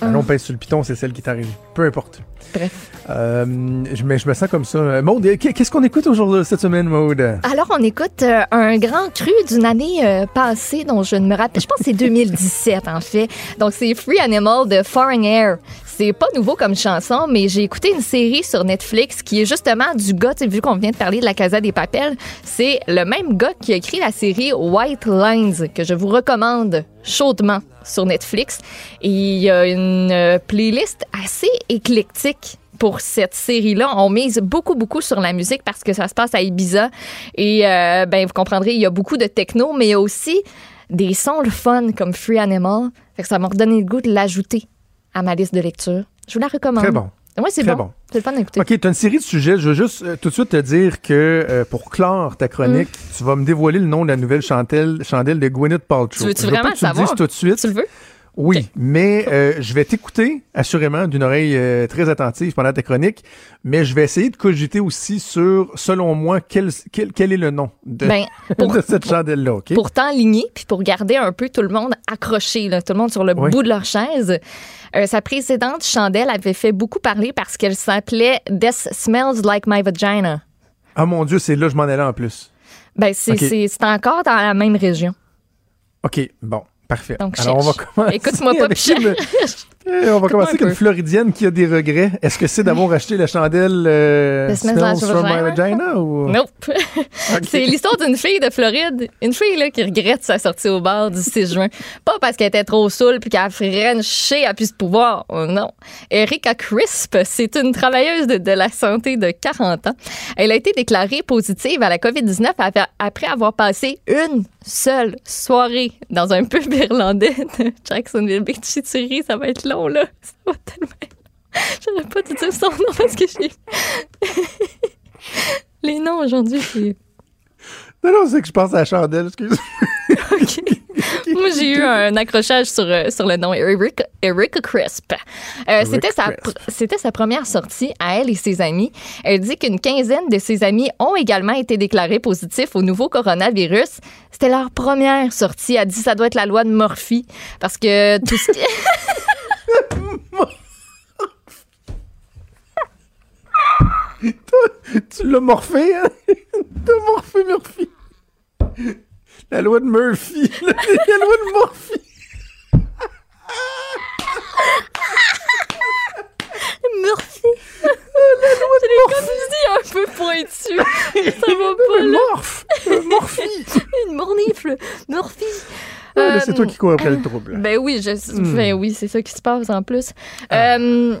Manon pèse sur le piton, c'est celle qui est en régie. Peu importe. Bref. Euh, je, me, je me sens comme ça. Euh, Maude, qu'est- qu'est-ce qu'on écoute aujourd'hui, cette semaine, Maude? Alors, on écoute euh, un grand cru d'une année euh, passée dont je ne me rappelle. Je pense que c'est 2017, en fait. Donc, c'est Free Animal de Foreign Air. C'est pas nouveau comme chanson, mais j'ai écouté une série sur Netflix qui est justement du gars, vu qu'on vient de parler de la Casa des Papels, c'est le même gars qui a écrit la série White Lines, que je vous recommande chaudement sur Netflix. Et il y a une euh, playlist assez éclectique pour cette série-là. On mise beaucoup, beaucoup sur la musique parce que ça se passe à Ibiza. Et euh, ben, vous comprendrez, il y a beaucoup de techno, mais il y a aussi des sons le fun comme Free Animal. Ça m'a redonné le goût de l'ajouter à ma liste de lecture. Je vous la recommande. Très bon. Oui, c'est bon. bon. C'est le fun d'écouter. OK, tu as une série de sujets. Je veux juste euh, tout de suite te dire que euh, pour clore ta chronique, tu vas me dévoiler le nom de la nouvelle chandelle, chandelle de Gwyneth Paltrow. Tu veux-tu Je veux vraiment pas que tu le me dises savoir? tout de suite. Tu le veux? Oui, mais euh, je vais t'écouter assurément d'une oreille euh, très attentive pendant ta chronique, mais je vais essayer de cogiter aussi sur, selon moi, quel, quel, quel est le nom de, Ben, pour- de cette chandelle-là, OK? Pour t'enligner, puis pour garder un peu tout le monde accroché, là, tout le monde sur le Oui. bout de leur chaise. Euh, sa précédente chandelle avait fait beaucoup parler parce qu'elle s'appelait This Smells Like My Vagina. Ah mon Dieu, c'est là que je m'en allais en plus. Ben, c'est encore dans la même région. OK, bon, parfait. Donc, Alors, on va commencer. Écoute-moi pas, avec Eh, on va commencer avec un une. Floridienne qui a des regrets. Est-ce que c'est d'avoir acheté la chandelle euh, The Smells from My Vagina? Ou... Nope. C'est l'histoire d'une fille de Floride, une fille là, qui regrette sa sortie au bar du 6 juin. Pas parce qu'elle était trop saoule puis qu'elle a frenché à plus de pouvoir. Oh non. Erika Crisp, c'est une travailleuse de, de la santé de 40 ans. Elle a été déclarée positive à la COVID-19 après- après avoir passé une seule soirée dans un pub irlandais de Jacksonville Beach. Ça va être long, là. Ça va tellement. J'aurais pas dû dire son nom parce que j'ai... Les noms aujourd'hui, c'est... Non, non, c'est que je pense à la chandelle, excuse. Moi, j'ai eu un accrochage sur, euh, sur le nom Eric, Erika Crisp. Euh, c'était, sa, c'était sa première sortie à elle et ses amis. Elle dit qu'une quinzaine de ses amis ont également été déclarés positifs au nouveau coronavirus. C'était leur première sortie. Elle dit que ça doit être la loi de Murphy. Parce que tout ce qui... tu l'as morphé, hein? T'as morphé Murphy. La loi de Murphy. La, la loi de Murphy. Murphy. la loi de Murphy. comme dit un peu pointu. Ça va pas, là. Morph. Murphy. Une mornifle. Murphy. Ah, c'est Euh, toi qui cours après le trouble. Ben oui, je, Hmm. ben oui, c'est ça qui se passe en plus. Euh,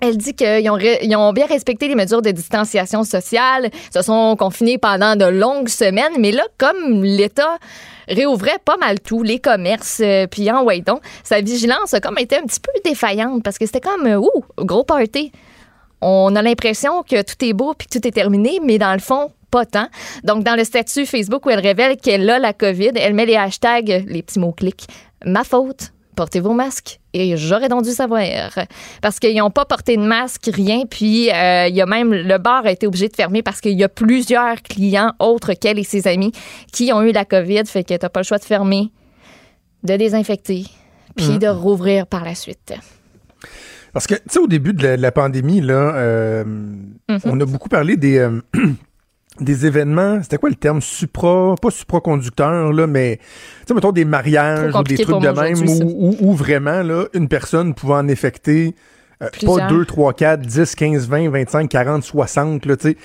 elle dit qu'ils ont, ré- ils ont bien respecté les mesures de distanciation sociale, se sont confinés pendant de longues semaines, mais là, comme l'État réouvrait pas mal tout, les commerces, euh, puis en donc, sa vigilance a comme été un petit peu défaillante parce que c'était comme, euh, ouh, gros party. On a l'impression que tout est beau puis que tout est terminé, mais dans le fond, pas tant. Donc, dans le statut Facebook où elle révèle qu'elle a la COVID, elle met les hashtags, les petits mots-clics, ma faute, portez vos masques et j'aurais donc dû savoir. Parce qu'ils n'ont pas porté de masque, rien. Puis, euh, il y a même, le bar a été obligé de fermer parce qu'il y a plusieurs clients autres qu'elle et ses amis qui ont eu la COVID. Fait que t'as pas le choix de fermer, de désinfecter, puis de rouvrir par la suite. Parce que, tu sais, au début de la, de la pandémie, là, euh, Mhm. on a beaucoup parlé des, euh, des événements, c'était quoi le terme? Supra, pas supraconducteur, là, mais, tu sais, mettons des mariages ou des trucs de même où, où- où vraiment, là, une personne pouvait en infecter euh, pas Plusieurs. 2, 3, 4, 10, 15, 20, 25, 40, 60, là, tu sais.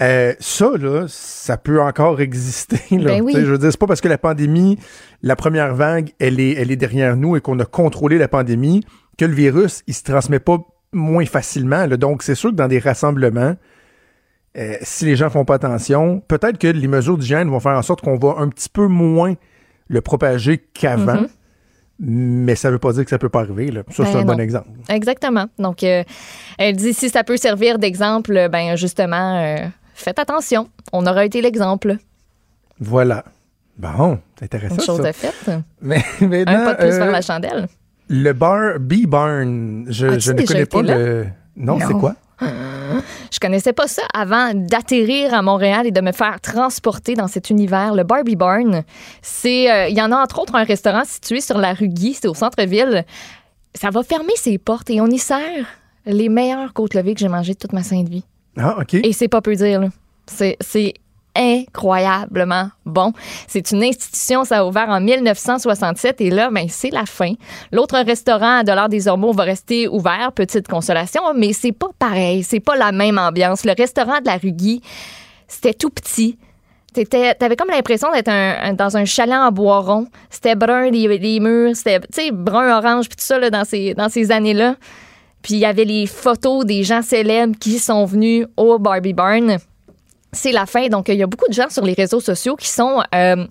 Euh, ça, là, ça peut encore exister. Là. Ben oui. Je veux dire, c'est pas parce que la pandémie, la première vague, elle est, elle est derrière nous et qu'on a contrôlé la pandémie que le virus, il se transmet pas moins facilement. là. Donc, c'est sûr que dans des rassemblements, euh, si les gens font pas attention, peut-être que les mesures d'hygiène vont faire en sorte qu'on va un petit peu moins le propager qu'avant. Mhm. Mais ça veut pas dire que ça peut pas arriver. Là. Ça, c'est Ben un bon exemple. Exactement. Donc, euh, elle dit si ça peut servir d'exemple, ben justement, euh, faites attention. On aura été l'exemple. Voilà. Bon, c'est intéressant. Une chose ça. de faite. Mais, mais Un pas de plus vers la chandelle. Le bar B-Barn, je, ne connais pas le. Non, c'est quoi? Je connaissais pas ça avant d'atterrir à Montréal et de me faire transporter dans cet univers. Le Barbie Barn, c'est, euh, il y en a entre autres un restaurant situé sur la rue Guy, c'est au centre-ville. Ça va fermer ses portes et on y sert les meilleures côtes levées que j'ai mangées de toute ma sainte vie. Ah, OK. Et c'est pas peu dire, là. C'est, c'est incroyablement bon. C'est une institution, ça a ouvert en 1967 et là, ben, c'est la fin. L'autre restaurant à Dollars des Ormeaux va rester ouvert, petite consolation, mais c'est pas pareil, c'est pas la même ambiance. Le restaurant de la rue Guy, c'était tout petit. T'avais comme l'impression d'être un- dans un chalet en bois rond. C'était brun, les, murs, c'était, brun-orange, puis tout ça, là, dans ces, dans ces années-là. Puis il y avait les photos des gens célèbres qui sont venus au Barbie Barn. C'est la fin, donc il y a beaucoup de gens sur les réseaux sociaux qui sont euh,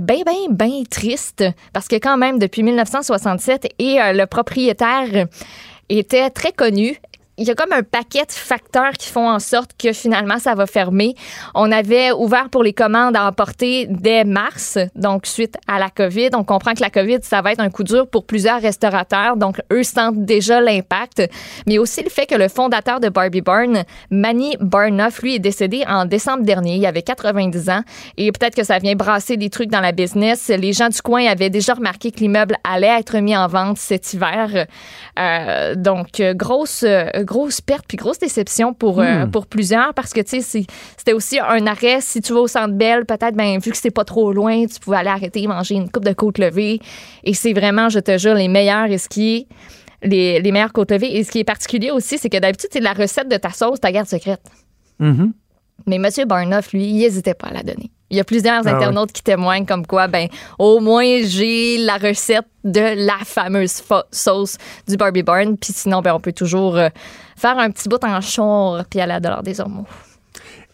bien, bien, bien tristes parce que quand même, depuis 1967, et euh, le propriétaire était très connu. Il y a comme un paquet de facteurs qui font en sorte que finalement, ça va fermer. On avait ouvert pour les commandes à emporter dès mars, donc suite à la COVID. On comprend que la COVID, ça va être un coup dur pour plusieurs restaurateurs, donc eux sentent déjà l'impact. Mais aussi le fait que le fondateur de Barbie Barn, Manny Barnoff, lui, est décédé en décembre dernier. Il avait 90 ans. Et peut-être que ça vient brasser des trucs dans la business. Les gens du coin avaient déjà remarqué que l'immeuble allait être mis en vente cet hiver. Euh, donc, grosse, grosse perte puis grosse déception pour, euh, Hmm. pour plusieurs parce que, tu sais, c'était aussi un arrêt. Si tu vas au Centre Bell, peut-être, ben, vu que c'est pas trop loin, tu pouvais aller arrêter, manger une coupe de côte levée. Et c'est vraiment, je te jure, les meilleurs esquis. les, les meilleures côtes levées. Et ce qui est particulier aussi, c'est que d'habitude, c'est la recette de ta sauce, ta garde secrète. Mhm. Mais M. Barnoff, lui, il n'hésitait pas à la donner. Il y a plusieurs Ah ouais. internautes qui témoignent comme quoi, ben, au moins, j'ai la recette de la fameuse fa- sauce du Barbie Barn. Puis sinon, ben, on peut toujours euh, faire un petit bout en chore puis aller à Dollar des Ormeaux.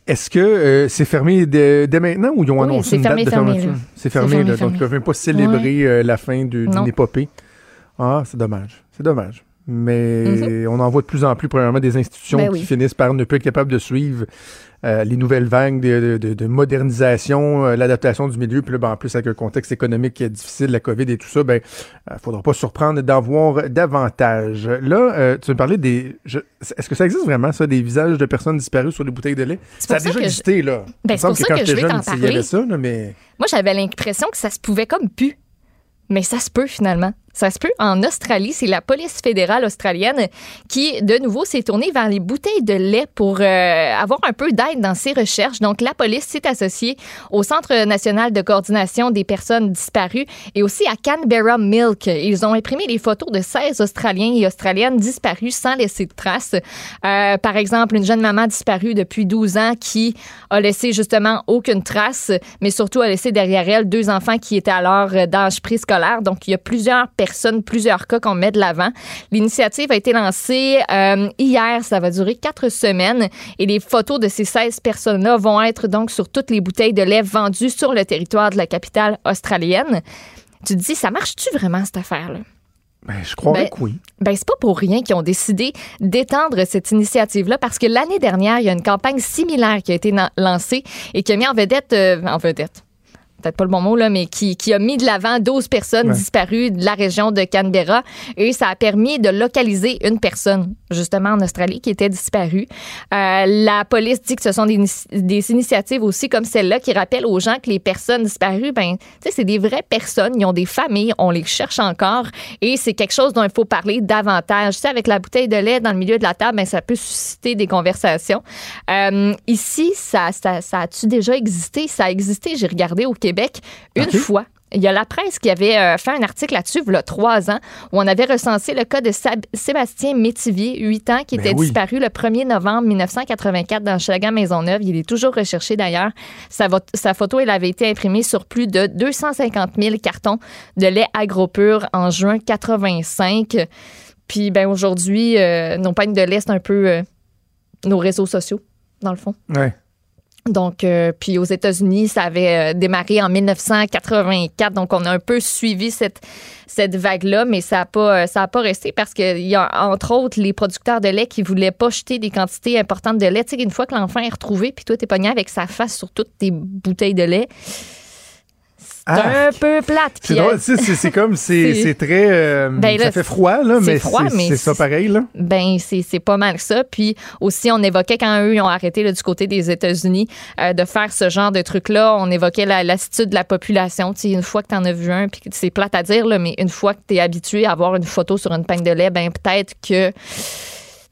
Est-ce que euh, c'est fermé dès, dès maintenant ou ils ont Oui, annoncé une fermé, date de fermé, fermeture? C'est fermé, fermé, là, donc ils ne peuvent même pas célébrer euh, la fin d'une épopée. Ah, c'est dommage. C'est dommage. Mais on en voit de plus en plus, premièrement, des institutions Mhm. Ben qui oui. finissent par ne plus être capables de suivre euh, les nouvelles vagues de, de- de modernisation, euh, l'adaptation du milieu. Puis là, ben, en plus, avec un contexte économique qui est difficile, la COVID et tout ça, ben, euh, faudra pas surprendre d'en voir davantage. Là, euh, tu me parlais des... Est-ce que ça existe vraiment, ça, des visages de personnes disparues sur les bouteilles de lait? C'est Ça a ça déjà je- existé, là. Ben, c'est pour ça quand que je vais t'en parler. ça, là, mais... Moi, j'avais l'impression que ça se pouvait comme pu. Mais ça se peut finalement. Ça se peut. En Australie, c'est la police fédérale australienne qui, de nouveau, s'est tournée vers les bouteilles de lait pour euh, avoir un peu d'aide dans ses recherches. Donc, la police s'est associée au Centre national de coordination des personnes disparues et aussi à Canberra Milk. Ils ont imprimé les photos de 16 Australiens et Australiennes disparus sans laisser de traces. Euh, par exemple, une jeune maman disparue depuis 12 ans qui a laissé justement aucune trace, mais surtout a laissé derrière elle deux enfants qui étaient alors d'âge préscolaire. Donc, il y a plusieurs personnes, plusieurs cas qu'on met de l'avant. L'initiative a été lancée euh, hier. Ça va durer quatre semaines et les photos de ces 16 personnes-là vont être donc sur toutes les bouteilles de lait vendues sur le territoire de la capitale australienne. Tu te dis, ça marche-tu vraiment cette affaire-là? Ben, je croirais Ben, que oui. Ben, c'est pas pour rien qu'ils ont décidé d'étendre cette initiative-là parce que l'année dernière, il y a une campagne similaire qui a été lancée et qui a mis en vedette, euh, en vedette, peut-être pas le bon mot, là, mais qui, qui a mis de l'avant 12 personnes Ouais. disparues de la région de Canberra et ça a permis de localiser une personne, justement en Australie, qui était disparue. Euh, la police dit que ce sont des, des initiatives aussi comme celle-là qui rappellent aux gens que les personnes disparues, ben, tu sais, c'est des vraies personnes, ils ont des familles, on les cherche encore et c'est quelque chose dont il faut parler davantage. Tu sais, avec la bouteille de lait dans le milieu de la table, ben, ça peut susciter des conversations. Euh, ici, ça, ça, ça a-tu déjà existé? Ça a existé, j'ai regardé au Québec une fois. Il y a la presse qui avait euh, fait un article là-dessus, il y a trois ans, où on avait recensé le cas de Sab- Sébastien Métivier, 8 ans, qui Ben était oui. disparu le 1er novembre 1984 dans Chalagan Maisonneuve. Il est toujours recherché d'ailleurs. Sa photo, elle avait été imprimée sur plus de 250 000 cartons de lait agro-pur en juin 85. Puis ben aujourd'hui, euh, nos pagnes de lait, c'est un peu euh, nos réseaux sociaux, dans le fond. Ouais. Donc, euh, puis aux États-Unis, ça avait euh, démarré en 1984. Donc, on a un peu suivi cette, vague-là, mais ça n'a pas, euh, pas resté parce qu'il y a, entre autres, les producteurs de lait qui voulaient pas jeter des quantités importantes de lait. Tu sais, une fois que l'enfant est retrouvé, puis toi, t'es pogné avec sa face sur toutes tes bouteilles de lait, c'est Ah, un peu plate. C'est Puis, drôle, tu sais, c'est- c'est comme, c'est c'est- c'est très... euh, Ben là, ça fait froid, là, c'est mais froid, c'est mais c'est ça pareil, là. Ben, c'est c'est pas mal ça. Puis aussi, on évoquait quand eux ils ont arrêté là, du côté des États-Unis euh, de faire ce genre de truc-là, on évoquait la lassitude de la population. Tu sais, une fois que tu en as vu un, puis c'est plate à dire, là, mais une fois que tu es habitué à avoir une photo sur une peigne de lait, ben peut-être que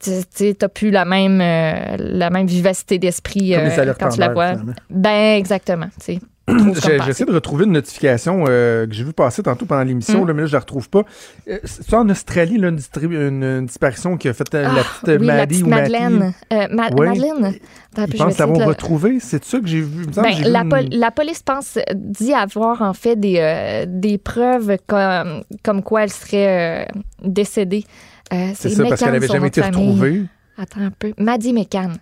tu n'as plus la même, euh, la même vivacité d'esprit euh, quand tu la vois. finalement. Ben, exactement. tu sais. J'essaie de retrouver une notification euh, que j'ai vu passer tantôt pendant l'émission, Mm. mais là, je la retrouve pas. Euh, C'est en Australie, là, une, distribu- une- une disparition qui a fait euh, la Ah, petite oui, la Maddie petite ou. Madeleine. Ma- Ouais. Madeleine. Attends, Ils pensent l'avoir de le- retrouvé. C'est ça que j'ai vu. Ben, que j'ai vu la, une- la police pense dit avoir en fait des, des preuves comme, comme quoi elle serait décédée. C'est ça, parce qu'elle avait son jamais été retrouvée. Attends un peu. Maddie McCann.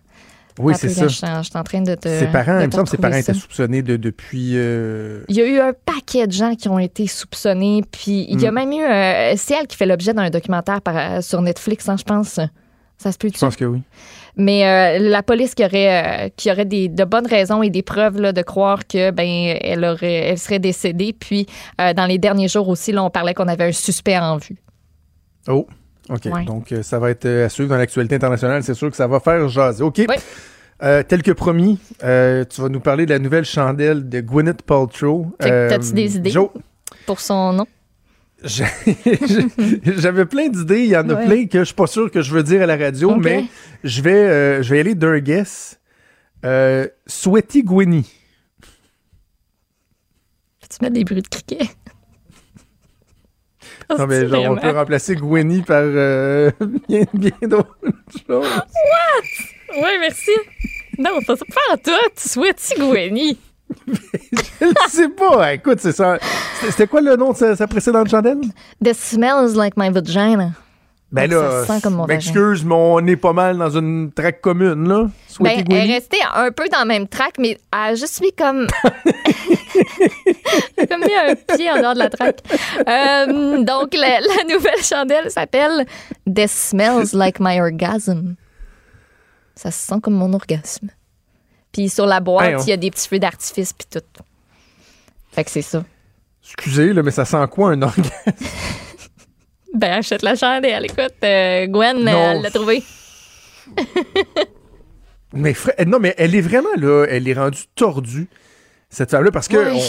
Oui, Attends c'est ça. Je suis en- train de te. Ses parents, il me semble que ses parents ça. étaient soupçonnés de, depuis. euh, Il y a eu un paquet de gens qui ont été soupçonnés. Puis il y a Mm. même eu. euh, c'est elle qui fait l'objet d'un documentaire par- euh, sur Netflix, hein, je pense. Ça se peut Je pense que oui. Mais euh, la police qui aurait, euh, qui aurait des, de bonnes raisons et des preuves là, de croire que ben elle aurait, elle serait décédée. Puis euh, dans les derniers jours aussi, là, on parlait qu'on avait un suspect en vue. Oh, OK. Ouais. Donc, euh, ça va être euh, à suivre dans l'actualité internationale. C'est sûr que ça va faire jaser. OK. Euh, tel que promis, euh, tu vas nous parler de la nouvelle chandelle de Gwyneth Paltrow. Euh, t'as-tu des idées? Joe, Pour son nom? j'avais plein d'idées. Il y en a Ouais. plein que je suis pas sûr que je veux dire à la radio, mais je vais, euh, je vais aller d'un guess. Euh, Sweaty Gwynny. Peux-tu mettre des bruits de criquet? Non, mais genre, on peut remplacer Gwenny par euh, bien, bien d'autres choses. Oui, merci. Non, ça se pas toi. Tu souhaites Gwenny? Je sais pas. Écoute, c'est ça. C'était quoi le nom de sa, sa précédente chandelle? This smells like my vagina. Ben là, ça sent comme mon vagin. m'excuse, mais on est pas mal dans une traque commune, là. Ben, Sweaty elle est Gwenny? restée un peu dans le même track, mais elle a juste mis comme. Comme mis un pied en dehors de la track. Euh, donc, la, la nouvelle chandelle s'appelle This smells like my orgasm. Ça se sent comme mon orgasme. Puis sur la boîte, Hey, on- il y a des petits feux d'artifice, puis tout. Fait que c'est ça. Excusez, là, mais ça sent quoi un orgasme? Ben, achète la chandelle. Écoute, euh, Gwen, Non. elle l'a trouvé. Mais non, mais elle est vraiment là, elle est rendue tordue, cette femme-là, parce que Oui.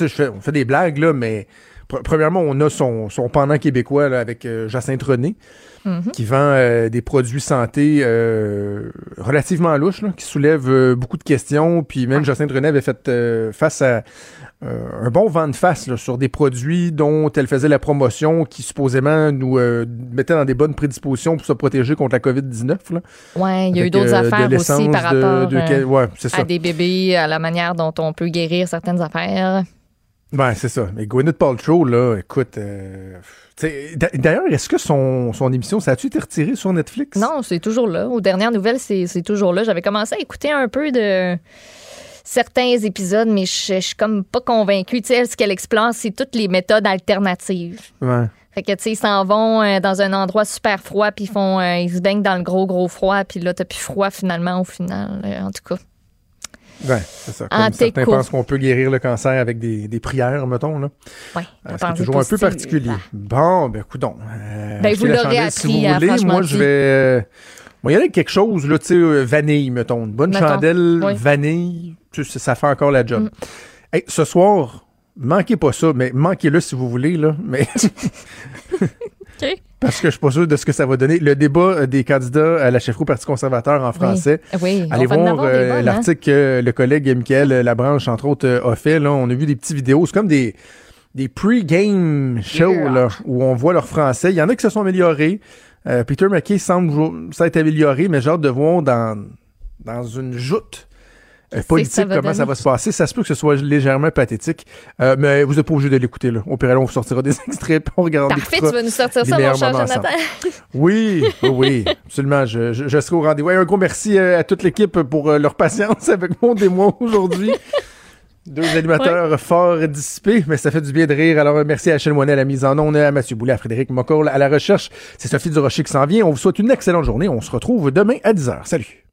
on, fais- on fait des blagues, là, mais pr- premièrement, on a son, son pendant québécois là, avec euh, Jacinthe René, Mhm. qui vend euh, des produits santé euh, relativement louches, là, qui soulèvent euh, beaucoup de questions. Puis même Jacinthe René avait fait face à un bon vent de face là, sur des produits dont elle faisait la promotion, qui supposément nous euh, mettaient dans des bonnes prédispositions pour se protéger contre la COVID-19. Là. Ouais, il y a eu d'autres euh, affaires aussi par rapport de euh, ouais, à des bébés, à la manière dont on peut guérir certaines affaires. Ben, c'est ça. Mais Gwyneth Paltrow, là, écoute. euh, D'ailleurs, est-ce que son, son émission, ça a-tu été retiré sur Netflix? Non, c'est toujours là. Aux dernières nouvelles, c'est toujours là. J'avais commencé à écouter un peu de certains épisodes, mais je je suis comme pas convaincue. Tu sais, elle, ce qu'elle explore, c'est toutes les méthodes alternatives. Ouais. Fait que, tu sais, ils s'en vont euh, dans un endroit super froid, puis ils font, euh, ils se baignent dans le gros, gros froid, puis là, t'as plus froid finalement, au final, euh, en tout cas. Ben, c'est ça. En Comme certains pensent qu'on peut guérir le cancer avec des, des prières, mettons, là. Ouais. Euh, C'est toujours un peu particulier. Bon, ben, coudon. Euh, Ben, vous la l'aurez chandelle si appris, vous hein, voulez. Moi, je vais. moi, il y a quelque chose, là, tu sais, vanille, mettons. Une bonne Mettons, chandelle, oui. vanille, tu ça fait encore la job. Mm. Hey, ce soir, manquez pas ça, mais manquez-le si vous voulez, là. Mais. Parce que je suis pas sûr de ce que ça va donner. Le débat euh, des candidats à la chefferie au Parti conservateur en français. Oui, Allez voir euh, hein. l'article que le collègue Michael Labranche, entre autres, euh, a fait. Là. On a vu des petites vidéos. C'est comme des, des pre-game shows Yeah. là, où on voit leur français. Il y en a qui se sont améliorés. Euh, Peter McKay semble s'être amélioré, mais j'ai hâte de voir dans, dans une joute politique ça va comment ça va se passer? Ça se peut que ce soit légèrement pathétique. Euh, mais vous n'êtes pas obligé de l'écouter. Là. Au pire, là, on vous sortira des extraits on regardera Parfait, tu vas nous sortir ça, mon cher Jonathan. oui, oui, oui, absolument. Je, je, je serai au rendez-vous. Ouais, un gros merci euh, à toute l'équipe pour euh, leur patience avec mon moi aujourd'hui. Deux animateurs forts dissipés, mais ça fait du bien de rire. Alors, euh, merci à Achille Moinet à la mise en onde, à Mathieu Boulet, à Frédéric Mocoll à la recherche. C'est Sophie Durocher qui s'en vient. On vous souhaite une excellente journée. On se retrouve demain à 10h. Salut.